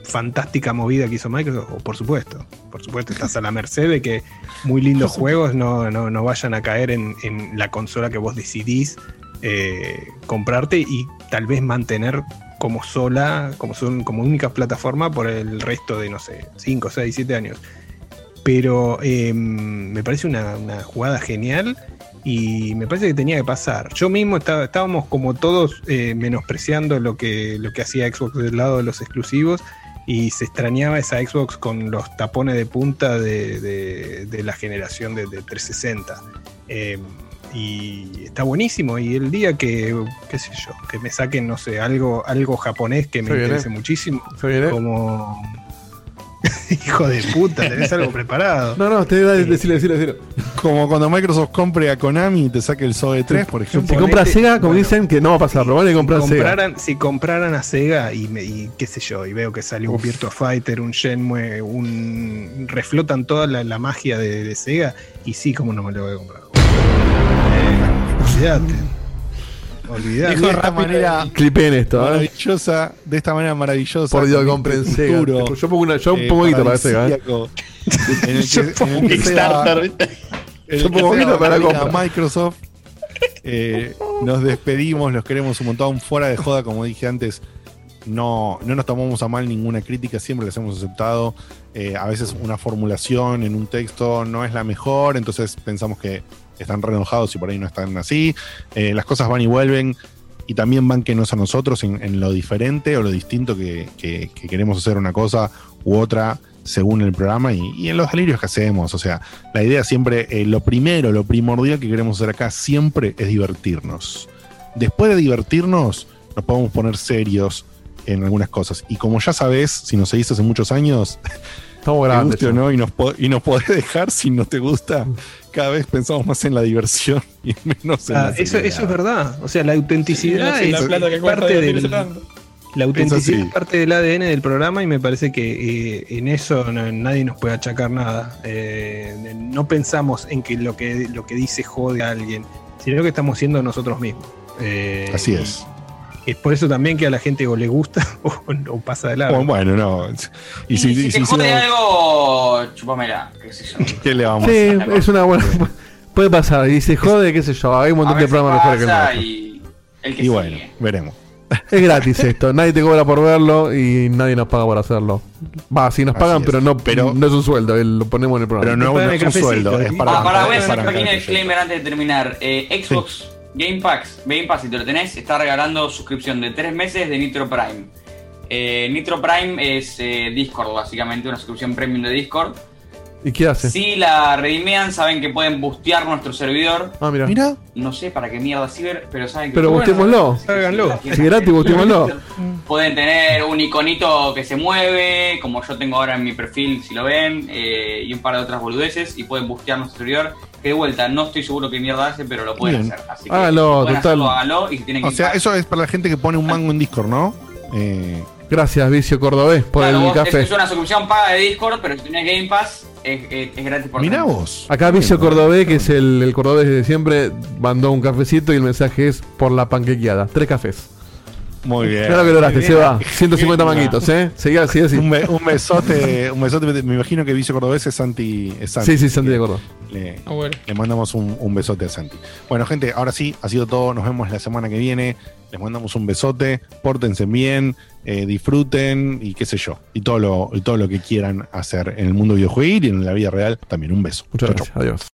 fantástica movida que hizo Microsoft. O, por supuesto, por supuesto, estás a la merced de que muy lindos juegos no, no, no vayan a caer en, en la consola que vos decidís eh, comprarte y tal vez mantener como sola, como, son, como única plataforma por el resto de, no sé, 5, 6, 7 años pero eh, me parece una, una jugada genial y me parece que tenía que pasar. Yo mismo estaba, estábamos como todos eh, menospreciando lo que, lo que hacía Xbox del lado de los exclusivos y se extrañaba esa Xbox con los tapones de punta de, de- de la generación de, de 360. Eh, y está buenísimo. Y el día que, qué sé yo, que me saquen, no sé, algo, algo japonés que me interese muchísimo, como Hijo de puta, tenés algo preparado. No, no, te dale, decirle, decirle, decirle. Como cuando Microsoft compre a Konami y te saque el SOE 3, por ejemplo. Si compras Sega, como dicen, que no va a pasar, lo van a comprar si Sega. compraran, si compraran a Sega y, me- y qué sé yo, y veo que sale un Virtua Fighter, un Shenmue, un reflotan toda la, la magia de, de Sega, y sí, como no me lo voy a comprar. Eh, olvídate. Olvídate. de esta manera Clipen esto, ¿eh? maravillosa, de esta manera maravillosa. Por Dios, compren este Sega. Yo pongo una- yo eh, pongo guita para Sega, ¿eh? En el Yo que, pongo en el que un Kickstarter, Yo pongo guita para. Microsoft. Eh, nos despedimos, los queremos un montón. Fuera de joda, como dije antes, no, no nos tomamos a mal ninguna crítica, siempre las hemos aceptado. Eh, a veces una formulación en un texto no es la mejor, entonces pensamos que están re y por ahí no están así. Eh, las cosas van y vuelven. y también banquenos a nosotros en, lo diferente o lo distinto que, que- que queremos hacer una cosa u otra según el programa y, y en los delirios que hacemos. O sea, la idea siempre, eh, lo primero, lo primordial que queremos hacer acá siempre es divertirnos. Después de divertirnos, nos podemos poner serios en algunas cosas. Y como ya sabes, si nos seguís hace muchos años, Estamos te grandes guste o ya. no, y nos, po- y nos podés dejar si no te gusta. Cada vez pensamos más en la diversión y menos en Ah, la eso, eso es verdad. O sea, la autenticidad Sí, es, la que es parte del. La autenticidad Es es parte del ADN del programa y me parece que eh, en eso no- nadie nos puede achacar nada. Eh, no pensamos en que lo que lo que dice jode a alguien, sino que estamos siendo nosotros mismos. Eh, Así y es. Por eso también que a la gente o le gusta o, o pasa de largo. Bueno, bueno, no. Y si, Y si te si jode hicimos- algo, chupamela, qué sé yo. ¿qué le vamos Sí, a hacer? es una buena. Puede pasar. Y se jode, qué sé yo. Hay un montón de programas mejores que y el que Y bueno, veremos. Es gratis esto. Nadie te cobra por verlo y nadie nos paga por hacerlo. Va, sí nos pagan, pero no, Pero- no es un sueldo. el- Lo ponemos en el programa. Pero no, no es un sueldo, es para. Ah, para, voy a hacer un pequeño disclaimer antes de terminar. Eh, Xbox Game Pass, Game Pass, si te lo tenés, está regalando suscripción de 3 meses de Nitro Prime. Eh, Nitro Prime es eh, Discord, básicamente, una suscripción premium de Discord. ¿Y qué hace? Si la redimean, saben que pueden bustear nuestro servidor. Ah, mira. Mira, No sé para qué mierda ciber, pero saben que Pero bueno, que Háganlo. si es gratis, busquémoslo. Pueden tener un iconito que se mueve, como yo tengo ahora en mi perfil, si lo ven, eh, y un par de otras boludeces, y pueden bustear nuestro servidor. Que de vuelta, no estoy seguro qué mierda hace, pero lo pueden Bien. hacer. Así que si pueden total. hacerlo, y si tienen o Game sea, eso es para la gente que pone un mango en Discord, ¿no? Eh, Gracias, Vicio Cordobés, por claro, el vos- café. Es una suscripción paga de Discord, pero si tenés Game Pass, es, es- es gratis por mirá vos. Acá Vicio Cordobés, que es el, el cordobés de siempre, mandó un cafecito y el mensaje es por la panquequeada. Tres cafés. Muy bien. Claro que lograste, Muy se bien. va. 150 manguitos, ¿eh? Seguí así, así. Un, be- un besote, un besote. Me imagino que Vicio Cordobés es Santi. Es Santi Sí, sí, Santi de Córdoba. Le, Ah, bueno. le mandamos un, un besote a Santi. Bueno, gente, ahora sí, ha sido todo. Nos vemos la semana que viene. Les mandamos un besote. Pórtense bien, eh, disfruten y qué sé yo. Y todo lo, y todo lo que quieran hacer en el mundo videojuego y en la vida real. También un beso. Muchas Chau, gracias. chau. Adiós.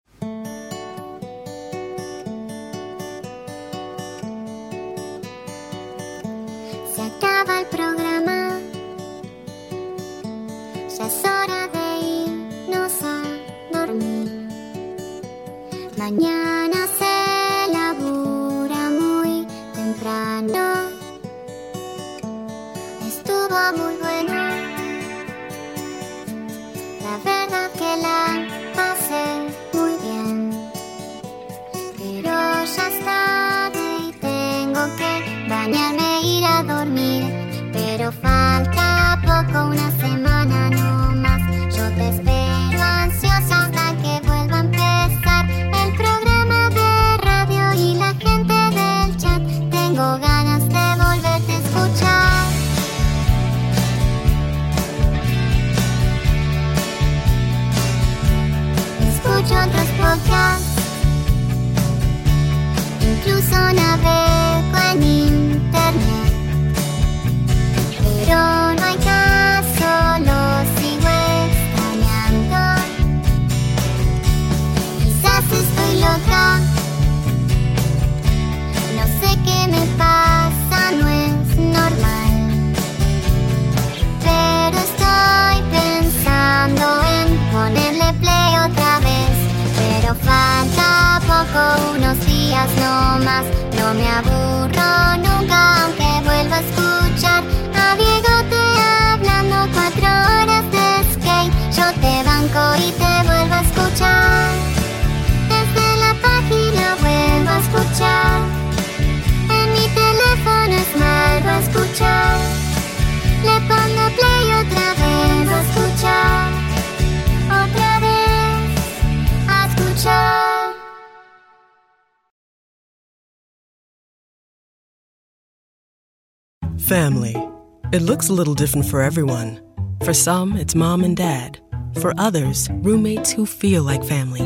Looks a little different for everyone. For some, it's mom and dad. For others, roommates who feel like family.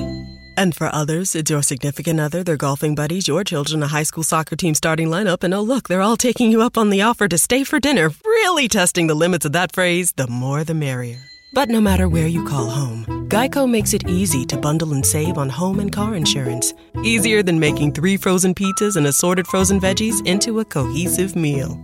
And for others, it's your significant other, their golfing buddies, your children, a high school soccer team starting lineup, and oh, look, they're all taking you up on the offer to stay for dinner, really testing the limits of that phrase the more the merrier. But no matter where you call home, Geico makes it easy to bundle and save on home and car insurance. Easier than making three frozen pizzas and assorted frozen veggies into a cohesive meal.